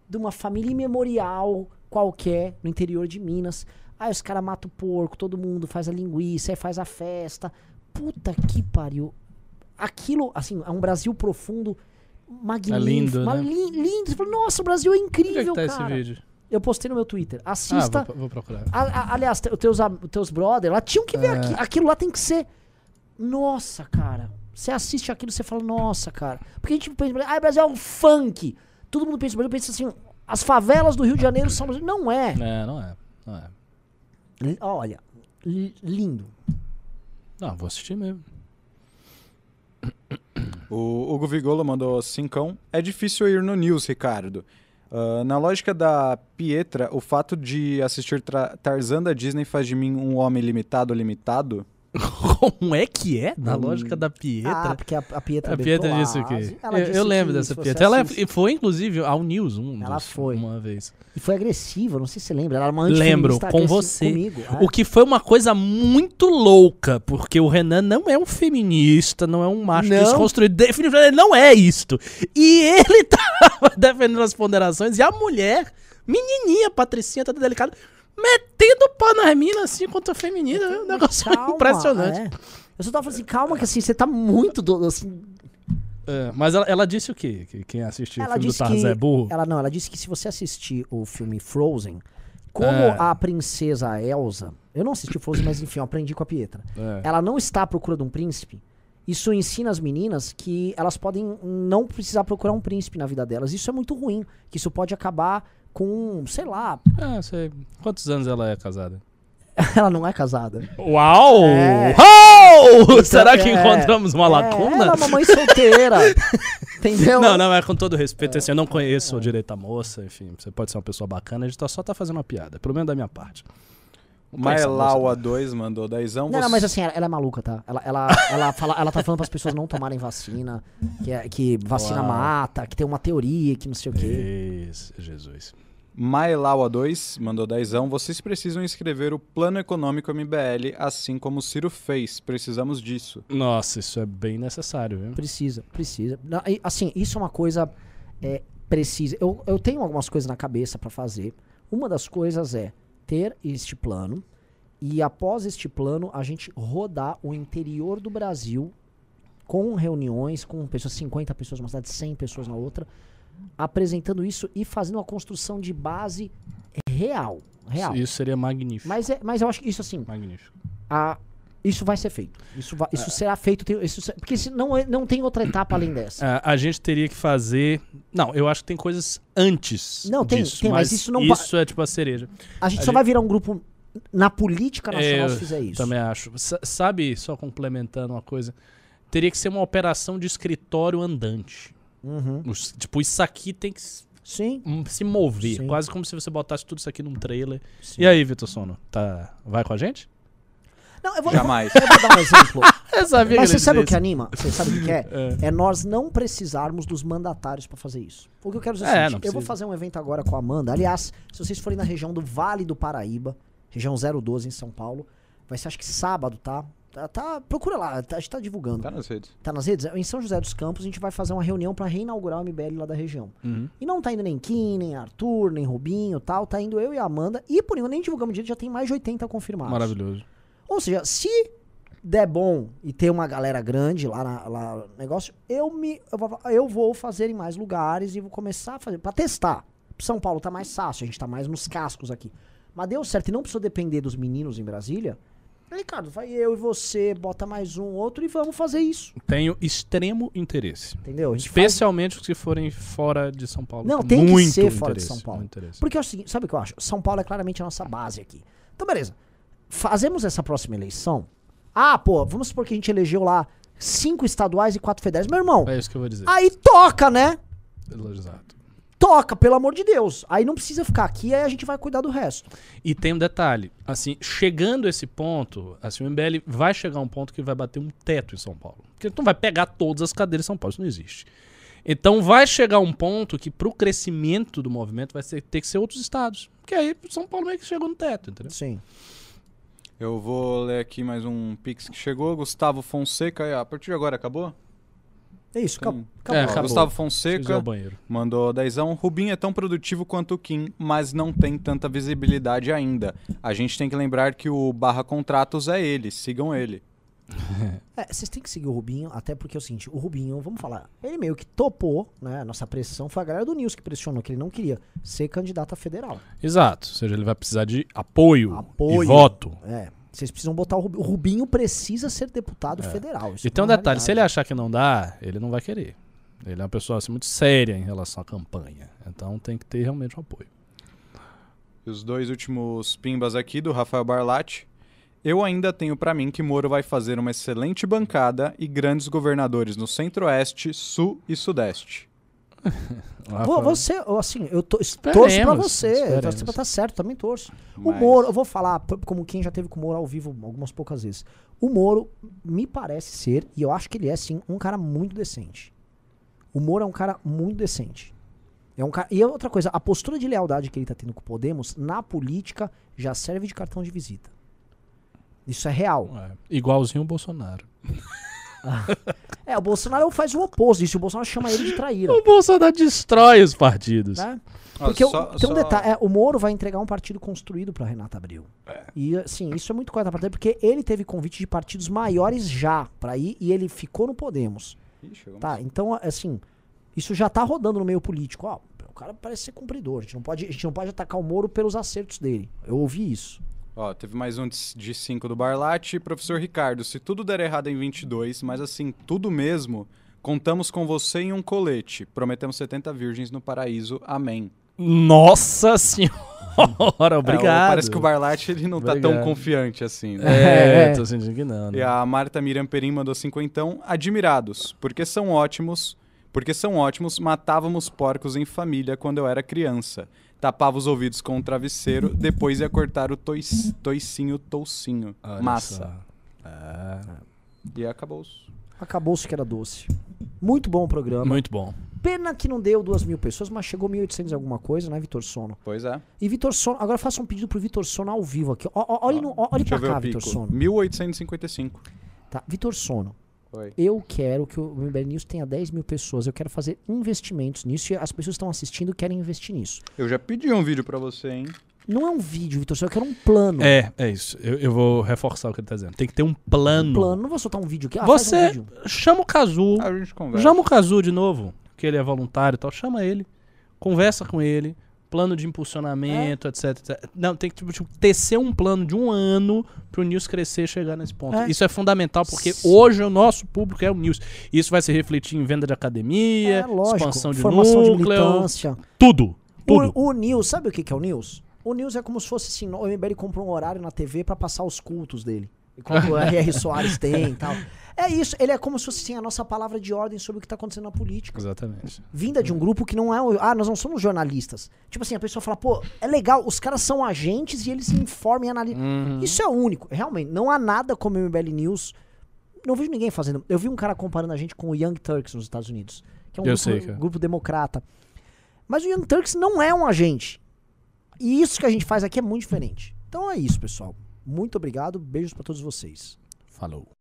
de uma família imemorial qualquer no interior de Minas. Aí os caras matam o porco, todo mundo faz a linguiça, aí faz a festa. Puta que pariu. Aquilo, assim, é um Brasil profundo, magnífico. lindo, mas né? li- lindo. Você fala, Nossa, o Brasil é Onde incrível, é que tá esse cara. vídeo? Eu postei no meu Twitter. Ah, Assista. vou, vou procurar. A- a- aliás, os teus, teus brothers lá tinham que ver É. aqui. Aquilo lá tem que ser. Nossa, cara. Você assiste aquilo e você fala, nossa, cara. Porque a gente pensa, ah, Brasil é um funk. Todo mundo pensa, Brasil pensa assim, as favelas do Rio de Janeiro são. Brasil. Não é. É, não é. Não é. Olha, li- lindo. Não, vou assistir mesmo. O Hugo Vigolo mandou cincão. É difícil ir no news, Ricardo. Ah, na lógica da Pietra, o fato de assistir Tarzan da Disney faz de mim um homem limitado limitado? Como é que é? Na lógica da Ah, Pietra. porque a, a Pietra a Pietra disse o quê? ela Eu, eu lembro dessa Pietra. Ela assiste- foi, inclusive, ao News um Ela dos- foi. uma vez. E foi agressiva, não sei se você lembra. Ela era uma Lembro, com você. Comigo, é. O que foi uma coisa muito louca, porque o Renan não é um feminista, não é um macho Não. desconstruído. Definitivamente ele não é isto. E ele <laughs> tava defendendo as ponderações e a mulher, menininha, Patricinha, toda delicada, metendo o pau nas minas assim contra a feminina. É um negócio Calma, <laughs> impressionante. é. Eu só tava falando assim, calma, que assim, você tá muito. do- assim, É, mas ela, ela disse o quê? Que quem assistiu o ela filme do disse que. Tarzan é burro? Ela não, ela disse que se você assistir o filme Frozen, como É. a princesa Elsa. Eu não assisti Frozen, mas enfim, eu aprendi com a Pietra. É. Ela não está à procura de um príncipe. Isso ensina as meninas que elas podem não precisar procurar um príncipe na vida delas. Isso é muito ruim. Que isso pode acabar com, sei lá, Ah, sei. Quantos anos ela é casada? <laughs> ela não é casada. Uau! É. Uau! Será que é, encontramos uma É, lacuna? ela é uma mãe solteira. <laughs> entendeu? Não, não, é com todo respeito, assim, eu não conheço o direito à moça, enfim, você pode ser uma pessoa bacana, a gente só tá fazendo uma piada, pelo menos da minha parte. Maelaua 2 mandou dezão. Não, não, mas assim, ela, ela é maluca, tá? Ela, ela, ela, fala, ela tá falando para as pessoas não tomarem vacina, que, é- que vacina Uau. mata, que tem uma teoria, que não sei o quê. Isso, Jesus. Maelaua 2 mandou dezão. Vocês precisam escrever o plano econômico MBL, assim como o Ciro fez. Precisamos disso. Nossa, isso é bem necessário, viu? Precisa, precisa. Não, e, assim, isso é uma coisa é, precisa. Eu, eu tenho algumas coisas na cabeça para fazer. Uma das coisas é ter este plano e após este plano a gente rodar o interior do Brasil com reuniões, com pessoas, 50 pessoas numa cidade, 100 pessoas na outra, apresentando isso e fazendo uma construção de base real. Real. Isso seria magnífico. Mas, é, mas eu acho que isso assim, Magnífico. a- isso vai ser feito. Isso, vai- isso será feito. isso porque não, é- não tem outra etapa além dessa. É, a gente teria que fazer. Não, eu acho que tem coisas antes. Não, tem- disso, tem, mas isso não Isso é tipo a cereja. A gente A só gente- vai virar um grupo na política nacional É, se fizer isso. Também acho. Sa- sabe, só complementando uma coisa, teria que ser uma operação de escritório andante. Uhum. Os- tipo, isso aqui tem que s- Sim, se mover. Sim. Quase como se você botasse tudo isso aqui num trailer. sim. E aí, Vitor Sono? Tá... Vai com a gente? Não, eu vou, Jamais. <laughs> eu vou dar um exemplo. <laughs> Eu sabia Mas você sabe o que anima? Você sabe o que é? <laughs> É. É nós não precisarmos dos mandatários pra fazer isso. O que eu quero dizer é, o seguinte, não eu vou fazer um evento agora com a Amanda. Aliás, se vocês forem na região do Vale do Paraíba, região 012 em São Paulo, vai ser acho que sábado, tá? Tá, tá- procura lá, tá- a gente tá divulgando. Tá nas redes. Tá nas redes? Em São José dos Campos, a gente vai fazer uma reunião pra reinaugurar o MBL lá da região. Uhum. E não tá indo nem Kim, nem Arthur, nem Rubinho tal. Tá indo eu e a Amanda. E por enquanto nem divulgamos direito, já tem mais de 80 confirmados. Maravilhoso. Ou seja, se der bom e ter uma galera grande lá, na, lá no negócio, eu, me, eu, vou, eu vou fazer em mais lugares e vou começar a fazer. Pra testar. São Paulo tá mais fácil, a gente tá mais nos cascos aqui. Mas deu certo e não precisou depender dos meninos em Brasília. Ricardo, vai eu e você, bota mais um, outro e vamos fazer isso. Tenho extremo interesse. Entendeu? Gente faz- Especialmente se forem fora de São Paulo. Não, tem que muito ser fora de São Paulo. Porque é o seguinte, sabe o que eu acho? São Paulo é claramente a nossa base aqui. Então, beleza. Fazemos essa próxima eleição. Ah, pô, vamos supor que a gente elegeu lá cinco estaduais e quatro federais. Meu irmão, É isso que eu vou dizer. aí toca, né? Exato. Toca, pelo amor de Deus. Aí não precisa ficar aqui, aí a gente vai cuidar do resto. E tem um detalhe, assim, chegando a esse ponto, assim, o MBL vai chegar a um ponto que vai bater um teto em São Paulo. Porque não vai pegar todas as cadeiras em São Paulo, isso não existe. Então vai chegar um ponto que pro crescimento do movimento vai ser- ter que ser outros estados. Porque aí São Paulo meio que chegou no teto, entendeu? Sim. Eu vou ler aqui mais um pix que chegou. Gustavo Fonseca. A partir de agora acabou? É isso, acabou. Acabou. É, acabou. Gustavo Fonseca banheiro. mandou dezão. Rubinho é tão produtivo quanto o Kim, mas não tem tanta visibilidade ainda. A gente tem que lembrar que o barra contratos é ele. Sigam ele. É, vocês têm que seguir o Rubinho, até porque é o seguinte, o Rubinho, vamos falar, ele meio que topou, né? A nossa pressão foi a galera do News que pressionou, que ele não queria ser candidato a federal. Exato. Ou seja, ele vai precisar de apoio, Apoio. e voto. É. Vocês precisam botar o Rubinho. O Rubinho precisa ser deputado federal. isso E é tem um detalhe, se ele realidade. achar que não dá, ele não vai querer. Ele é uma pessoa assim, muito séria em relação à campanha. Então tem que ter realmente um apoio. E os dois últimos pimbas aqui do Rafael Barlatti. Eu ainda tenho pra mim que Moro vai fazer uma excelente bancada e grandes governadores no Centro-Oeste, Sul e Sudeste. <laughs> Vo- Você, assim, eu to, torço pra você. Eu esperemos. torço pra tá certo, também torço. O Mas- Moro, eu vou falar, como quem já teve com o Moro ao vivo algumas poucas vezes. O Moro me parece ser, e eu acho que ele é sim, um cara muito decente. O Moro é um cara muito decente. É um cara, e outra coisa, a postura de lealdade que ele tá tendo com o Podemos, na política, já serve de cartão de visita. Isso é real. É, igualzinho o Bolsonaro. <laughs> É, o Bolsonaro faz o oposto disso. O Bolsonaro chama ele de traíra. O Bolsonaro destrói os partidos. Né? Porque o- só- tem um só- detalhe, é, o Moro vai entregar um partido construído pra Renata Abreu. E assim, isso é muito coisa da parte porque ele teve convite de partidos maiores já pra ir e ele ficou no Podemos. Chegou Tá, então assim, isso já tá rodando no meio político. Ó, o cara parece ser cumpridor. A gente não pode, a gente não pode atacar o Moro pelos acertos dele. Eu ouvi isso. Ó, teve mais um de 5 do Barlate. Professor Ricardo, se tudo der errado em 22, mas assim, tudo mesmo, contamos com você em um colete. Prometemos 70 virgens no paraíso. Amém. Nossa senhora, <laughs> obrigado. É, parece que o Barlate ele não tá tão Obrigado. confiante assim, né? É, <laughs> É. tô sentindo que não. né? E a Marta Miriam Perim mandou cinquentão. Admirados, porque são ótimos. Porque são ótimos, matávamos porcos em família quando eu era criança. Tapava os ouvidos com um travesseiro, depois ia cortar o toic- toicinho toucinho. Olha Massa. É, E acabou. Acabou-se que era doce. Muito bom o programa. muito bom. Pena que não deu duas mil pessoas, mas chegou 1.800 e alguma coisa, né, Vitor Sono? Pois é. E Vitor Sono, agora faça um pedido pro Vitor Sono ao vivo aqui. Olhe no- olhe pra cá, Vitor. Sono. 1855. Tá, Vitor Sono. Oi. Eu quero que o MBL News tenha 10 mil pessoas. Eu quero fazer investimentos nisso e as pessoas que estão assistindo querem investir nisso. Eu já pedi um vídeo pra você, hein? Não é um vídeo, Vitor eu quero um plano. É, é isso. Eu, eu vou reforçar o que ele tá dizendo. Tem que ter um plano. Um plano. Não vou soltar um vídeo aqui. Ah, faz um Você vídeo. chama o Cazu. A gente conversa. Chama o Cazu de novo, que ele é voluntário e tal. Chama ele. Conversa com ele. Plano de impulsionamento, etc, etc. Não, tem que tipo, tipo, tecer um plano de um ano pro News crescer e chegar nesse ponto. É. Isso é fundamental, porque S- hoje o nosso público é o News. Isso vai se refletir em venda de academia, É, expansão de Formação de núcleo, militância. tudo. Tudo. O, o News, sabe o que, que é o News? O News é como se fosse assim, o MBL compra um horário na TV pra passar os cultos dele. Enquanto o <laughs> R.R. Soares tem e tal. É isso, ele é como se fosse assim, a nossa palavra de ordem sobre o que tá acontecendo na política. Exatamente. Vinda de um grupo que não é. Ah, nós não somos jornalistas. Tipo assim, a pessoa fala, pô, é legal, os caras são agentes e eles informam e analisam. Uhum. Isso é único, realmente. Não há nada como o MBL News. Não vejo ninguém fazendo. Eu vi um cara comparando a gente com o Young Turks nos Estados Unidos, que é um grupo, sei, grupo democrata. Mas o Young Turks não é um agente. E isso que a gente faz aqui é muito diferente. Então é isso, pessoal. Muito obrigado. Beijos pra todos vocês. Falou.